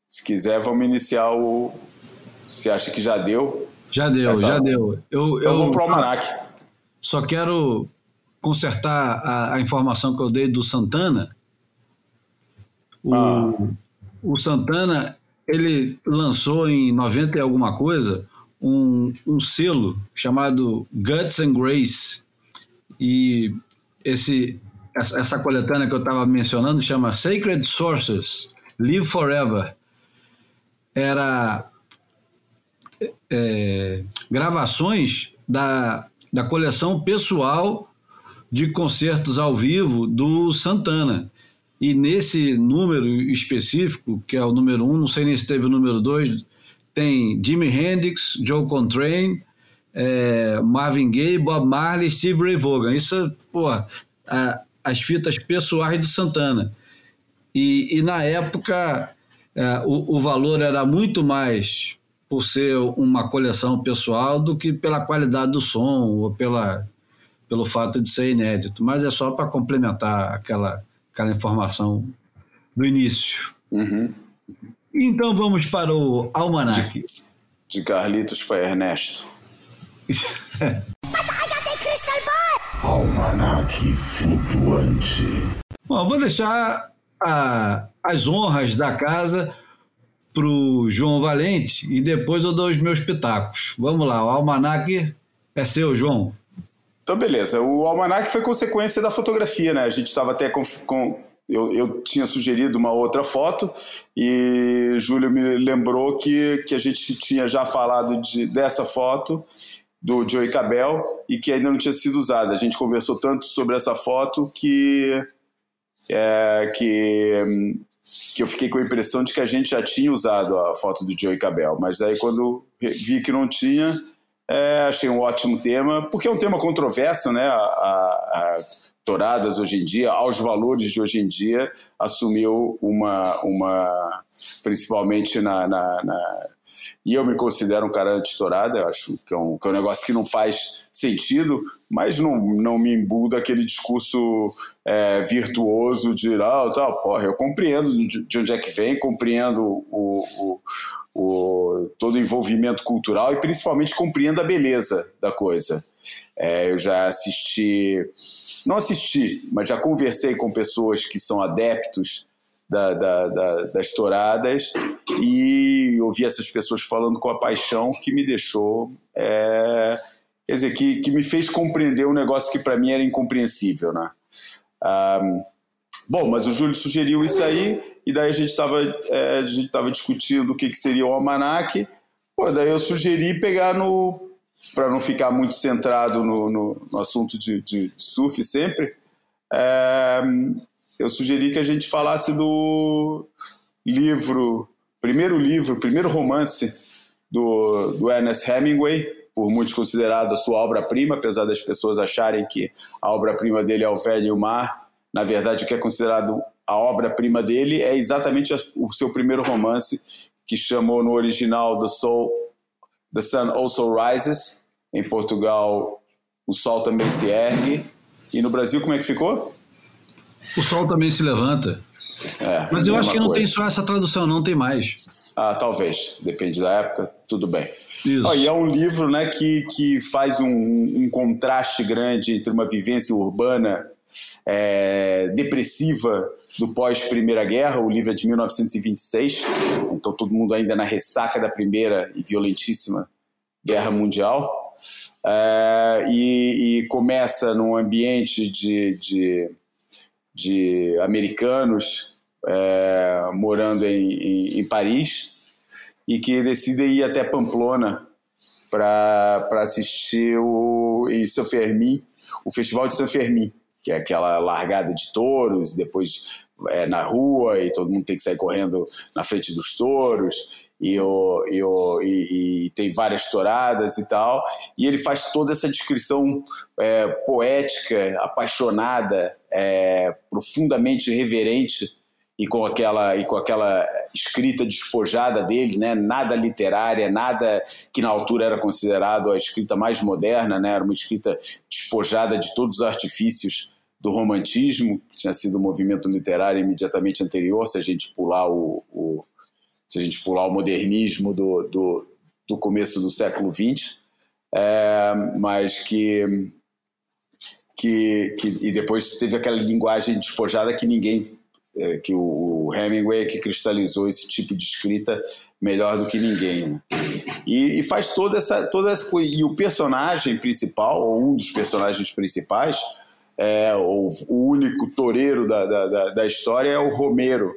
se quiser, vamos iniciar o... Se acha que já deu, já deu, Essa... já deu. Eu, eu, eu vou pro Almanac. Só quero consertar a, a, informação que eu dei do Santana. O, ah. o Santana, ele lançou em 90 e alguma coisa um, um selo chamado Guts and Grace. E esse, essa, essa coletânea que eu estava mencionando chama Sacred Sources, Live Forever. Era é, gravações da, da coleção pessoal de concertos ao vivo do Santana. E nesse número específico, que é o número um, não sei nem se teve o número dois, tem Jimi Hendrix, Joe Contrain, é, Marvin Gaye, Bob Marley, Steve Ray Vaughan. Isso, pô, a, as fitas pessoais do Santana. E, e na época é, o, o valor era muito mais por ser uma coleção pessoal do que pela qualidade do som ou pela, pelo fato de ser inédito. Mas é só para complementar aquela, aquela informação do início. Uhum. Então vamos para o Almanac. De, de Carlitos para Ernesto. Almanac flutuante. Bom, vou deixar a, as honras da casa para o João Valente e depois eu dou os meus pitacos. Vamos lá, o Almanac É seu, João. Então, beleza. O almanac foi consequência da fotografia, né? A gente estava até com, com eu, eu, tinha sugerido uma outra foto e Júlio me lembrou que, que a gente tinha já falado de, dessa foto do Joey Cabell e que ainda não tinha sido usada. A gente conversou tanto sobre essa foto que, é, que, que eu fiquei com a impressão de que a gente já tinha usado a foto do Joey Cabell, mas aí quando vi que não tinha, é, achei um ótimo tema, porque é um tema controverso, né? A, a, a Touradas hoje em dia, aos valores de hoje em dia, assumiu uma, uma principalmente na, na, na e eu me considero um cara anti-tourada, acho que é, um, que é um negócio que não faz sentido, mas não, não me imbuda aquele discurso é, virtuoso de, ah, tá, porra, eu compreendo de onde é que vem, compreendo o, o, o, todo o envolvimento cultural e principalmente compreendo a beleza da coisa. É, eu já assisti, não assisti, mas já conversei com pessoas que são adeptos da, da, da, das touradas e ouvi essas pessoas falando com a paixão que me deixou. É, quer dizer, que, que me fez compreender um negócio que para mim era incompreensível. Né? Um, bom, mas o Júlio sugeriu isso aí, e daí a gente estava é, discutindo o que, que seria o almanac. Pô, daí eu sugeri pegar no. Para não ficar muito centrado no, no, no assunto de, de surf sempre. É, eu sugeri que a gente falasse do livro, primeiro livro, primeiro romance do, do Ernest Hemingway, por muitos considerado a sua obra-prima, apesar das pessoas acharem que a obra-prima dele é O Velho e o Mar. Na verdade, o que é considerado a obra-prima dele é exatamente o seu primeiro romance, que chamou no original The, Soul, The Sun Also Rises, em Portugal O Sol Também Se Ergue, e no Brasil como é que ficou? O sol também se levanta. É, Mas eu acho que não tem só essa tradução, não tem mais. Ah, talvez. Depende da época. Tudo bem. Isso. Oh, e é um livro né, que, que faz um, um contraste grande entre uma vivência urbana é, depressiva do pós-Primeira Guerra. O livro é de 1926, então todo mundo ainda na ressaca da Primeira e violentíssima Guerra Mundial. É, e, e, começa num ambiente de, de de americanos é, morando em, em, em, Paris e que decidem ir até Pamplona para assistir o, em São Fermin, o Festival de São Fermin, que é aquela largada de touros, depois é, na rua e todo mundo tem que sair correndo na frente dos touros e, o, e, o, e, e tem várias touradas e tal. E ele faz toda essa descrição é, poética, apaixonada, é, profundamente reverente e com aquela e com aquela escrita despojada dele, né? Nada literária, nada que na altura era considerado a escrita mais moderna, né? Era uma escrita despojada de todos os artifícios do romantismo, que tinha sido um movimento literário imediatamente anterior, se a gente pular o, o se a gente pular o modernismo do, do, do começo do século XX, é, mas que, que, que e depois teve aquela linguagem despojada que ninguém é, que o, Hemingway é que cristalizou esse tipo de escrita melhor do que ninguém. Né? E, e, faz toda essa, toda essa coisa. E o personagem principal, ou um dos personagens principais, é, o, único toureiro da, da, da, história é o Romero,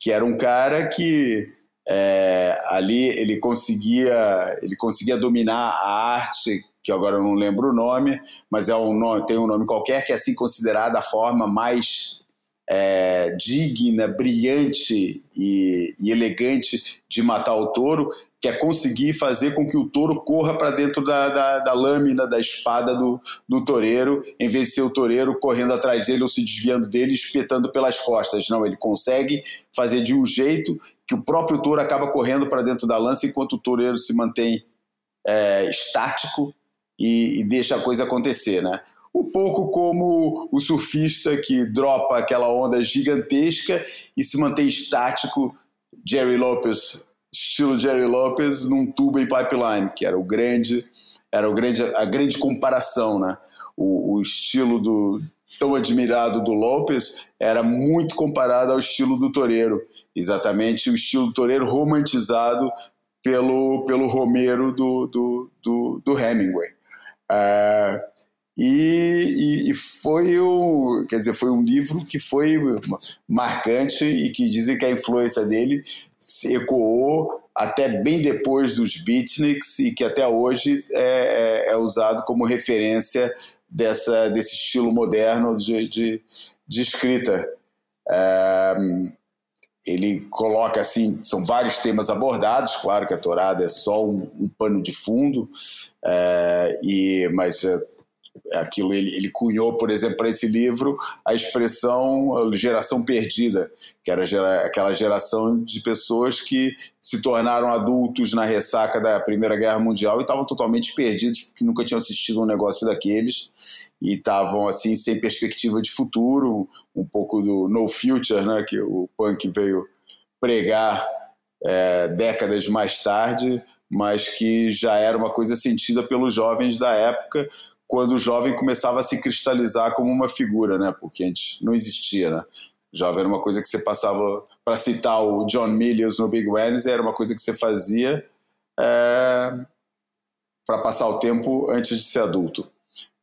que era um cara que é, ali ele conseguia, ele conseguia dominar a arte, que agora eu não lembro o nome, mas é um nome, tem um nome qualquer que é assim considerada a forma mais é, digna, brilhante e, e, elegante de matar o touro, que é conseguir fazer com que o touro corra para dentro da, da, da, lâmina da espada do, do toureiro, em vez de ser o toureiro correndo atrás dele ou se desviando dele, espetando pelas costas. Não, ele consegue fazer de um jeito que o próprio touro acaba correndo para dentro da lança enquanto o toureiro se mantém é, estático e, e deixa a coisa acontecer, né? um pouco como o surfista que dropa aquela onda gigantesca e se mantém estático, Jerry Lopez estilo Jerry Lopez num tubo em pipeline, que era o grande, era o grande, a grande comparação, né? O, o estilo do tão admirado do Lopez era muito comparado ao estilo do Toreiro, exatamente o estilo do Toreiro romantizado pelo, pelo Romero do, do, do, do Hemingway. É, e, e, e, foi o, quer dizer, foi um livro que foi marcante e que dizem que a influência dele ecoou até bem depois dos beatniks e que até hoje é, é, é usado como referência dessa, desse estilo moderno de, de, de escrita. É, ele coloca assim, são vários temas abordados, claro que a Torada é só um, um pano de fundo, é, e mas é, aquilo ele, ele cunhou, por exemplo, para esse livro a expressão geração perdida, que era gera, aquela geração de pessoas que se tornaram adultos na ressaca da Primeira Guerra Mundial e estavam totalmente perdidos porque nunca tinham assistido um negócio daqueles e estavam assim sem perspectiva de futuro, um pouco do no future, né, que o punk veio pregar é, décadas mais tarde, mas que já era uma coisa sentida pelos jovens da época quando o jovem começava a se cristalizar como uma figura, né? Porque antes não existia, né? Jovem era uma coisa que você passava, para citar o John Milius no Big Wednesday, era uma coisa que você fazia é, para passar o tempo antes de ser adulto.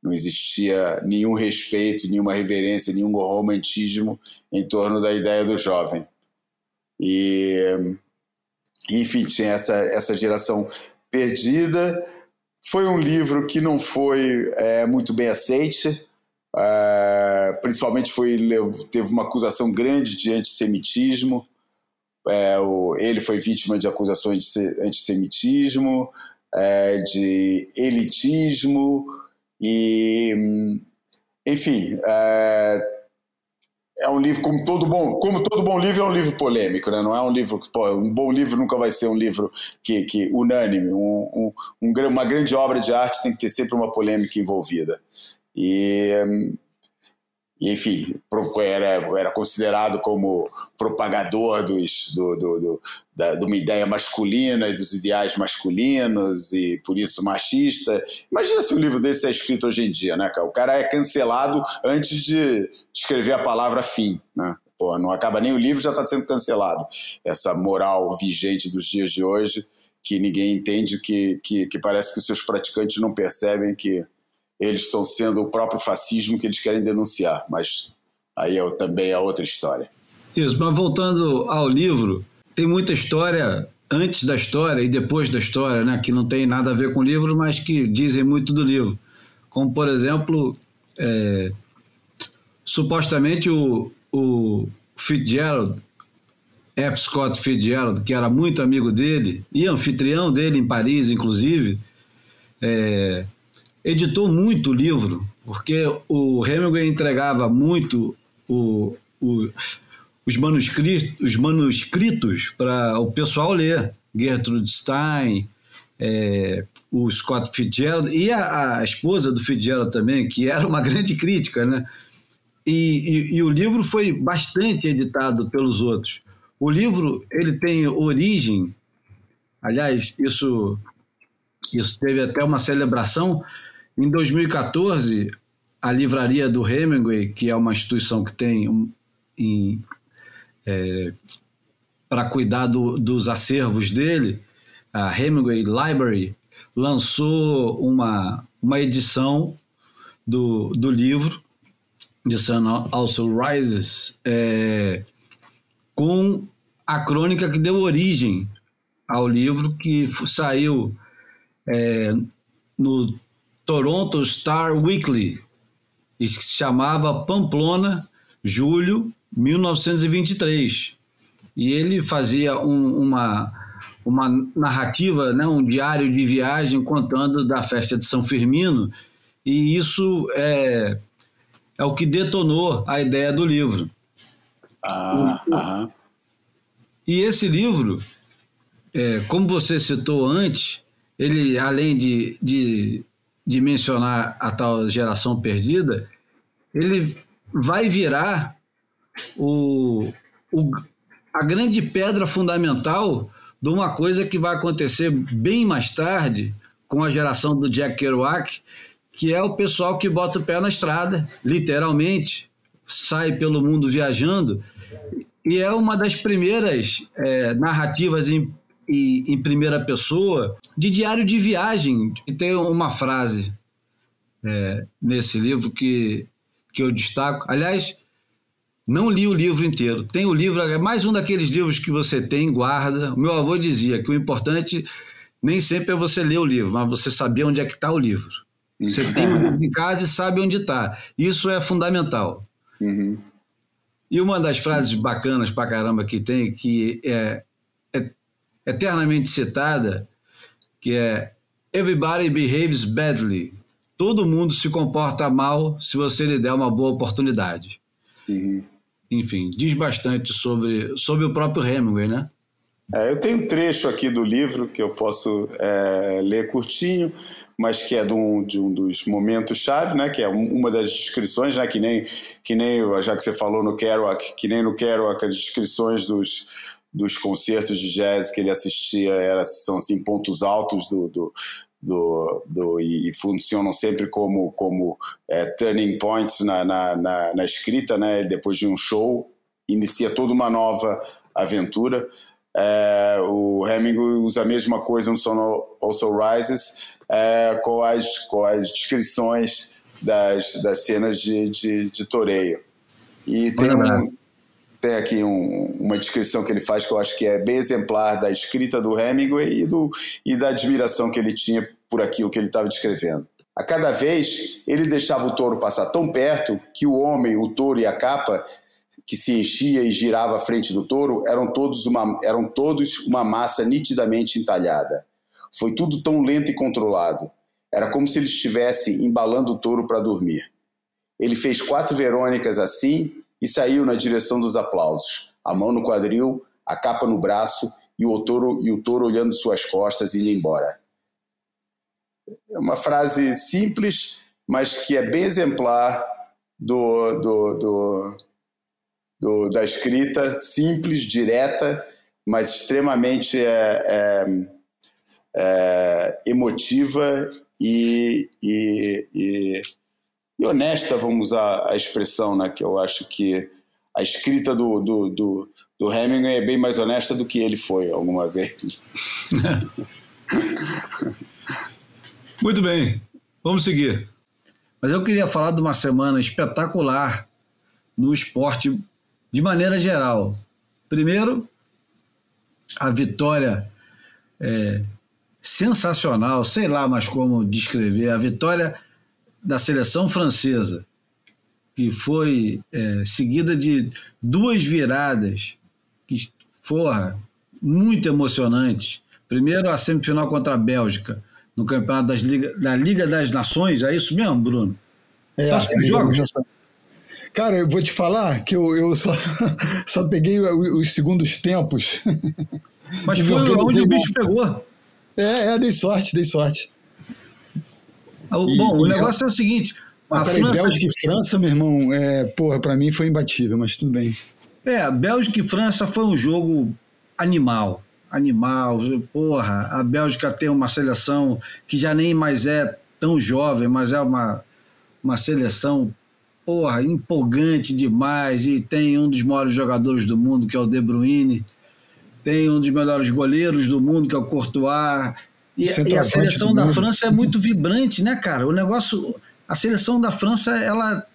Não existia nenhum respeito, nenhuma reverência, nenhum romantismo em torno da ideia do jovem. E, enfim, tinha essa, essa geração perdida foi um livro que não foi é, muito bem aceite, é, principalmente foi teve uma acusação grande de antissemitismo. É, o, ele foi vítima de acusações de antissemitismo, de elitismo e, enfim, é, um livro como todo bom, como todo bom livro é um livro polêmico, né? Não é um livro pô, um bom livro nunca vai ser um livro que, que unânime. Um, um, um, uma grande obra de arte tem que ter sempre uma polêmica envolvida. E enfim, era, era considerado como propagador dos, do, do, do, da, de uma ideia masculina e dos ideais masculinos e por isso machista. Imagina se um livro desse é escrito hoje em dia, né, cara? O cara é cancelado antes de escrever a palavra fim, né? Pô, não acaba nem o livro, já está sendo cancelado. Essa moral vigente dos dias de hoje que ninguém entende, que, que, que parece que os seus praticantes não percebem que eles estão sendo o próprio fascismo que eles querem denunciar, mas aí é, também é outra história. Isso, mas voltando ao livro, tem muita história antes da história e depois da história, né, que não tem nada a ver com o livro, mas que dizem muito do livro. Como, por exemplo, é, supostamente o, o Fitzgerald, F. Scott Fitzgerald, que era muito amigo dele e anfitrião dele em Paris, inclusive, é, editou muito livro, porque o Hemingway entregava muito o, o, os manuscritos, os manuscritos para o pessoal ler. Gertrude Stein, é, o Scott Fitzgerald e a, a, esposa do Fitzgerald também, que era uma grande crítica, né? E, e, e, o livro foi bastante editado pelos outros. O livro ele tem origem, aliás, isso, isso teve até uma celebração em 2014, a livraria do Hemingway, que é uma instituição que tem um, é, para cuidar do, dos acervos dele, a Hemingway Library, lançou uma, uma edição do, do livro, The Sun Also Rises, é, com a crônica que deu origem ao livro, que saiu é, no Toronto Star Weekly, que se chamava Pamplona, julho 1923. E ele fazia um, uma, uma narrativa, né, um diário de viagem contando da festa de São Firmino, e isso é, é o que detonou a ideia do livro. Ah, o, E esse livro, é, como você citou antes, ele, além de, de de mencionar a tal geração perdida, ele vai virar o, o, a grande pedra fundamental de uma coisa que vai acontecer bem mais tarde com a geração do Jack Kerouac, que é o pessoal que bota o pé na estrada, literalmente, sai pelo mundo viajando, e é uma das primeiras é, narrativas em e, em primeira pessoa de diário de viagem. E tem uma frase é, nesse livro que, que eu destaco. Aliás, não li o livro inteiro. Tem o livro, é mais um daqueles livros que você tem, guarda. O meu avô dizia que o importante nem sempre é você ler o livro, mas você saber onde é que está o livro. Você tem o livro em casa e sabe onde está. Isso é fundamental. Uhum. E uma das frases bacanas pra caramba que tem, que é, é eternamente citada, que é Everybody behaves badly. Todo mundo se comporta mal se você lhe der uma boa oportunidade. Uhum. Enfim, diz bastante sobre, sobre o próprio Hemingway, né? É, eu tenho um trecho aqui do livro que eu posso é, ler curtinho, mas que é de um, de um dos momentos-chave, né? Que é uma das descrições, né? Que nem, que nem, já que você falou no Kerouac, que nem no Kerouac as descrições dos, dos concertos de jazz que ele assistia era, são assim pontos altos do, do, do, do e funcionam sempre como, como é, turning points na, na, na, na escrita, né? Depois de um show inicia toda uma nova aventura. É, o Hemingway usa a mesma coisa no Sun Also Rises é, com, as, com as descrições das, das cenas de, de, de toreio. E tem, um, tem aqui um, uma descrição que ele faz que eu acho que é bem exemplar da escrita do Hemingway e, do, e da admiração que ele tinha por aquilo que ele estava descrevendo. A cada vez ele deixava o touro passar tão perto que o homem, o touro e a capa que se enchia e girava à frente do touro eram todos uma, eram todos uma massa nitidamente entalhada. Foi tudo tão lento e controlado. Era como se ele estivesse embalando o touro para dormir. Ele fez quatro Verônicas assim e saiu na direção dos aplausos, a mão no quadril, a capa no braço e o touro, e o touro olhando suas costas e indo embora. É uma frase simples, mas que é bem exemplar do, do, do do, da escrita simples, direta, mas extremamente é, é, é, emotiva e, e, e, e, honesta, vamos usar a expressão, né, que eu acho que a escrita do, do, do, do Hemingway é bem mais honesta do que ele foi alguma vez. Muito bem, vamos seguir. Mas eu queria falar de uma semana espetacular no esporte de maneira geral. Primeiro, a vitória é, sensacional, sei lá mais como descrever, a vitória da seleção francesa, que foi é, seguida de duas viradas que foram muito emocionantes. Primeiro, a semifinal contra a Bélgica, no campeonato das Liga, da Liga das Nações, é isso mesmo, Bruno? É, tá é, jogos? Cara, eu vou te falar que eu, eu só, só peguei os segundos tempos. Mas foi onde o bicho pegou. É, é, dei sorte, dei sorte. Ah, bom, e, o negócio é o seguinte. a peraí, França... Bélgica e França, meu irmão, é, porra, pra mim foi imbatível, mas tudo bem. É, Bélgica e França foi um jogo animal. Animal, porra. A Bélgica tem uma seleção que já nem mais é tão jovem, mas é uma, uma seleção porra, empolgante demais. E tem um dos maiores jogadores do mundo, que é o De Bruyne. Tem um dos melhores goleiros do mundo, que é o Courtois. E, e a seleção da França é muito vibrante, né, cara? O negócio. A seleção da França, ela,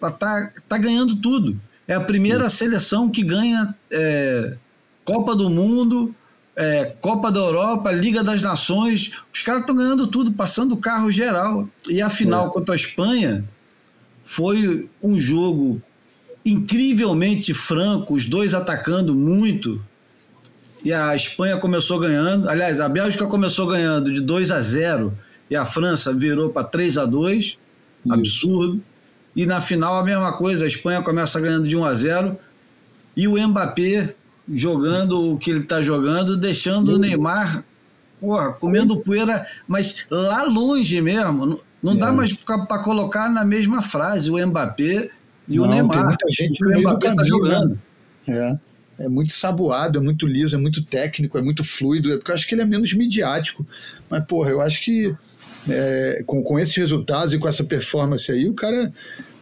ela tá, tá ganhando tudo. É a primeira seleção que ganha é, Copa do Mundo, é, Copa da Europa, Liga das Nações. Os caras estão ganhando tudo, passando o carro geral. E a final é. contra a Espanha foi um jogo incrivelmente franco, os dois atacando muito. E a Espanha começou ganhando. Aliás, a Bélgica começou ganhando de 2 a 0 e a França virou para 3 a 2 Absurdo. E na final a mesma coisa, a Espanha começa ganhando de 1 a 0 e o Mbappé jogando o que ele está jogando, deixando o Neymar porra, comendo poeira, mas lá longe mesmo. Não é. dá mais para colocar na mesma frase o Mbappé e não, o Neymar. Tem muita gente o Mbappé está jogando. Né? É. é muito saboado, é muito liso, é muito técnico, é muito fluido. É porque eu acho que ele é menos midiático. Mas, porra, eu acho que é, com, com esses resultados e com essa performance aí, o cara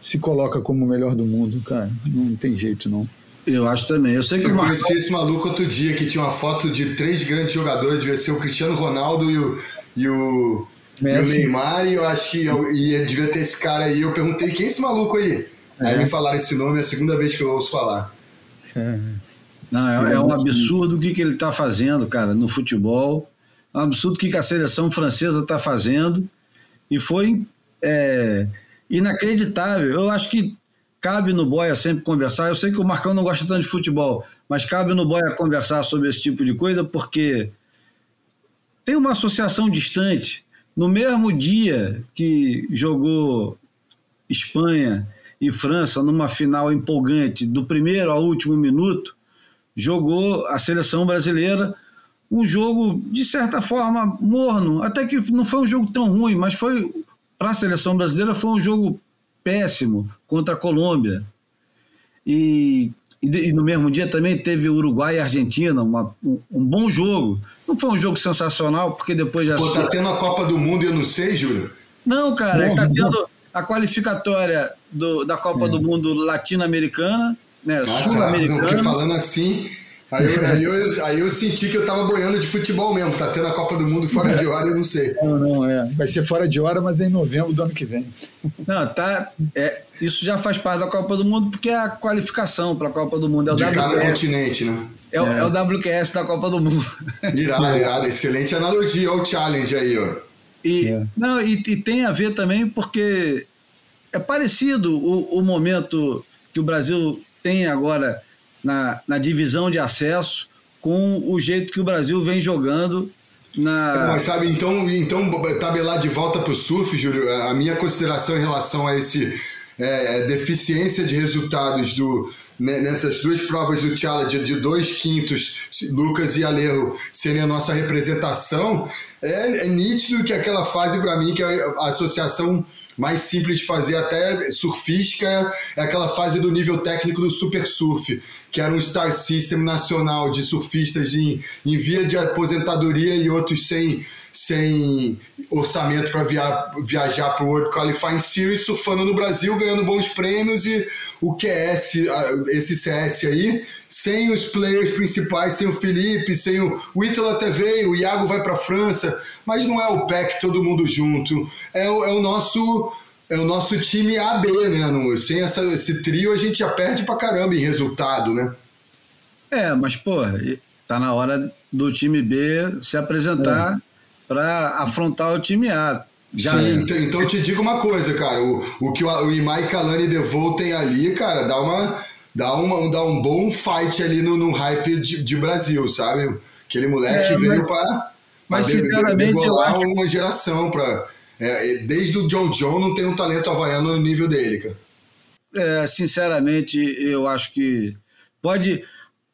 se coloca como o melhor do mundo, cara. Não tem jeito, não. Eu acho também. Eu sei que eu conheci esse maluco outro dia que tinha uma foto de três grandes jogadores, devia ser o Cristiano Ronaldo e o, e o Messi. e o Neymar, e eu acho que eu, e devia ter esse cara aí. Eu perguntei quem é esse maluco aí? Aí É. me falaram esse nome, é a segunda vez que eu ouço falar. Não, é, é um absurdo o que, que ele está fazendo, cara, no futebol. É um absurdo o que, que a seleção francesa está fazendo. E foi é, inacreditável. Eu acho que cabe no Boia sempre conversar. Eu sei que o Marcão não gosta tanto de futebol, mas cabe no Boia conversar sobre esse tipo de coisa, porque tem uma associação distante. No mesmo dia que jogou Espanha e França numa final empolgante, do primeiro ao último minuto, jogou a seleção brasileira um jogo, de certa forma, morno. Até que não foi um jogo tão ruim, mas foi, para a seleção brasileira, foi um jogo péssimo contra a Colômbia. E, e, e no mesmo dia também teve Uruguai e Argentina, uma- um, um bom jogo. Não foi um jogo sensacional, porque depois já. Pô, tá tendo a Copa do Mundo e eu não sei, Júlio. Não, cara, Não, está tendo a qualificatória do- da Copa do Mundo latino-americana, né, Ah, tá. Porque sul-americana. falando assim. Aí eu, aí, eu, aí eu senti que eu tava boiando de futebol mesmo. Tá tendo a Copa do Mundo fora de hora, eu não sei. Não, não, é. Vai ser fora de hora, mas é em novembro do ano que vem. Não, tá. É, isso já faz parte da Copa do Mundo, porque é a qualificação para a Copa do Mundo. É o, De cada continente, né? é, o- é o WQS da Copa do Mundo. Irado, irado. Excelente analogia. Olha o challenge aí, ó. E, É. não, e, e tem a ver também porque é parecido o, o momento que o Brasil tem agora na, na divisão de acesso com o jeito que o Brasil vem jogando na. Mas sabe, então, então tabelar de volta pro surf, Júlio, a minha consideração em relação a esse é, deficiência de resultados do né, nessas duas provas do Challenger de dois quintos, Lucas e Alejo, serem a nossa representação, é, é nítido que aquela fase para mim que é a associação mais simples de fazer até surfística é aquela fase do nível técnico do super surf, que era um star system nacional de surfistas em, em via de aposentadoria e outros sem, sem orçamento para via, viajar para o World Qualifying Series, surfando no Brasil, ganhando bons prêmios e o QS, esse CS aí, sem os players principais, sem o Felipe, sem o, o Ítalo até veio, o Iago vai para a França, mas não é o PEC todo mundo junto, é o, é o nosso é o nosso time AB, né? No- sem essa, esse trio a gente já perde pra caramba em resultado, né? É, mas, pô, tá na hora do time B se apresentar para afrontar o time A. Já Sim, então, então eu te digo uma coisa, cara. O, o que o, o Imai Kalani Devol tem ali, cara, dá uma. Dá, uma, dá um bom fight ali no, no hype de, de Brasil, sabe? Aquele moleque É, veio mas- pra, mas, pra de- sinceramente, eu acho- uma geração. Pra, é, desde o John John não tem um talento havaiano no nível dele, cara. é, sinceramente, eu acho que pode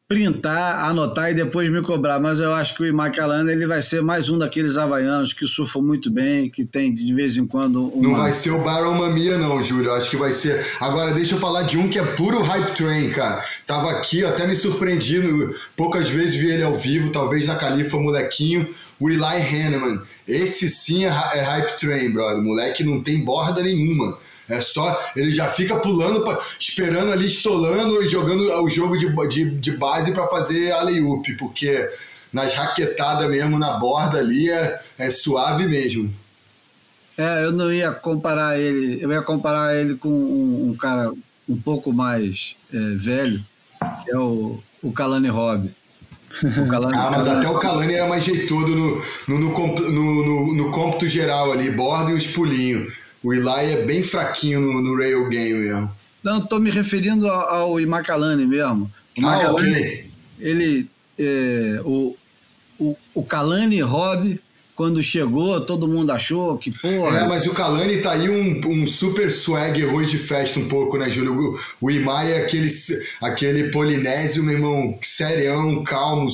printar, anotar e depois me cobrar, mas eu acho que o Imacalana ele vai ser mais um daqueles havaianos que surfam muito bem, que tem de vez em quando uma... Não vai ser o Baron Mamia, não, Júlio. Acho que vai ser. Agora, deixa eu falar de um que é puro hype train, cara. Tava aqui, até me surpreendi. no- Poucas vezes vi ele ao vivo, talvez na Califa, molequinho. O Eli Hanneman. Esse sim é, é hype train, brother. Moleque não tem borda nenhuma. É só. Ele já fica pulando, pra- esperando ali, estolando e jogando o jogo de, de, de base para fazer alley-oop, porque nas raquetadas mesmo, na borda ali, é, é suave mesmo. É, eu não ia comparar ele, eu ia comparar ele com um, um cara um pouco mais é, velho, que é o, o Kalani Robb. Kalani, Ah, mas até o Kalani era mais jeitoso no, no, no, no, no- no cômputo geral ali, borda e os pulinhos. O Eli é bem fraquinho no, no rail game mesmo. Não, estou me referindo ao, ao Imakalani mesmo. O Ah, Imakalani, ok. ele, é, o, o, o Kalani Robb, quando chegou, todo mundo achou que, porra, É, mas o Kalani tá aí um, um super swag arroz de festa um pouco, né, Júlio? O, o Imai é aquele, aquele polinésio, meu irmão, serião, calmo,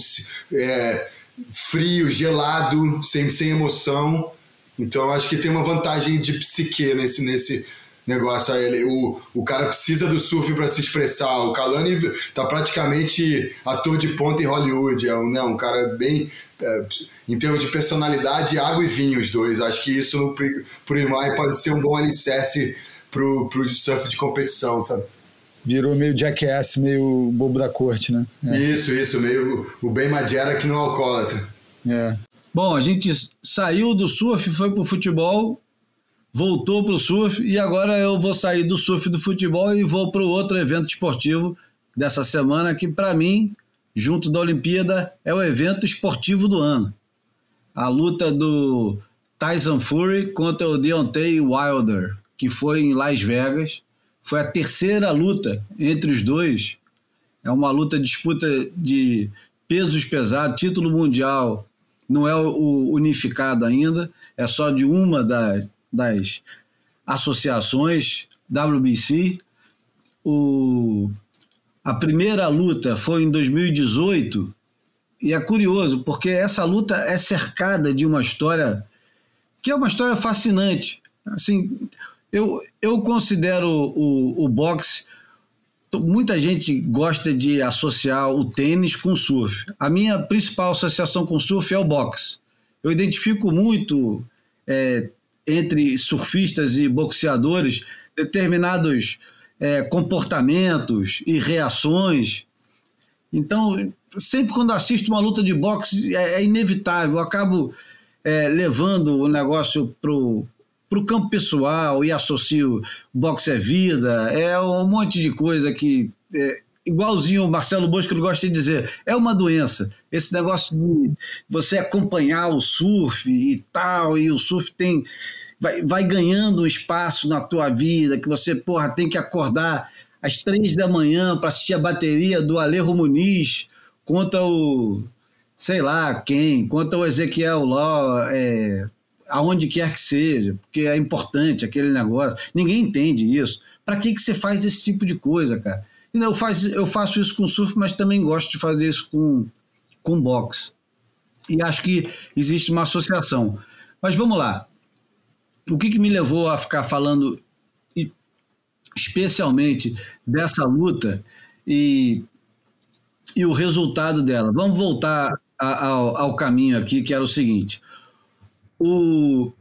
é, frio, gelado, sem, sem emoção. Então acho que tem uma vantagem de psique nesse, nesse negócio aí. Ele- O, o cara precisa do surf para se expressar. O Kalani tá praticamente ator de ponta em Hollywood. É um, né, um cara bem. é, em termos de personalidade, água e vinho, os dois. Acho que isso pro Imai pode ser um bom alicerce pro, pro surf de competição, sabe? Virou meio jackass, meio bobo da corte, né? É. Isso, isso, meio o bem Magera que não é alcoólatra. É. Bom, a gente saiu do surf, foi pro futebol, voltou pro surf e agora eu vou sair do surf do futebol e vou pro outro evento esportivo dessa semana que para mim, junto da Olimpíada, é o evento esportivo do ano. A luta do Tyson Fury contra o Deontay Wilder, que foi em Las Vegas. Foi a terceira luta entre os dois. É uma luta disputa de pesos pesados, título mundial não é o unificado ainda, é só de uma das, das associações, WBC. O, a primeira luta foi em 2018 e é curioso porque essa luta é cercada de uma história que é uma história fascinante. Assim, eu, eu considero o, o boxe muita gente gosta de associar o tênis com o surf. A minha principal associação com o surf é o boxe. Eu identifico muito é, entre surfistas e boxeadores determinados é, comportamentos e reações. Então, sempre quando assisto uma luta de boxe, é, é inevitável. Eu acabo é, levando o negócio para para o campo pessoal e associo boxe é vida, é um monte de coisa que. É, igualzinho o Marcelo Bosco gosta de dizer, é uma doença. Esse negócio de você acompanhar o surf e tal, e o surf tem. Vai, vai ganhando um espaço na tua vida, que você, porra, tem que acordar às três da manhã para assistir a bateria do Alejo Muniz contra o sei lá quem, contra o Ezequiel Ló, é, aonde quer que seja, porque é importante aquele negócio. Ninguém entende isso. Para que, que você faz esse tipo de coisa, cara? Eu, faz, eu faço isso com surf, mas também gosto de fazer isso com, com boxe. E acho que existe uma associação. Mas vamos lá. O que, que me levou a ficar falando especialmente dessa luta e, e o resultado dela? Vamos voltar a, ao, ao caminho aqui, que era o seguinte o,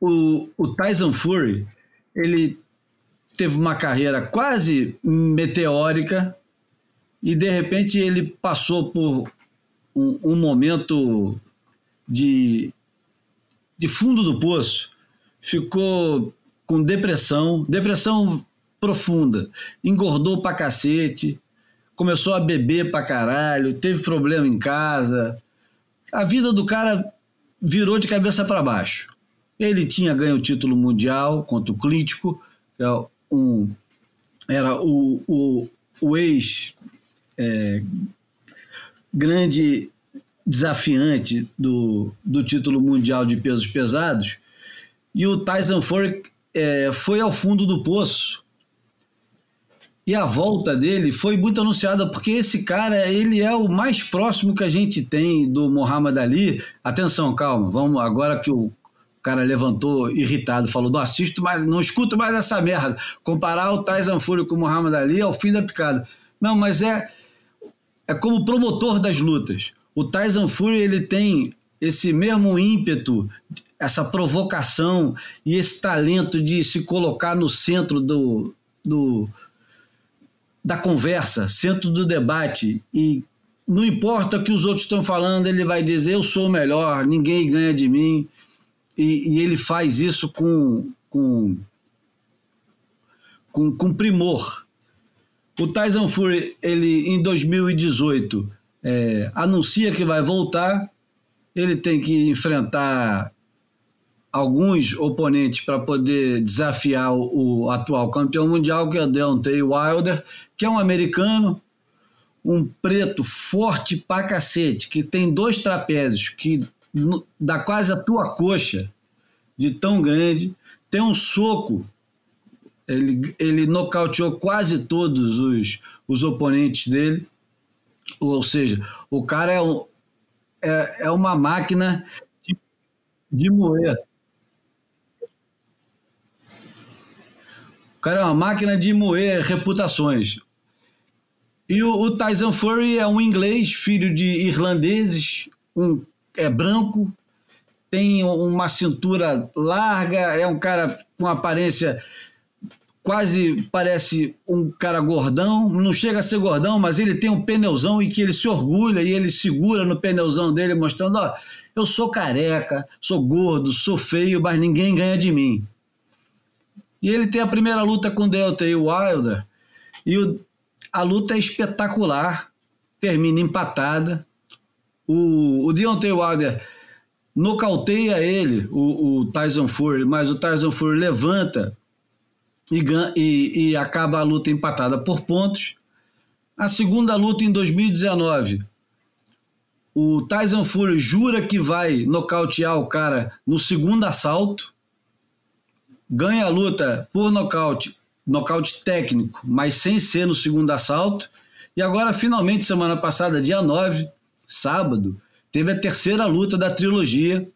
o, o Tyson Fury, ele teve uma carreira quase meteórica e de repente ele passou por um, um momento de, de fundo do poço, ficou com depressão, depressão profunda, engordou pra cacete, começou a beber pra caralho, teve problema em casa. A vida do cara virou de cabeça para baixo. Ele tinha ganho o título mundial contra o Clítico, que é um, era o, o, o ex é, grande desafiante do, do título mundial de pesos pesados, e o Tyson Fury é, foi ao fundo do poço e a volta dele foi muito anunciada, porque esse cara, ele é o mais próximo que a gente tem do Muhammad Ali. Atenção, calma, vamos agora que o cara levantou irritado, falou: não assisto mais, não escuto mais essa merda. Comparar o Tyson Fury com o Muhammad Ali é o fim da picada. Não, mas é, é como promotor das lutas. O Tyson Fury ele tem esse mesmo ímpeto, essa provocação e esse talento de se colocar no centro do, do, da conversa, centro do debate e não importa o que os outros estão falando, ele vai dizer eu sou melhor, ninguém ganha de mim e, e ele faz isso com, com, com, com primor. O Tyson Fury, ele em 2018 é, anuncia que vai voltar, ele tem que enfrentar alguns oponentes para poder desafiar o, o, atual campeão mundial, que é o Deontay Wilder, que é um americano, um preto forte pra cacete, que tem dois trapézios que dá quase a tua coxa de tão grande, tem um soco, ele, ele nocauteou quase todos os, os oponentes dele, ou seja, o cara é, um, é, é uma máquina de, de moer. Cara é uma máquina de moer reputações. E o, o Tyson Fury é um inglês, filho de irlandeses, um, é branco, tem uma cintura larga, é um cara com aparência quase parece um cara gordão, não chega a ser gordão, mas ele tem um pneuzão e que ele se orgulha e ele segura no pneuzão dele, mostrando: ó, eu sou careca, sou gordo, sou feio, mas ninguém ganha de mim. E ele tem a primeira luta com o Delta e o Wilder, e o, a luta é espetacular, termina empatada. O, o Deontay Wilder nocauteia ele, o, o Tyson Fury, mas o Tyson Fury levanta e, e, e acaba a luta empatada por pontos. A segunda luta em 2019, o Tyson Fury jura que vai nocautear o cara no segundo assalto, ganha a luta por nocaute, nocaute técnico, mas sem ser no segundo assalto. E agora, finalmente, semana passada, dia 9, sábado, teve a terceira luta da trilogia.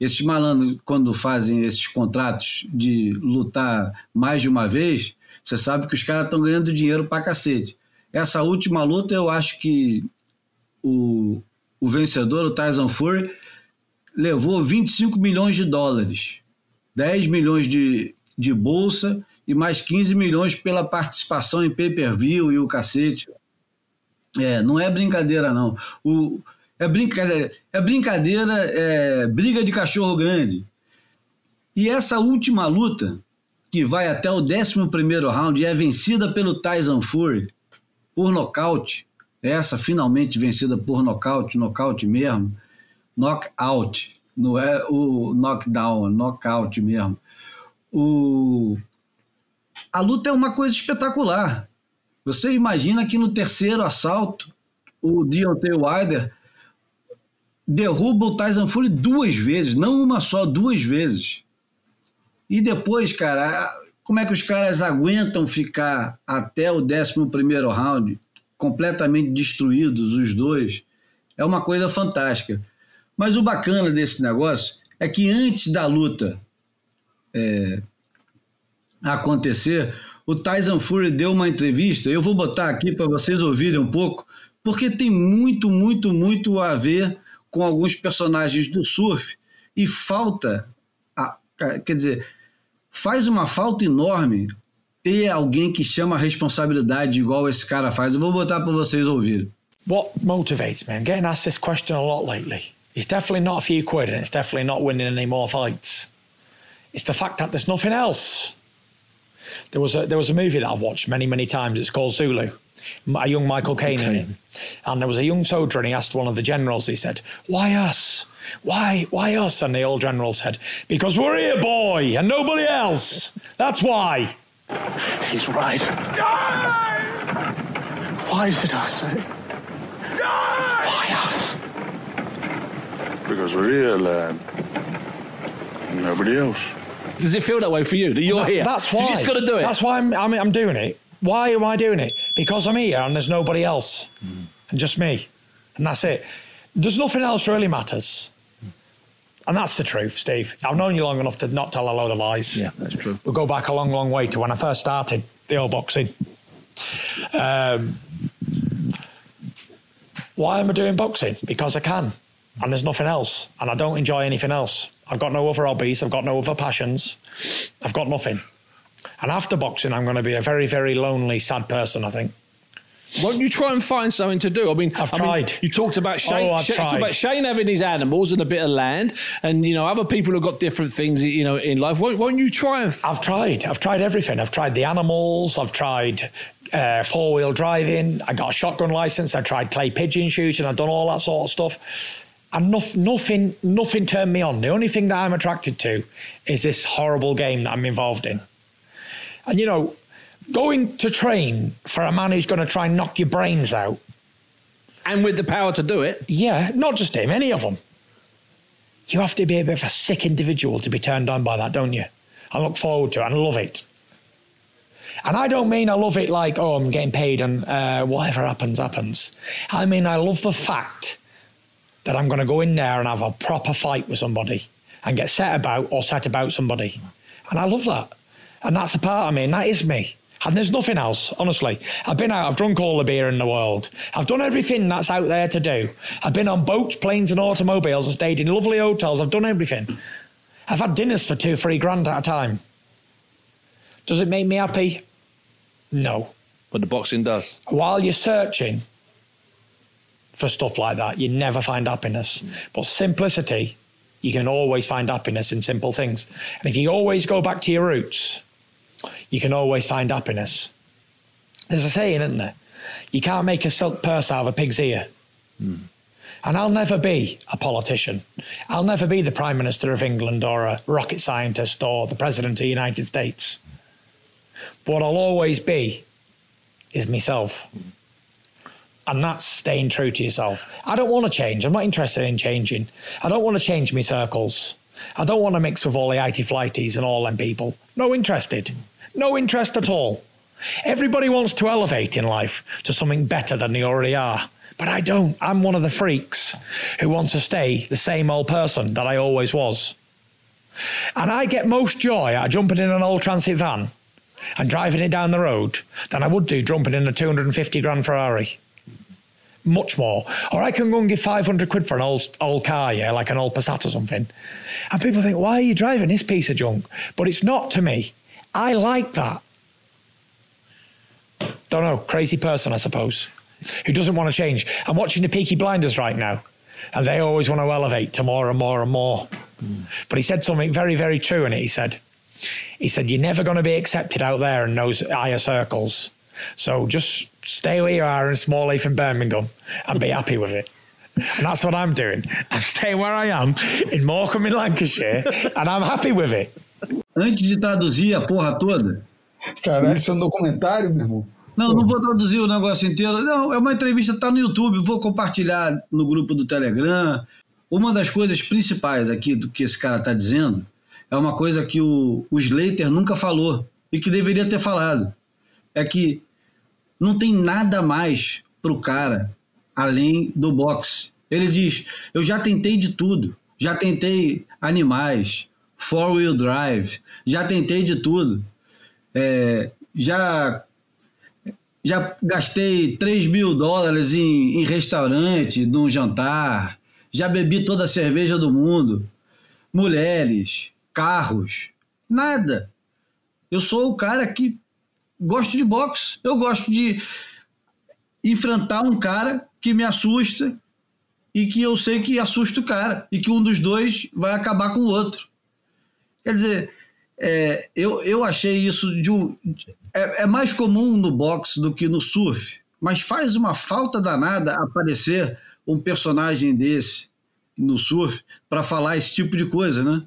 Esses malandros, quando fazem esses contratos de lutar mais de uma vez, você sabe que os caras estão ganhando dinheiro pra cacete. Essa última luta, eu acho que o, o vencedor, o Tyson Fury, levou 25 milhões de dólares, 10 milhões de, de bolsa e mais 15 milhões pela participação em pay-per-view e o cacete. É, não é brincadeira, não. O, é brincadeira, é brincadeira, é briga de cachorro grande. E essa última luta, que vai até o 11 round, é vencida pelo Tyson Fury por nocaute. Essa finalmente vencida por nocaute, nocaute mesmo. Knockout, não é o knockdown, knockout mesmo. O... A luta é uma coisa espetacular. Você imagina que no terceiro assalto, o Deontay Wilder derruba o Tyson Fury duas vezes, não uma só, duas vezes. E depois, cara, como é que os caras aguentam ficar até o 11 round completamente destruídos, os dois? É uma coisa fantástica. Mas o bacana desse negócio é que antes da luta é, acontecer, o Tyson Fury deu uma entrevista. Eu vou botar aqui para vocês ouvirem um pouco, porque tem muito, muito, muito a ver com alguns personagens do surf e falta, a, quer dizer, faz uma falta enorme ter alguém que chama a responsabilidade igual esse cara faz. Eu vou botar para vocês ouvirem. What motivates me? I'm getting asked this question a lot lately. It's definitely not a few quid and it's definitely not winning any more fights. It's the fact that there's nothing else. There was a there was a movie that I've watched many many times. It's called Zulu. a young Michael Caine okay. in. And there was a young soldier, and he asked one of the generals, he said, Why us? Why, why us? And the old general said, Because we're here, boy, and nobody else. That's why. He's right. Why is it us? Eh? Why us? Because we're here, lad. Nobody else. Does it feel that way for you that you're that, here? That's why. You just got to do it. That's why I'm, I'm, I'm doing it. Why am I doing it? Because I'm here and there's nobody else, mm. and just me, and that's it. There's nothing else really matters. And that's the truth, Steve. I've known you long enough to not tell a load of lies. Yeah, that's true. We'll go back a long, long way to when I first started the old boxing. Um, why am I doing boxing? Because I can, and there's nothing else, and I don't enjoy anything else. I've got no other hobbies. I've got no other passions. I've got nothing. And after boxing, I'm going to be a very, very lonely, sad person, I think. Won't you try and find something to do? I mean, I've I tried. Mean, you talked about Shane. Oh, I've Shane, tried. about Shane having his animals and a bit of land, and you know other people have got different things, you know, in life. Won't, won't you try and? F- I've tried. I've tried everything. I've tried the animals. I've tried uh, four wheel driving. I got a shotgun license. I tried clay pigeon shooting. I've done all that sort of stuff. And no, nothing, nothing turned me on. The only thing that I'm attracted to is this horrible game that I'm involved in. And you know, going to train for a man who's going to try and knock your brains out. And with the power to do it. Yeah, not just him, any of them. You have to be a bit of a sick individual to be turned on by that, don't you? I look forward to it and love it. And I don't mean I love it like, oh, I'm getting paid and uh, whatever happens, happens. I mean, I love the fact that I'm going to go in there and have a proper fight with somebody and get set about or set about somebody. And I love that. And that's a part of me, and that is me. And there's nothing else, honestly. I've been out, I've drunk all the beer in the world. I've done everything that's out there to do. I've been on boats, planes, and automobiles I've stayed in lovely hotels. I've done everything. I've had dinners for two, three grand at a time. Does it make me happy? No. But the boxing does. While you're searching for stuff like that, you never find happiness. But simplicity, you can always find happiness in simple things. And if you always go back to your roots, you can always find happiness. There's a saying, isn't there? You can't make a silk purse out of a pig's ear. Hmm. And I'll never be a politician. I'll never be the Prime Minister of England or a rocket scientist or the President of the United States. But what I'll always be is myself. Hmm. And that's staying true to yourself. I don't want to change. I'm not interested in changing. I don't want to change my circles. I don't want to mix with all the IT flighties and all them people. No interested. No interest at all. Everybody wants to elevate in life to something better than they already are. But I don't. I'm one of the freaks who want to stay the same old person that I always was. And I get most joy out of jumping in an old transit van and driving it down the road than I would do jumping in a 250 grand Ferrari. Much more. Or I can go and give 500 quid for an old old car, yeah, like an old Passat or something. And people think, why are you driving this piece of junk? But it's not to me. I like that. Don't know, crazy person, I suppose, who doesn't want to change. I'm watching the Peaky Blinders right now, and they always want to elevate to more and more and more. But he said something very, very true in it. He said, he said, You're never going to be accepted out there in those higher circles. So just stay where you are in Small Heath and Birmingham and be happy with it. And that's what I'm doing. I'm staying where I am in Morecambe in Lancashire, and I'm happy with it. Antes de traduzir a porra toda. Caralho, isso é um documentário, meu irmão? Não, não vou traduzir o negócio inteiro. Não, é uma entrevista, tá no YouTube, vou compartilhar no grupo do Telegram. Uma das coisas principais aqui do que esse cara tá dizendo é uma coisa que o, o Slater nunca falou e que deveria ter falado. É que não tem nada mais pro cara além do boxe. Ele diz: Eu já tentei de tudo. Já tentei animais, four-wheel drive, já tentei de tudo. É, já já gastei 3 mil dólares em, em restaurante, num jantar, já bebi toda a cerveja do mundo, mulheres, carros, nada. Eu sou o cara que gosto de boxe, eu gosto de enfrentar um cara que me assusta e que eu sei que assusta o cara e que um dos dois vai acabar com o outro. Quer dizer, é, eu, eu achei isso de um, é, é mais comum no boxe do que no surf, mas faz uma falta danada aparecer um personagem desse no surf para falar esse tipo de coisa, né?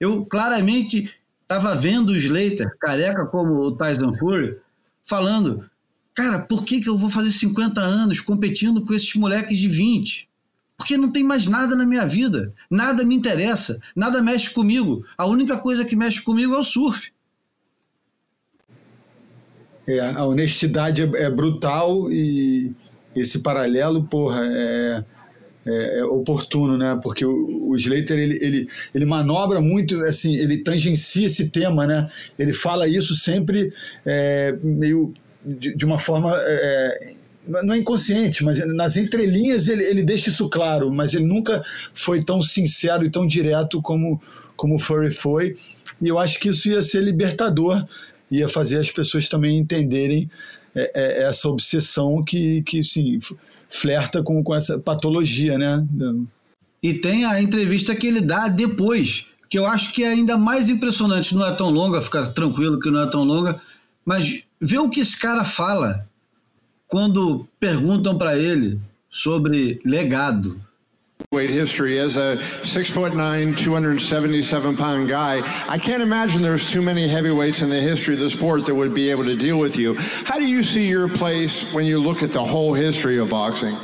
Eu claramente estava vendo o Slater, careca como o Tyson Fury, falando, cara, por que, que eu vou fazer 50 anos competindo com esses moleques de 20? Porque não tem mais nada na minha vida. Nada me interessa. Nada mexe comigo. A única coisa que mexe comigo é o surf. É, a honestidade é, é brutal e esse paralelo, porra, é, é, é oportuno, né? Porque o, o Slater ele, ele, ele manobra muito, assim, ele tangencia esse tema, né? Ele fala isso sempre é, meio de, de, uma forma é, não é inconsciente, mas nas entrelinhas ele, ele deixa isso claro, mas ele nunca foi tão sincero e tão direto como, como o Furry foi. E eu acho que isso ia ser libertador, ia fazer as pessoas também entenderem é, é, essa obsessão que, que sim, flerta com, com essa patologia, né? E tem a entrevista que ele dá depois, que eu acho que é ainda mais impressionante. Não é tão longa, fica tranquilo que não é tão longa, mas vê o que esse cara fala quando perguntam para ele sobre legado. Weight history as a six foot nine, 277 pound guy. I can't imagine there's too many heavyweights in the history of the sport that would be able to deal with you. How do you see your place when you look at the whole history of boxing?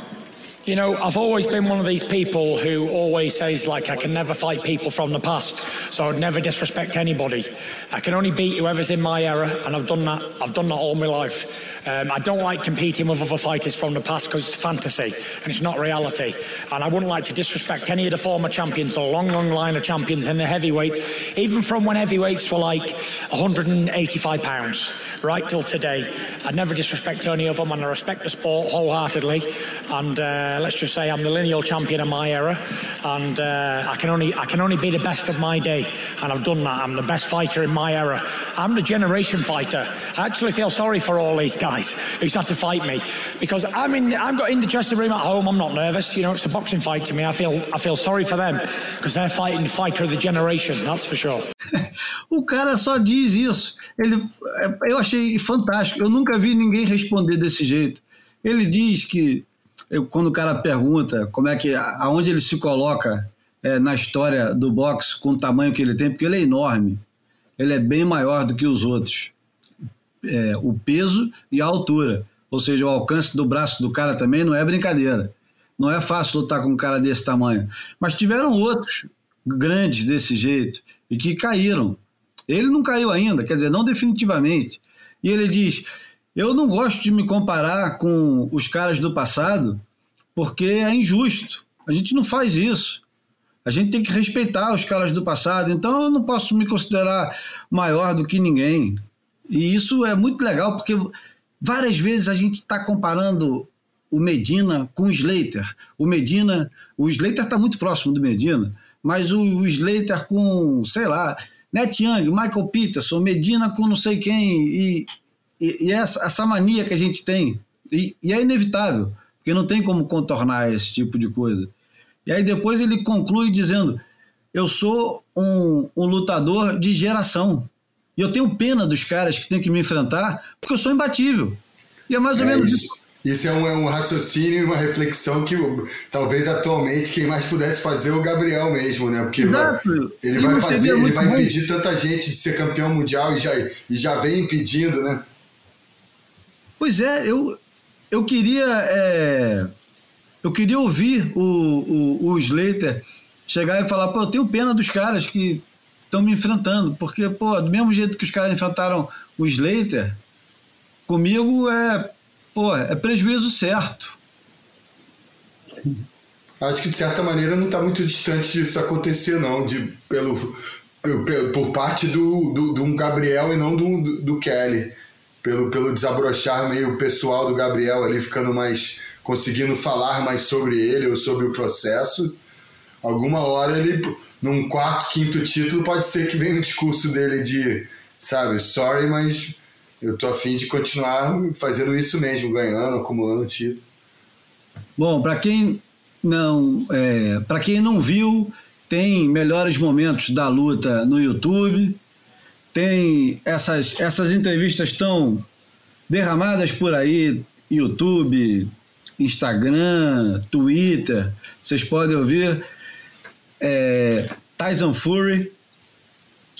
You know, I've always been one of these people who always says, like, I can never fight people from the past, so I'd never disrespect anybody. I can only beat whoever's in my era, and I've done that. I've done that all my life. Um, I don't like competing with other fighters from the past because it's fantasy and it's not reality. And I wouldn't like to disrespect any of the former champions, the long, long line of champions in the heavyweight, even from when heavyweights were like 185 pounds, right till today. I'd never disrespect any of them, and I respect the sport wholeheartedly. And uh, uh, let's just say I'm the lineal champion of my era, and uh, I can only I can only be the best of my day, and I've done that. I'm the best fighter in my era. I'm the generation fighter. I actually feel sorry for all these guys who's had to fight me because I'm in I'm got in the dressing room at home. I'm not nervous. You know, it's a boxing fight to me. I feel I feel sorry for them because they're fighting the fighter of the generation. That's for sure. o cara só diz isso. Ele, eu achei fantástico. Eu nunca vi ninguém responder desse jeito. Ele diz que eu, quando o cara pergunta como é que aonde ele se coloca é, na história do boxe com o tamanho que ele tem, porque ele é enorme. Ele é bem maior do que os outros. É, o peso e a altura. Ou seja, o alcance do braço do cara também não é brincadeira. Não é fácil lutar com um cara desse tamanho. Mas tiveram outros grandes desse jeito e que caíram. Ele não caiu ainda, quer dizer, não definitivamente. E ele diz: Eu não gosto de me comparar com os caras do passado porque é injusto. A gente não faz isso. A gente tem que respeitar os caras do passado. Então eu não posso me considerar maior do que ninguém. E isso é muito legal porque várias vezes a gente está comparando o Medina com o Slater. O Medina, o Slater está muito próximo do Medina mas o, Slater com, sei lá, Net Young, Michael Peterson, Medina com não sei quem, e, e, e essa, essa, mania que a gente tem. E, e, é inevitável, porque não tem como contornar esse tipo de coisa. E aí depois ele conclui dizendo: Eu sou um, um lutador de geração. E eu tenho pena dos caras que têm que me enfrentar, porque eu sou imbatível. E é mais ou é menos isso. isso. É um, é um raciocínio e uma reflexão que talvez atualmente quem mais pudesse fazer é o Gabriel mesmo, né? Porque Exato. ele vai fazer, ele vai impedir tanta gente de ser campeão mundial e já, e já vem impedindo, né? Pois é, eu, eu queria é, eu queria ouvir o, o, o Slater chegar e falar, pô, eu tenho pena dos caras que estão me enfrentando, porque, pô, do mesmo jeito que os caras enfrentaram o Slater, comigo é pô, é prejuízo certo. Acho que de certa maneira não está muito distante disso acontecer, não, de, pelo, pelo por parte do, do, do, Gabriel e não do, do Kelly. Pelo, pelo desabrochar meio pessoal do Gabriel ali, ficando mais. conseguindo falar mais sobre ele ou sobre o processo. Alguma hora ele, num quarto, quinto título, pode ser que venha o discurso dele de, sabe, sorry, mas eu tô afim de continuar fazendo isso mesmo, ganhando, acumulando título. Bom, para quem não, é, para quem não viu, tem melhores momentos da luta no YouTube. Tem essas essas entrevistas estão derramadas por aí, YouTube, Instagram, Twitter. Vocês podem ouvir. É, Tyson Fury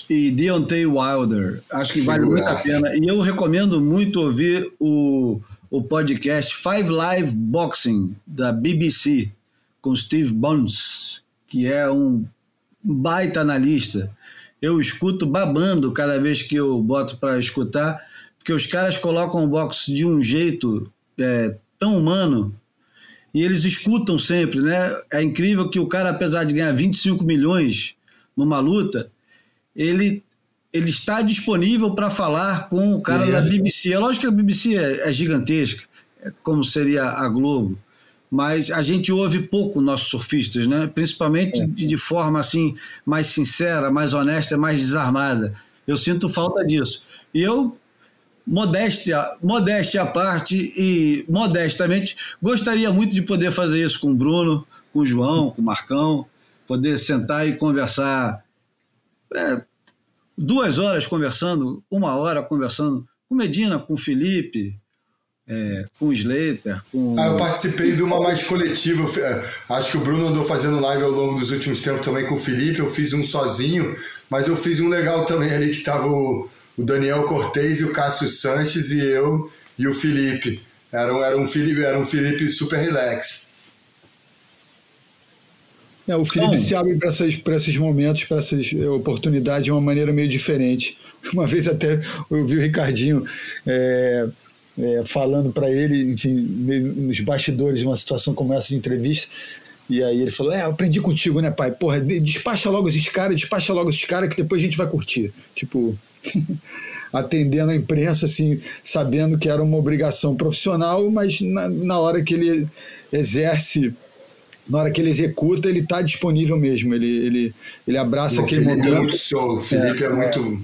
e Deontay Wilder. Acho que vale muito a pena. E eu recomendo muito ouvir o, o podcast Five Live Boxing, da BBC, com Steve Bones, que é um baita analista. Eu escuto babando cada vez que eu boto para escutar, porque os caras colocam o boxe de um jeito é, tão humano e eles escutam sempre, né? É incrível que o cara, apesar de ganhar 25 milhões numa luta, ele, ele está disponível para falar com o cara é. da BBC. É lógico que a BBC é, é gigantesca, é como seria a Globo, mas a gente ouve pouco nossos surfistas, né? principalmente é. de, de forma assim mais sincera, mais honesta, mais desarmada. Eu sinto falta disso. E eu modéstia, modéstia à parte e modestamente gostaria muito de poder fazer isso com o Bruno, com o João, com o Marcão, poder sentar e conversar é, duas horas conversando, uma hora conversando com Medina, com Felipe, é, com Slater, com. Ah, eu participei de uma mais coletiva. É, acho que o Bruno andou fazendo live ao longo dos últimos tempos também com o Felipe. Eu fiz um sozinho, mas eu fiz um legal também ali que tava o, o Daniel Cortez e o Cássio Sanches e eu e o Felipe. Era, era, um Felipe, era um Felipe super relax. É, o Felipe se abre para esses momentos, para essas oportunidades de uma maneira meio diferente. Uma vez até eu vi o Ricardinho é, é, falando para ele, enfim, nos bastidores de uma situação como essa de entrevista, e aí ele falou: É, eu aprendi contigo, né, pai? Porra, despacha logo esses caras, despacha logo esses caras que depois a gente vai curtir. Tipo. atendendo a imprensa, assim, sabendo que era uma obrigação profissional, mas na, na hora que ele exerce na hora que ele executa, ele está disponível mesmo. Ele, ele, ele abraça O aquele Felipe momento. é muito show. O Felipe é, É, muito,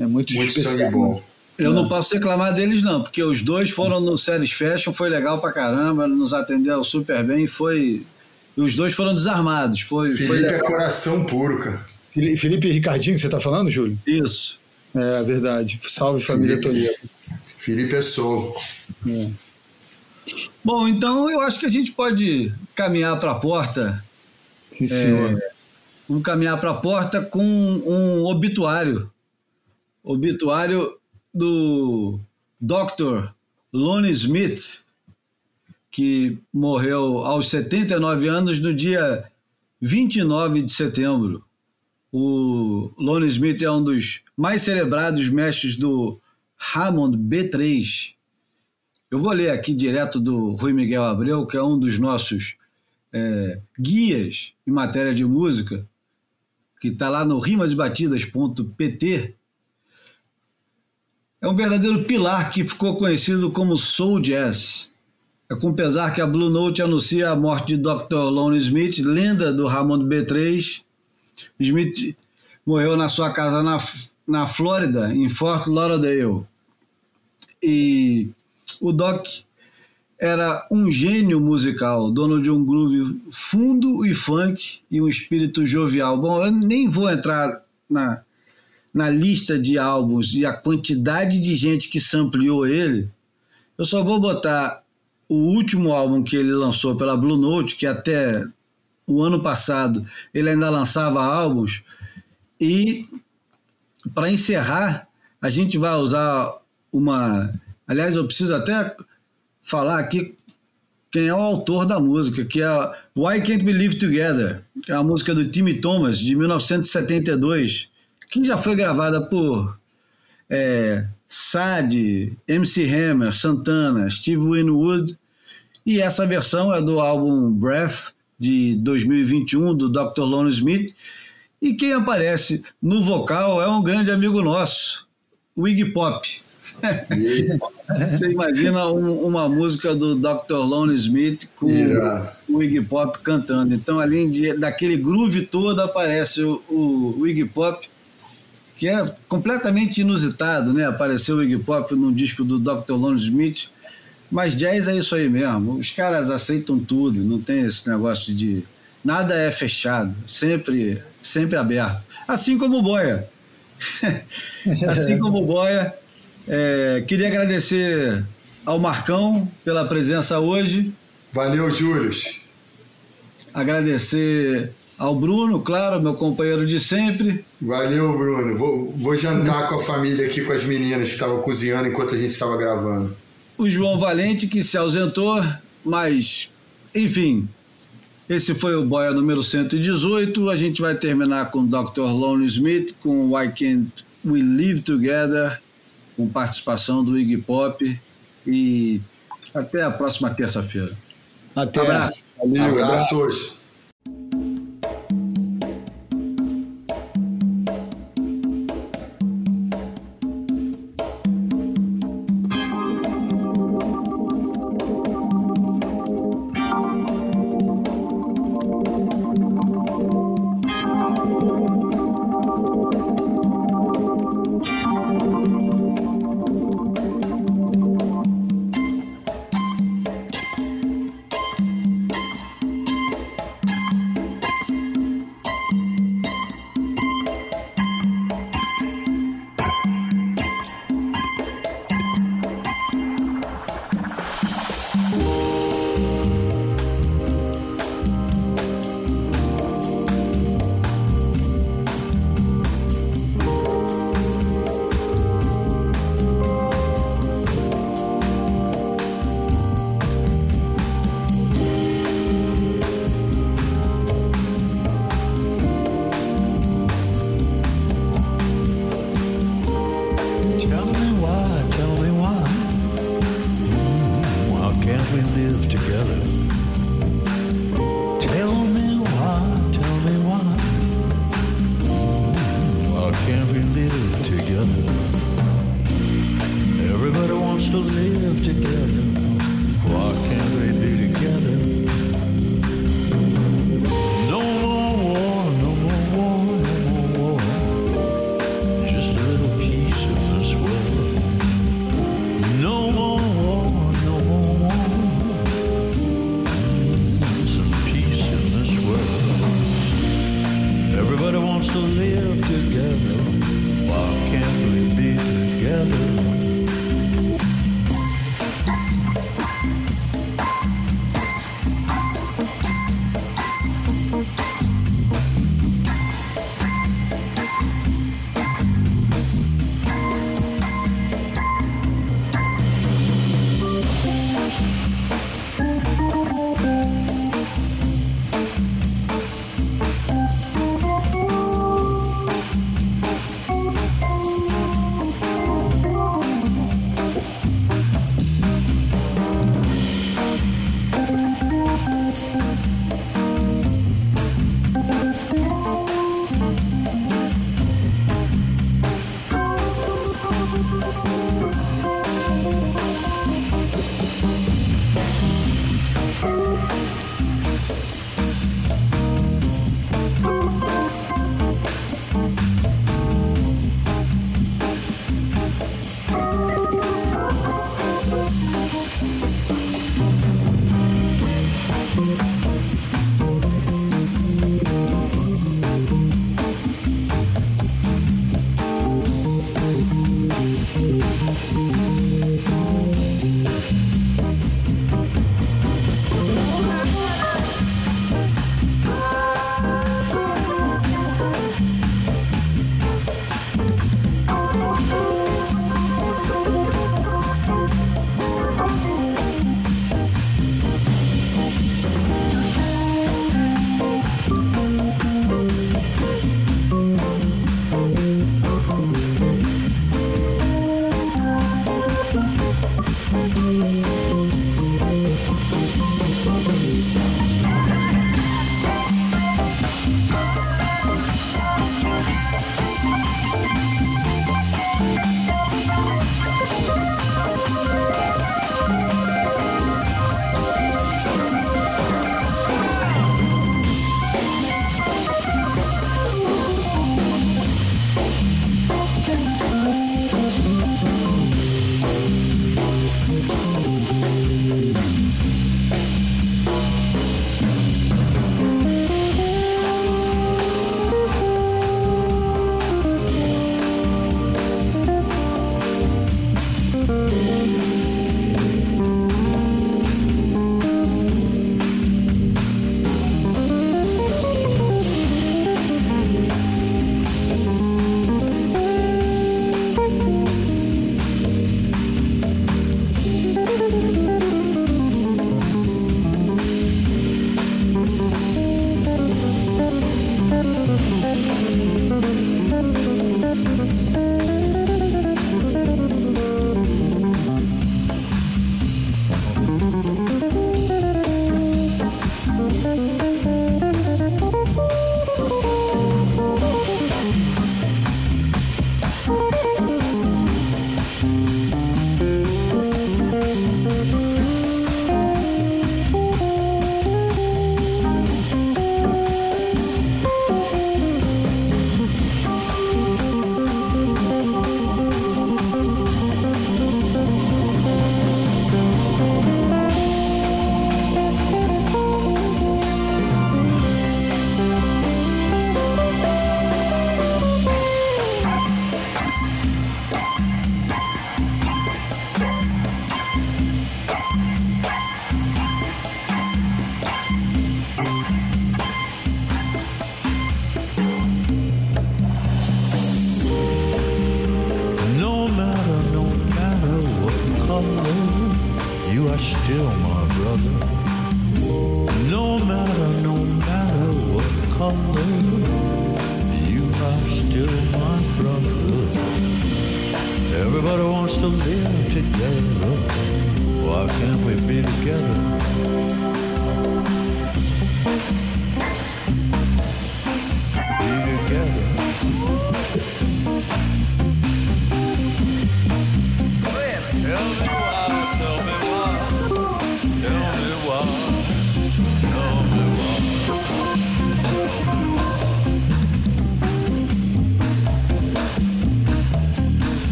É muito, muito especial. sangue bom. Eu não posso reclamar deles, não, porque os dois foram no Series Fashion, foi legal pra caramba, nos atenderam super bem, foi. E os dois foram desarmados. Foi, foi Felipe é legal. coração puro, cara. Felipe e Ricardinho, que você está falando, Júlio? Isso. É verdade. Salve família. Toledo. Felipe é soul. É. Bom, então eu acho que a gente pode caminhar para a porta. Sim, senhor. Vamos caminhar para a porta com um obituário. Obituário do Dr. Lonnie Smith, que morreu aos 79 anos no dia 29 de setembro. O Lonnie Smith é um dos mais celebrados mestres do Hammond B3. Eu vou ler aqui direto do Rui Miguel Abreu, que é um dos nossos é, guias em matéria de música, que está lá no rimasbatidas.pt. É um verdadeiro pilar que ficou conhecido como Soul Jazz. É com pesar que a Blue Note anuncia a morte de Dr. Lonnie Smith, lenda do Hammond B3. Smith morreu na sua casa na, na Flórida, em Fort Lauderdale. E o Doc era um gênio musical, dono de um groove fundo e funk e um espírito jovial. Bom, eu nem vou entrar na, na lista de álbuns e a quantidade de gente que sampleou ele. Eu só vou botar o último álbum que ele lançou pela Blue Note, que até o ano passado ele ainda lançava álbuns. E para encerrar, a gente vai usar uma. Aliás, eu preciso até falar aqui quem é o autor da música, que é Why Can't We Live Together, que é a música do Timmy Thomas, de 1972, que já foi gravada por é, Sade, MC Hammer, Santana, Steve Winwood, e essa versão é do álbum Breath, de 2021, do Dr. Lonnie Smith, e quem aparece no vocal é um grande amigo nosso, o Iggy Pop. Você imagina um- uma música do Dr. Lonnie Smith com Irado. o Iggy Pop cantando. Então, além de, daquele groove todo, aparece o, o, o Iggy Pop, que é completamente inusitado, né? Apareceu o Iggy Pop num disco do Dr. Lonnie Smith. Mas jazz é isso aí mesmo. Os caras aceitam tudo, não tem esse negócio de. Nada é fechado, sempre, sempre aberto. Assim como o Boia. assim como o Boia. É, queria agradecer ao Marcão pela presença hoje. Valeu, Júlio. Agradecer ao Bruno, claro, meu companheiro de sempre. Valeu, Bruno. Vou, vou jantar com a família aqui, com as meninas que estavam cozinhando enquanto a gente estava gravando. O João Valente, que se ausentou, mas, enfim, esse foi o Boia número 118. A gente vai terminar com o Dr. Lonnie Smith, com Why Can't We Live Together, com participação do Iggy Pop. E até a próxima terça-feira. Até. Abraço. Valeu, abraço.